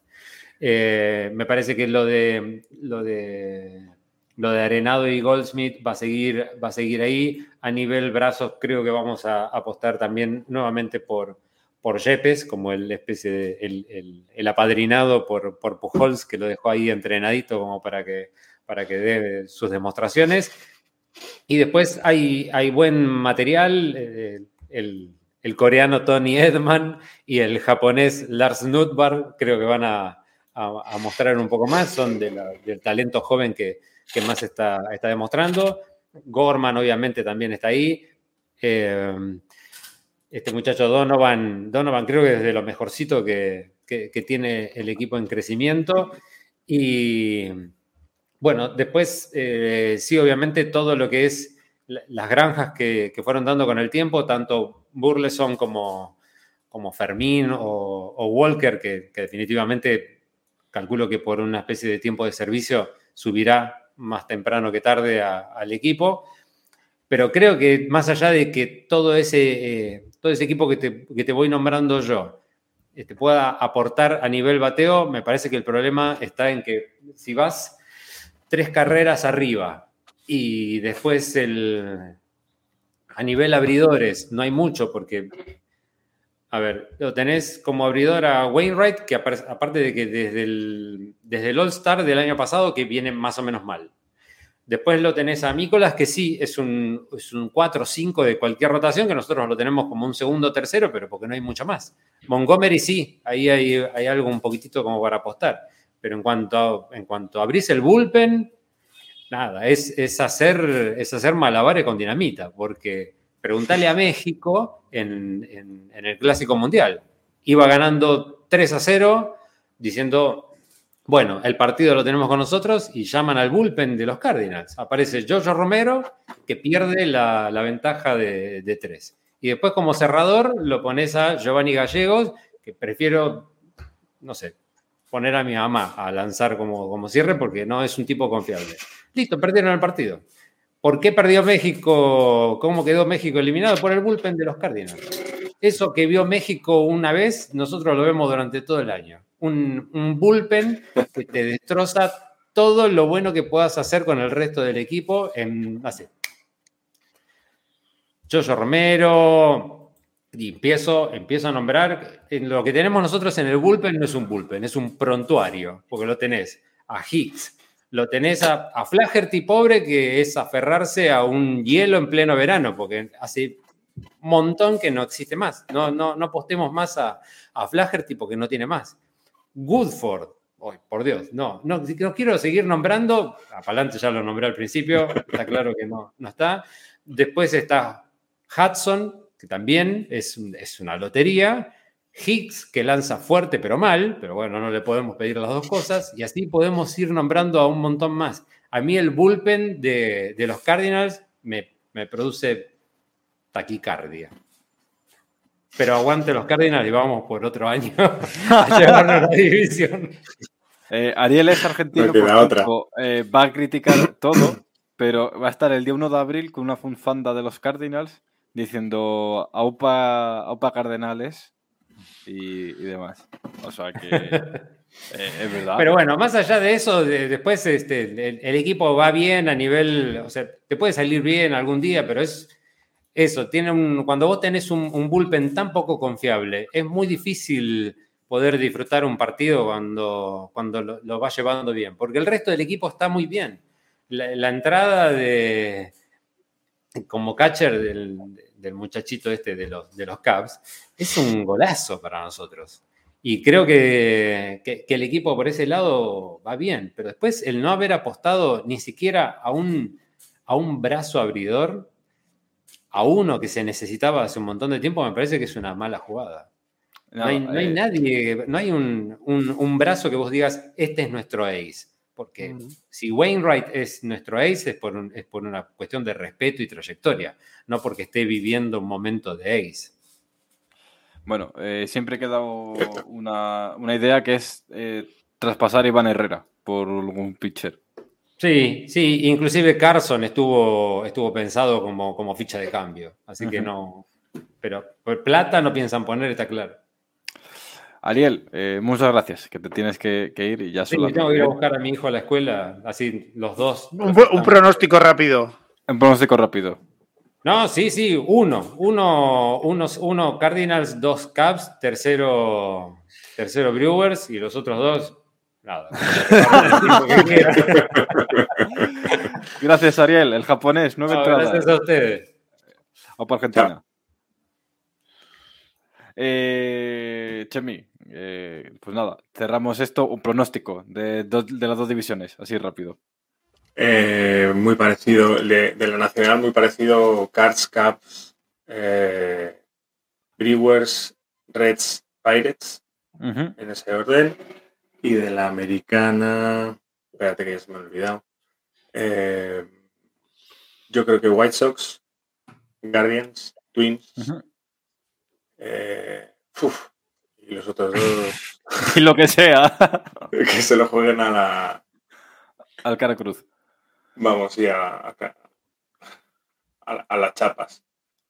Eh, me parece que lo de, lo de lo de Arenado y Goldsmith va a seguir, va a seguir ahí. A nivel brazos creo que vamos a apostar también nuevamente por, por Yepes, como el especie de, el, apadrinado por, por, Pujols, que lo dejó ahí entrenadito como para que, para que dé sus demostraciones. Y después hay, hay buen material, eh, el, coreano Tony Edman y el japonés Lars Nutbar creo que van a, mostrar un poco más, son del talento joven que, que más está, está demostrando. Gorman obviamente también está ahí. Eh, este muchacho Donovan, Donovan creo que es de lo mejorcito que, tiene el equipo en crecimiento. Y bueno, después eh, sí, obviamente todo lo que es las granjas que, fueron dando con el tiempo, tanto Burleson como, como Fermín o, Walker, que, definitivamente calculo que por una especie de tiempo de servicio subirá más temprano que tarde al equipo. Pero creo que más allá de que todo ese, eh, todo ese equipo que te, voy nombrando yo te este, pueda aportar a nivel bateo, me parece que el problema está en que si vas tres carreras arriba y después el, a nivel abridores no hay mucho porque, a ver, lo tenés como abridor a Wainwright, que aparte de que desde el, desde el All-Star del año pasado que viene más o menos mal. Después lo tenés a Mícolas, que sí, es un, es un 4 o 5 de cualquier rotación, que nosotros lo tenemos como un segundo tercero, pero porque no hay mucho más. Montgomery sí, ahí hay, algo un poquitito como para apostar. Pero en cuanto a, en cuanto abrís el bullpen, nada, es, es, hacer, es hacer malabares con dinamita, porque preguntale a México en, el Clásico Mundial. Iba ganando 3 a 0, diciendo, bueno, el partido lo tenemos con nosotros y llaman al bullpen de los Cardinals. Aparece Jojo Romero, que pierde la, ventaja de, tres. Y después, como cerrador, lo pones a Giovanni Gallegos, que prefiero, no sé, poner a mi mamá a lanzar como, como cierre porque no es un tipo confiable. Listo, perdieron el partido. ¿Por qué perdió México? ¿Cómo quedó México eliminado? Por el bullpen de los Cardinals. Eso que vio México una vez, nosotros lo vemos durante todo el año un, bullpen que te destroza todo lo bueno que puedas hacer con el resto del equipo en, así. Romero, y empiezo, a nombrar, lo que tenemos nosotros en el bullpen no es un bullpen, es un prontuario, porque lo tenés a Hicks, lo tenés a, Flaherty pobre, que es aferrarse a un hielo en pleno verano, porque hace un montón que no existe más. No, no, no apostemos más a, Flaherty porque no tiene más. Woodford. hoy por Dios, no, no, no quiero seguir nombrando. Apalante ya lo nombré al principio, está claro que no, no está. Después está Hudson, que también es, es una lotería. Hicks, que lanza fuerte pero mal, pero bueno, no le podemos pedir las dos cosas. Y así podemos ir nombrando a un montón más. A mí el bullpen de, de los Cardinals me, me produce taquicardia pero aguante los Cardinals y vamos por otro año a llevarnos a la división. Eh, Ariel es argentino, eh, va a criticar todo, pero va a estar el día 1 de abril con una funfanda de los Cardinals diciendo AUPA, AUPA Cardenales y, demás. O sea que eh, es verdad. Pero bueno, más allá de eso, después este, el, equipo va bien a nivel, o sea, te puede salir bien algún día, pero es eso, tiene un, cuando vos tenés un, bullpen tan poco confiable, es muy difícil poder disfrutar un partido cuando, cuando lo, va llevando bien, porque el resto del equipo está muy bien. La, entrada de como catcher del, muchachito este de los, de los Cubs es un golazo para nosotros. Y creo que, que, el equipo por ese lado va bien, pero después el no haber apostado ni siquiera a un, a un brazo abridor a uno que se necesitaba hace un montón de tiempo, me parece que es una mala jugada. No, hay, eh, nadie, no hay un, brazo que vos digas, este es nuestro ace. porque si Wainwright es nuestro ace es por, es por una cuestión de respeto y trayectoria, no porque esté viviendo un momento de ace. Bueno, eh, siempre he quedado una, idea que es eh, traspasar a Iván Herrera por algún pitcher. Sí, sí, inclusive Carson estuvo, estuvo pensado como, como ficha de cambio, así que no, pero por plata no piensan poner, está claro. Ariel, eh, muchas gracias, que te tienes que, ir y ya sí, tengo que ir a buscar a mi hijo a la escuela, así los dos. Un, pronóstico rápido. Un pronóstico rápido. No, sí, sí, uno, uno, uno Cardinals, dos Cubs, tercero, tercero Brewers y los otros dos, nada. gracias, Ariel, el japonés, nueve no, Gracias a ustedes. O por Argentina. Eh, Chemi, eh, pues nada, cerramos esto. Un pronóstico de, de las dos divisiones, así rápido. Eh, muy parecido, de, la nacional, muy parecido Cards, Caps, Brewers, Reds, Pirates, en ese orden. Y de la americana, espérate que ya se me ha olvidado. yo creo que White Sox, Guardians, Twins, eh, y los otros dos. y lo que sea. que se lo jueguen a la. Al cara cruz. Vamos, y a, a, las chapas.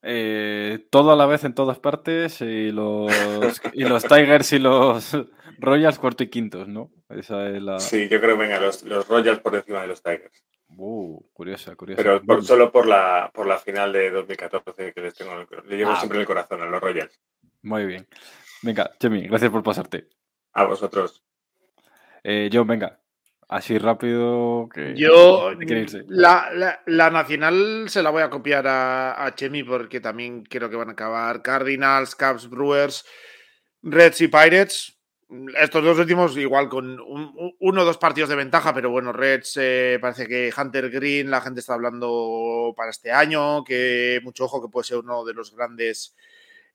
Eh, todo a la vez en todas partes y los, y los Tigers y los Royals cuarto y quintos, ¿no? Esa es la... Sí, yo creo que venga, los, los Royals por encima de los Tigers. Uh, curiosa, curiosa. Pero solo por la, por la final de 2014 que les tengo, le llevo ah, siempre en el corazón a los Royals. Muy bien. Venga, Chemi, gracias por pasarte. A vosotros. Eh, John, venga. Así rápido que. Yo. La, la, nacional se la voy a copiar a, a, Chemi porque también creo que van a acabar Cardinals, Cubs, Brewers, Reds y Pirates. Estos dos últimos, igual con uno o dos partidos de ventaja, pero bueno, Reds eh, parece que Hunter Green, la gente está hablando para este año, que mucho ojo que puede ser uno de los grandes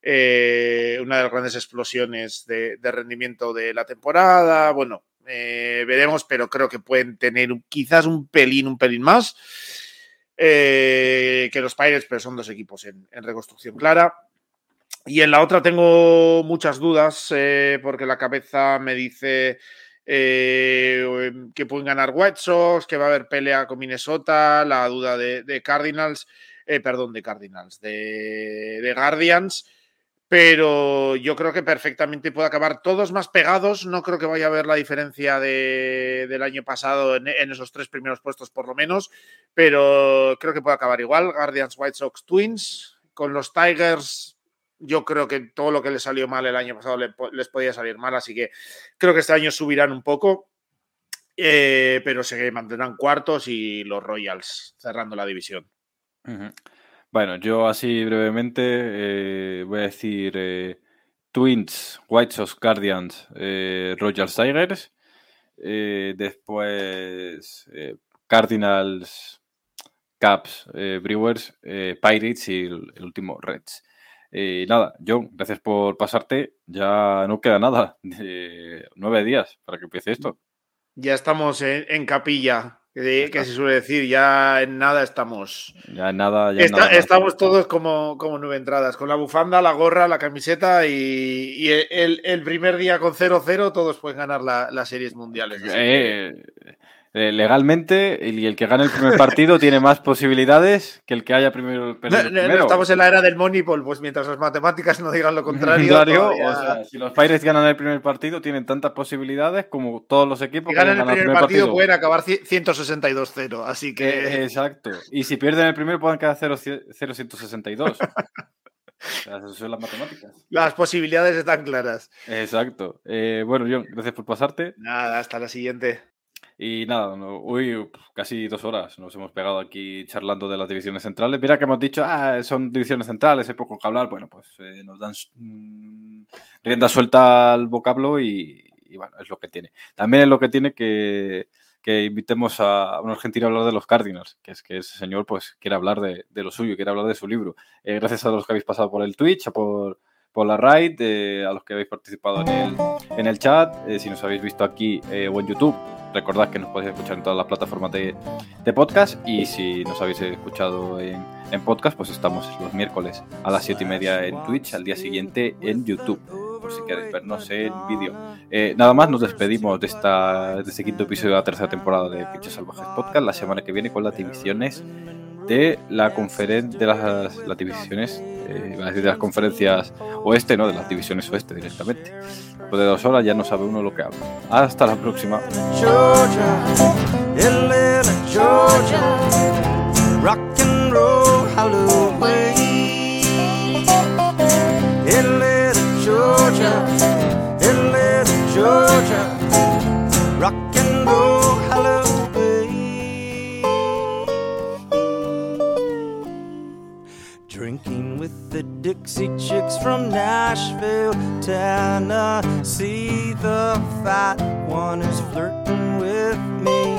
eh, una de las grandes explosiones de, rendimiento de la temporada. Bueno, eh, veremos, pero creo que pueden tener quizás un pelín, un pelín más eh, que los Pirates, pero son dos equipos en, reconstrucción clara. Y en la otra tengo muchas dudas, porque la cabeza me dice que pueden ganar White Sox, que va a haber pelea con Minnesota, la duda de, Cardinals, perdón, de Cardinals, de Guardians pero yo creo que perfectamente puede acabar todos más pegados. No creo que vaya a haber la diferencia del año pasado en, esos tres primeros puestos, por lo menos, pero creo que puede acabar igual. Guardians, White Sox, Twins. Con los Tigers, yo creo que todo lo que les salió mal el año pasado les podía salir mal, así que creo que este año subirán un poco. Eh, pero se mantendrán cuartos y los Royals cerrando la división. Bueno, yo así brevemente eh, voy a decir eh, Twins, White Sox, Guardians, eh, Royals Tigers. después Cardinals, Caps, Brewers, Pirates y el, último Reds. nada, John, gracias por pasarte. Ya no queda nada, nueve días para que empiece esto. Ya estamos en capilla que, se suele decir, ya en nada estamos. Ya en nada, ya Estamos todos como, como nueve entradas, con la bufanda, la gorra, la camiseta y, el, primer día con 0-0 todos pueden ganar las series mundiales. Eh, eh, legalmente, y el que gane el primer partido tiene más posibilidades que el que haya primero, primero. estamos en la era del Moneyball, pues mientras las matemáticas no digan lo contrario. si los Pirates ganan el primer partido, tienen tantas posibilidades como todos los equipos que ganan el primer, partido, pueden acabar 162-0, así que... Eh, exacto. Y si pierden el primero, pueden quedar 0-162. Esas son las matemáticas. Las posibilidades están claras. Exacto. Eh, bueno, John, gracias por pasarte. Nada, hasta la siguiente. Y nada, hoy casi dos horas nos hemos pegado aquí charlando de las divisiones centrales. Mira que hemos dicho, ah, son divisiones centrales, hay poco que hablar. Bueno, pues eh, nos dan mm, rienda suelta al vocablo y, bueno, es lo que tiene. También es lo que tiene que, que invitemos a un argentino a hablar de los Cardinals, que es que ese señor pues quiere hablar de, lo suyo, quiere hablar de su libro. Eh, gracias a los que habéis pasado por el Twitch, por, la raid, a los que habéis participado en el, en el chat, si nos habéis visto aquí o en YouTube, recordad que nos podéis escuchar en todas las plataformas de, de podcast y si nos habéis escuchado en, en, podcast, pues estamos los miércoles a las 7 y media en Twitch, al día siguiente en YouTube, por si queréis vernos en vídeo. Eh, nada más, nos despedimos de, esta, de este quinto episodio de la tercera temporada de Pinches Salvajes Podcast, la semana que viene con las divisiones de la conferencia de las, las divisiones eh, de las conferencias oeste, no de las divisiones oeste directamente. Después de dos horas ya no sabe uno lo que habla. Hasta la próxima. The Dixie Chicks from Nashville, Tennessee. The fat one is flirting with me.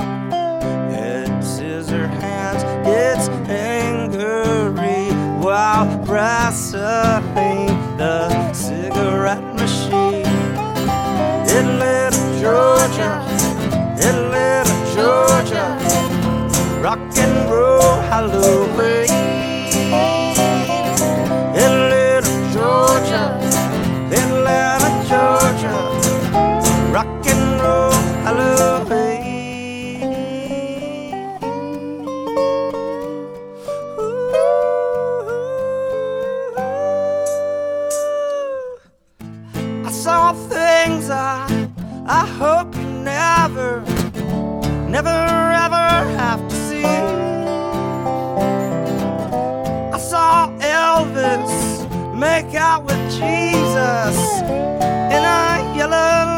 Head scissor hands gets angry while wrestling the cigarette machine. Atlanta, Georgia, Atlanta, Georgia, rock and roll Halloween. I hope you never, never ever have to see. I saw Elvis make out with Jesus in a yellow.